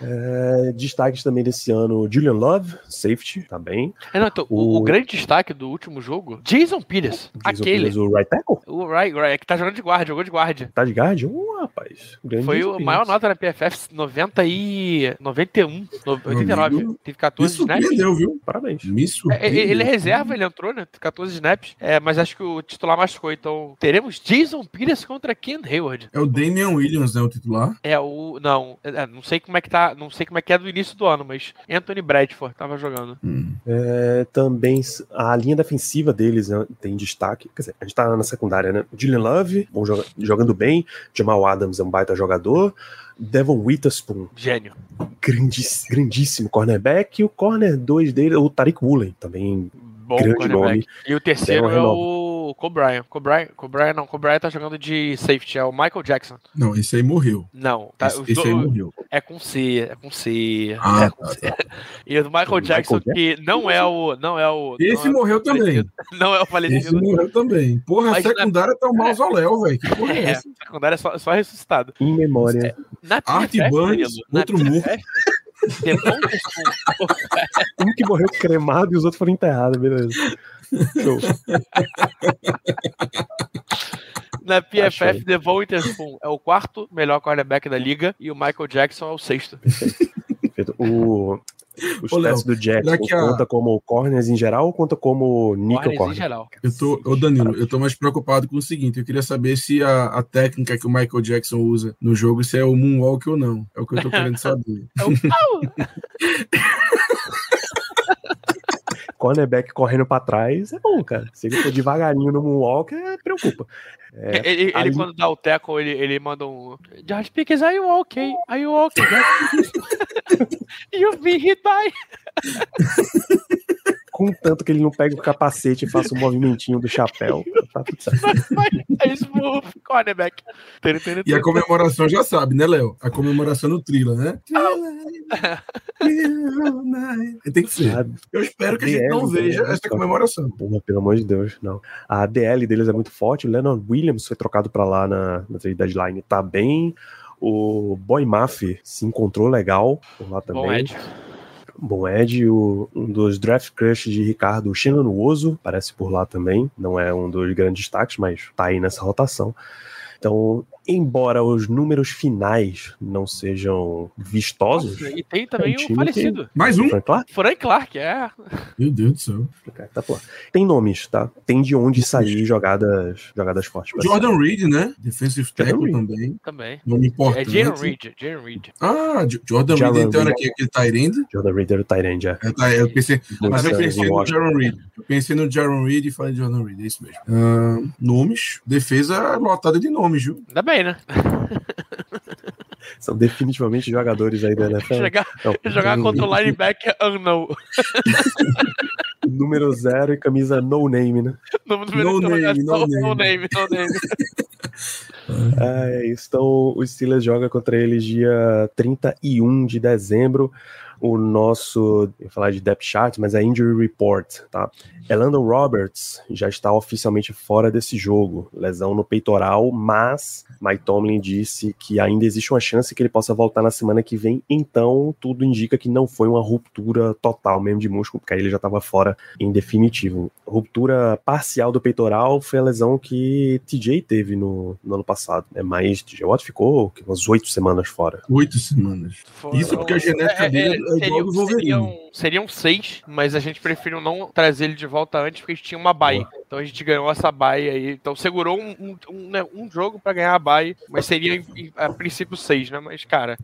É, destaques também desse ano, Julian Love, safety, tá bem. É, não, então, o... O- grande destaque do último jogo, Jason Pires. Jason aquele. Pires, o right tackle, O right, right, que tá jogando de guarda, jogou de guarda. tá de guard? Uh, rapaz. grande Foi o maior nota da PFF, 90 e 91, no- 89. amigo, Teve Me 14 snaps. surpreendeu, viu? Parabéns. Me É, surpreendeu. Ele é reserva, ele entrou, né? 14 snaps. É, mas acho que o titular machucou. Então, teremos Jason Pires contra Ken Hayward. É o Damian Williams, né? O titular. É o. Não, é, não sei como é que tá. Não sei como é que é do início do ano, mas Anthony Bradford tava jogando. Hum. É, também a linha defensiva deles né, tem destaque. Quer dizer, a gente tá na secundária, né? Julian Love, bom, joga- jogando bem. Jamal Adams é um baita jogador. Devon Witherspoon, Gênio. grandis- grandíssimo cornerback. E o corner 2 dele, o Tariq Woolen, também Bom Grande nome. E o terceiro é o o Cobrian. Cobrian, Cobrian não, Cobrian tá jogando de safety, é o Michael Jackson. Não, esse aí morreu. Não, tá, esse, esse aí do- morreu. é com C, é com C. Ah, é com tá, C. tá. E o do Michael O Jackson, Michael que não é o. Não é o. Esse não é o morreu também. falecido, Não é o Esse falecido. morreu também. Porra, a Mas na- secundária tá um mausoléu, velho. Que porra é É, essa? secundário é só, só ressuscitado. Em memória. Na Art PFF, Burns, na outro Smith- Um que morreu cremado e os outros foram enterrados, beleza. Show. Na PFF, Achei. Devon Witherspoon é o quarto melhor cornerback da liga e o Michael Jackson é o sexto. Perfeito. O, os Ô, Léo, do Jackson a- conta como corners em geral ou conta como nickel em corner? geral. Eu tô, ô Danilo, eu tô mais preocupado com o seguinte: eu queria saber se a, a técnica que o Michael Jackson usa no jogo se é o Moonwalk ou não. É o que eu tô querendo saber. É o pau! Cornerback correndo pra trás é bom, cara. Se ele for devagarinho no moonwalk, é, preocupa. É, ele, ele ali- quando dá o teco, ele, ele manda um. George Pickens, are you okay? Are you okay? You've been hit by. Contanto que ele não pega o capacete e faça o movimentinho do chapéu, tá tudo certo. É cornerback. E a comemoração já sabe, né, Léo? A comemoração no Trila, né? Tem que ser. Eu espero que a gente não DL, veja essa comemoração. Porra, pelo amor de Deus, não. A DL deles é muito forte. O Leonard Williams foi trocado pra lá na, na trade deadline. Tá bem. O Boy Maff se encontrou legal por lá também. Bom. Bom Ed, o, um dos draft crush de Ricardo, o parece por lá também. Não é um dos grandes destaques, mas tá aí nessa rotação. Então, embora os números finais não sejam vistosos, Nossa, e tem também É um o falecido. Mais um? Frank Clark, Frank Clark, é. Meu Deus do céu. tá, pô. tem nomes, tá? Tem de onde sair jogadas, jogadas fortes. Jordan Reed, né? Defensive tackle Reed. também. Também. Nome É importante. Jalen Reed. Jalen Reed. Ah, Jordan Reed, então era Reed. aqui, aquele Tyrande? Jordan Reader, o Tyrande, é. É, tá, eu pensei, mas eu pensei no. Jaron Reed. Eu pensei no Jaron Reed e falei Jordan Reed, é isso mesmo. Ah, nomes, defesa lotada de nomes, viu? Ainda bem, né? São definitivamente jogadores aí da NFL. Jogar, Não, jogar contra o linebacker unknown. Número zero e camisa no name, né? No, no, No no- name, no name. name, no name. Ah, é isso. Então, o Steelers joga contra eles dia 31 de dezembro. O nosso, eu ia falar de depth chart, mas é injury report, tá? Elandon Roberts já está oficialmente fora desse jogo, lesão no peitoral, mas Mike Tomlin disse que ainda existe uma chance que ele possa voltar na semana que vem, então tudo indica que não foi uma ruptura total mesmo de músculo, porque aí ele já estava fora em definitivo. Ruptura parcial do peitoral foi a lesão que TJ teve no, no ano passado, né? mas TJ Watt ficou umas oito semanas fora. Oito semanas. Isso porque a genética dele é Wolverine. seriam, seriam seis, mas a gente preferiu não trazer ele de volta antes porque a gente tinha uma bye. Então a gente ganhou essa bye aí. Então segurou um, um, um, né, um jogo pra ganhar a bye, mas seria a princípio seis, né? Mas, cara,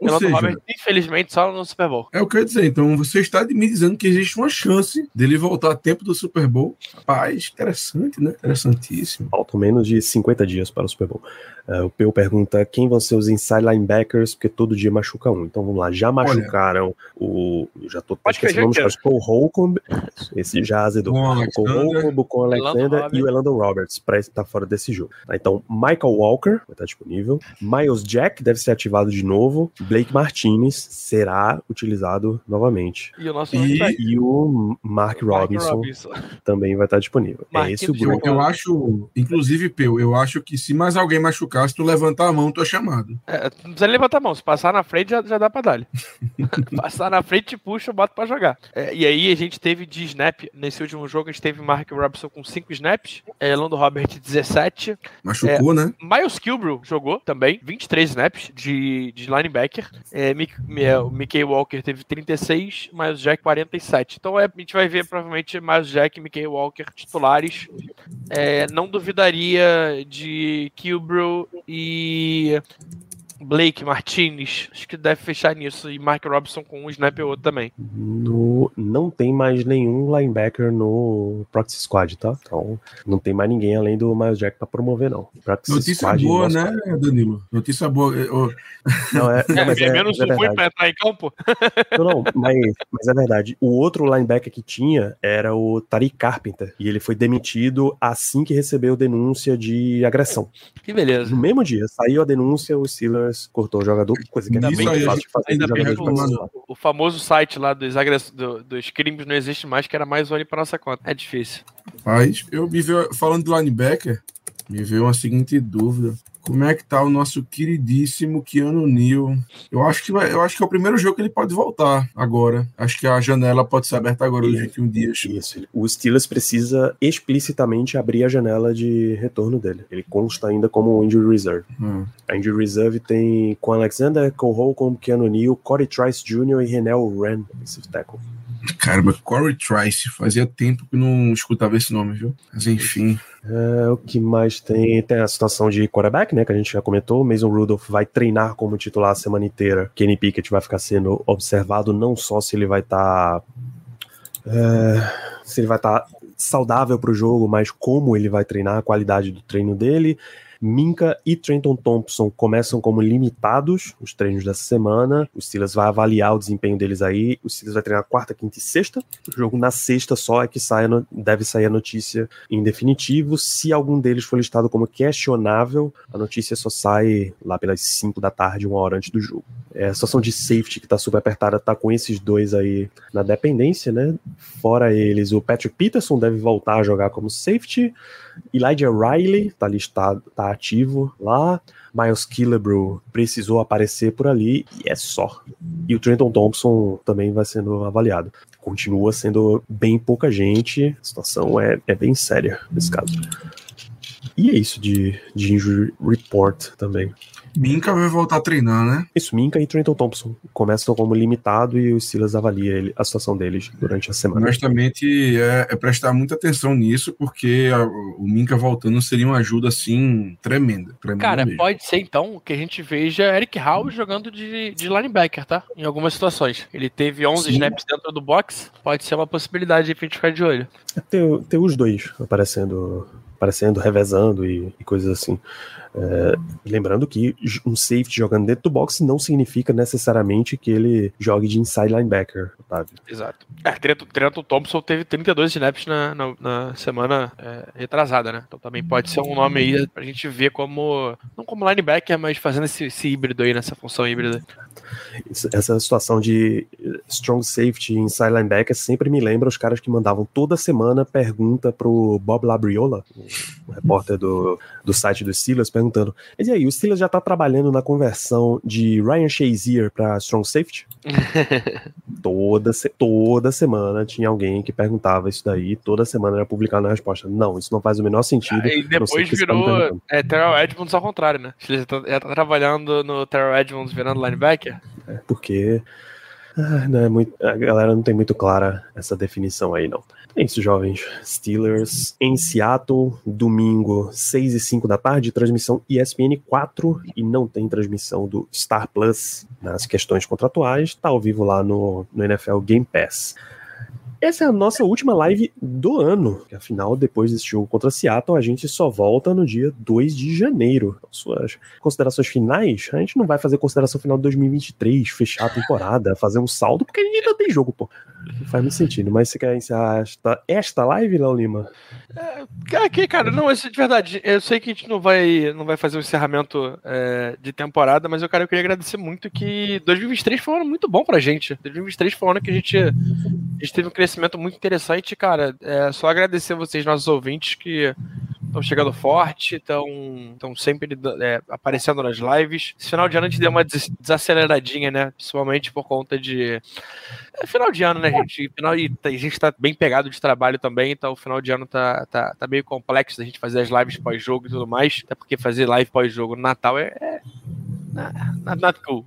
Ou seja, Robert, infelizmente, só no Super Bowl. é o que eu ia dizer. Então, você está me dizendo que existe uma chance dele voltar a tempo do Super Bowl. Rapaz, interessante, né? Interessantíssimo. Faltam menos de 50 dias para o Super Bowl. Eh, o Peu pergunta quem vão ser os inside linebackers, porque todo dia machuca um. Então vamos lá, já machucaram o. eu Já tô esquecendo o nome, Cole Holcomb, esse já azedou. Com o O Cole Alexander. Holcomb, com o Alexander e o Elandon Roberts, para estar fora desse jogo. Tá, então, Michael Walker vai estar disponível. Miles Jack deve ser ativado de novo. Blake Martinez será utilizado novamente. E o nosso E- E o Mark Mark Robinson Robinson. também vai estar disponível. É esse o grupo. eu acho, inclusive, Peu, eu acho que se mais alguém machucar, se tu levantar a mão, tu é chamado. É, não precisa levantar a mão. Se passar na frente, já, já dá pra dar. passar na frente, te puxa, bota pra jogar. É, e aí a gente teve de snap. Nesse último jogo, a gente teve Mark Robinson com 5 snaps. É, Lando Robert 17. Machucou, né? Miles Kilbrew jogou também, 23 snaps de, de linebacker. É, Mick, é, o Mickey Walker teve 36, Miles Jack 47. Então é, a gente vai ver provavelmente Miles Jack e Mickey Walker titulares. É, não duvidaria de Kilbrew e Blake, Martinez, acho que deve fechar nisso. E Mark Robinson com um snap ou outro também. No, não tem mais nenhum linebacker no Proxy Squad, tá? Então não tem mais ninguém além do Miles Jack pra promover, não. Proxy Notícia Squad, boa, nossa- né, Danilo? Notícia boa. Eu- Não, é, não, É, mas é, menos é um pra entrar em campo. Não, não, mas, mas é verdade. O outro linebacker que tinha era o Tariq Carpenter. E ele foi demitido assim que recebeu denúncia de agressão. Que beleza. No mesmo dia, saiu a denúncia, o Steelers cortou o jogador, coisa que é aí, fácil de fazer ainda bem. O, o famoso site lá dos, agress... do- dos crimes não existe mais, que era mais ali pra nossa conta. É difícil. Mas eu me veio, falando de linebacker, me veio uma seguinte dúvida. Como é que tá o nosso queridíssimo Keanu Neal? Eu acho que vai- eu acho que é o primeiro jogo que ele pode voltar agora. Acho que a janela pode ser aberta agora nos 21 dias. Isso. O Steelers precisa explicitamente abrir a janela de retorno dele. Ele consta ainda como injury reserve. Hum. A injury reserve tem com Alexander Cole Holcomb, Keanu Neal, Corey Trice Jr. e Renel Wren, offensive tackle. Caramba, Corey Trice. Fazia tempo que não escutava esse nome, viu? Mas enfim. É, o que mais tem? Tem a situação de quarterback, né? Que a gente já comentou. Mason Rudolph vai treinar como titular a semana inteira. Kenny Pickett vai ficar sendo observado não só se ele vai estar. se ele vai estar saudável para o jogo, mas como ele vai treinar, a qualidade do treino dele. Minka e Trenton Thompson começam como limitados os treinos dessa semana. O Steelers vai avaliar o desempenho deles aí. O Steelers vai treinar quarta, quinta e sexta. O jogo na sexta só é que sai, deve sair a notícia em definitivo. Se algum deles for listado como questionável, a notícia só sai lá pelas 5 da tarde, uma hora antes do jogo. É, a situação de safety que tá super apertada tá com esses dois aí na dependência, né? Fora eles, o Patrick Peterson deve voltar a jogar como safety. Elijah Riley tá listado, tá ativo lá. Miles Killebrew precisou aparecer por ali e é só. E o Trenton Thompson também vai sendo avaliado. Continua sendo bem pouca gente, a situação é, é bem séria nesse caso. E é isso de, de injury report também. Minka vai voltar a treinar, né? Isso, Minka e Trenton Thompson começam como limitado e o Silas avalia ele- a situação deles durante a semana. Honestamente, é, é prestar muita atenção nisso, porque a- o Minka voltando seria uma ajuda, assim, tremenda. tremenda Cara, mesmo. pode ser então que a gente veja Eric Howe jogando de, de linebacker, tá? Em algumas situações. Ele teve 11 Sim. snaps dentro do box. Pode ser uma possibilidade de a gente ficar de olho. Ter, ter os dois aparecendo, aparecendo revezando e, e coisas assim. É, lembrando que um safety jogando dentro do box não significa necessariamente que ele jogue de inside linebacker, Otávio. Exato. É, Trenton, Trenton Thompson teve 32 snaps na, na, na semana é, retrasada, né? Então também pode ser um nome aí pra gente ver como. Não como linebacker, mas fazendo esse, esse híbrido aí, nessa função híbrida. Essa situação de strong safety inside linebacker sempre me lembra os caras que mandavam toda semana pergunta pro Bob Labriola, o repórter do, do site do Steelers, perguntando: Mas e aí, o Steelers já tá trabalhando na conversão de Ryan Shazier pra strong safety? toda, se- toda semana tinha alguém que perguntava isso daí, toda semana era publicada a resposta: Não, isso não faz o menor sentido. E não sei depois tá virou perguntando." é, Terrell Edmonds ao contrário, né? Ele já tá, já tá trabalhando no Terrell Edmonds virando linebacker. porque ah, não é muito, a galera não tem muito clara essa definição aí, não. É isso, jovens. Steelers em Seattle, domingo, 6 e 5 da tarde, transmissão ESPN 4 e não tem transmissão do Star Plus nas questões contratuais, tá ao vivo lá no, no NFL Game Pass. Essa é a nossa última live do ano, afinal, depois desse jogo contra Seattle, a gente só volta no dia 2 de janeiro. Então, suas considerações finais, a gente não vai fazer consideração final de 2023, fechar a temporada, fazer um saldo, porque ainda tem jogo, pô. Faz muito sentido, mas você quer encerrar esta, esta live, Léo Lima? Aqui, cara, não, isso é de verdade. Eu sei que a gente não vai, não vai fazer o encerramento é, de temporada, mas eu, cara, eu queria agradecer muito que 2023 foi um ano muito bom pra gente. 2023 foi um ano que a gente, a gente teve um crescimento muito interessante, cara. É só agradecer vocês, nossos ouvintes, que estão chegando forte, estão sempre é, aparecendo nas lives. Esse final de ano a gente deu uma des desaceleradinha, né? Principalmente por conta de. É final de ano, né, gente? Final, e a gente tá bem pegado de trabalho também, então o final de ano tá, tá, tá meio complexo a gente fazer as lives pós-jogo e tudo mais. Até porque fazer live pós-jogo no Natal é. é not, not cool.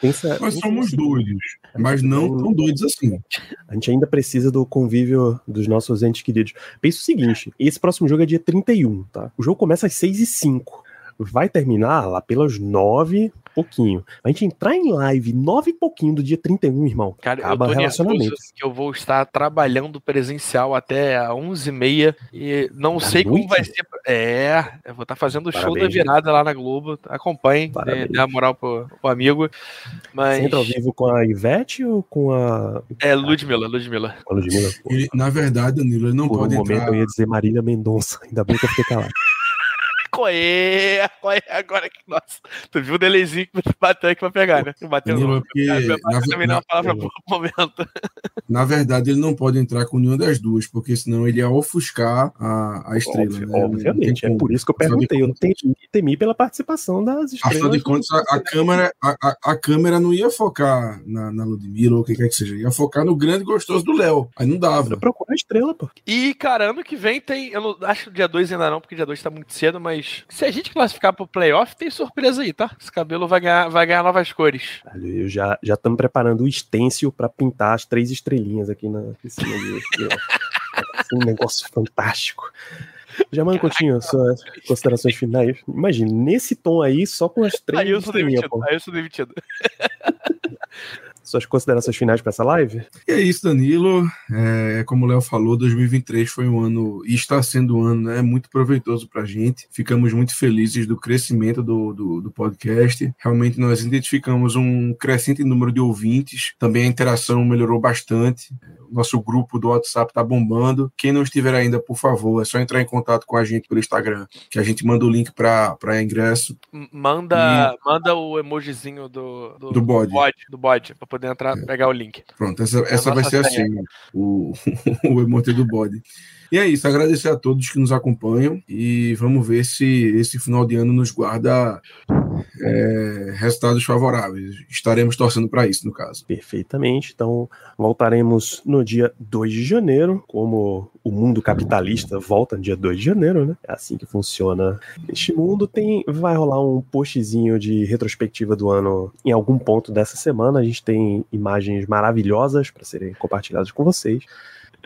Pensa, Nós somos assim, doidos, mas não tão doidos assim. A gente ainda precisa do convívio dos nossos entes queridos. Pensa o seguinte: esse próximo jogo é dia 31, tá? O jogo começa às 6 e 5 vai terminar lá pelas nove pouquinho. A gente entrar em live nove e pouquinho do dia 31, irmão. Cara, acaba eu tô relacionamento. que eu vou estar trabalhando presencial até às 11h30 e não Da sei como vai ser. É, eu vou estar fazendo o show da virada lá na Globo. Acompanhe, dê, Parabéns. dê a moral pro, pro amigo. Mas. Você entra ao vivo com a Ivete ou com a, É Ludmilla, Ludmilla. a Ludmilla? Ele, na verdade, Danilo, ele não Por um pode momento entrar. eu ia dizer Marília Mendonça. Ainda bem que eu fiquei calado. Qual é? Qual é agora que. Nossa, tu viu o delayzinho que bateu aqui pra pegar, né? Bateu é porque, É, na, também não é uma palavra boa pro momento. na verdade, ele não pode entrar com nenhuma das duas, porque senão ele ia ofuscar a, a estrela. Óbvio- né? Não obviamente, é por isso que eu perguntei. Eu não temi, temi pela participação das estrelas. Afinal de contas, a, a câmera, a, a- a câmera não ia focar na, na Ludmilla ou o que quer que seja, ia focar no grande gostoso do Léo. Aí não dava. Procura a estrela, pô. E, cara, ano que vem tem. Eu não, acho que dia 2 ainda não, porque dia 2 tá muito cedo, mas se a gente classificar pro playoff, tem surpresa aí, tá? Esse cabelo vai ganhar, vai ganhar novas cores. Eu já já estamos preparando o stencil pra pintar as três estrelinhas aqui na de, de- um negócio fantástico. Já mano Coutinho, suas considerações finais. Imagina, nesse tom aí, só com as três Aí eu sou demitido. Aí eu sou demitido. Suas considerações finais pra essa live? E é isso, Danilo. É, como o Léo falou, 2023 foi um ano, e está sendo um ano né, muito proveitoso para a gente. Ficamos muito felizes do crescimento do, do, do podcast. Realmente nós identificamos um crescente número de ouvintes. Também a interação melhorou bastante. O nosso grupo do WhatsApp está bombando. Quem não estiver ainda, por favor, é só entrar em contato com a gente pelo Instagram, que a gente manda o link para ingresso. Manda, manda o emojizinho do, Do bode. do bode, pra poder entrar, pegar o link. Pronto, essa, essa vai ser senha. assim, o, o emote do bode. E é isso, agradecer a todos que nos acompanham e vamos ver se esse final de ano nos guarda é, resultados favoráveis. Estaremos torcendo para isso, no caso. Perfeitamente. Então, voltaremos no dia 2 de janeiro, como o mundo capitalista volta no dia 2 de janeiro, né? É assim que funciona. Este mundo tem vai rolar um postzinho de retrospectiva do ano em algum ponto dessa semana. A gente tem imagens maravilhosas para serem compartilhadas com vocês.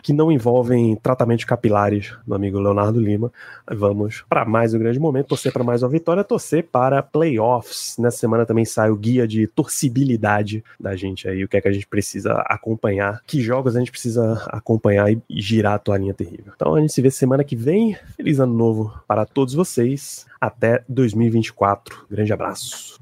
Que não envolvem tratamentos capilares do amigo Leonardo Lima. Vamos para mais um grande momento, torcer para mais uma vitória, torcer para playoffs. Nessa semana também sai o guia de torcibilidade da gente aí, o que é que a gente precisa acompanhar, que jogos a gente precisa acompanhar e girar a toalhinha terrível. Então a gente se vê semana que vem. Feliz ano novo para todos vocês. Até 2024. Grande abraço.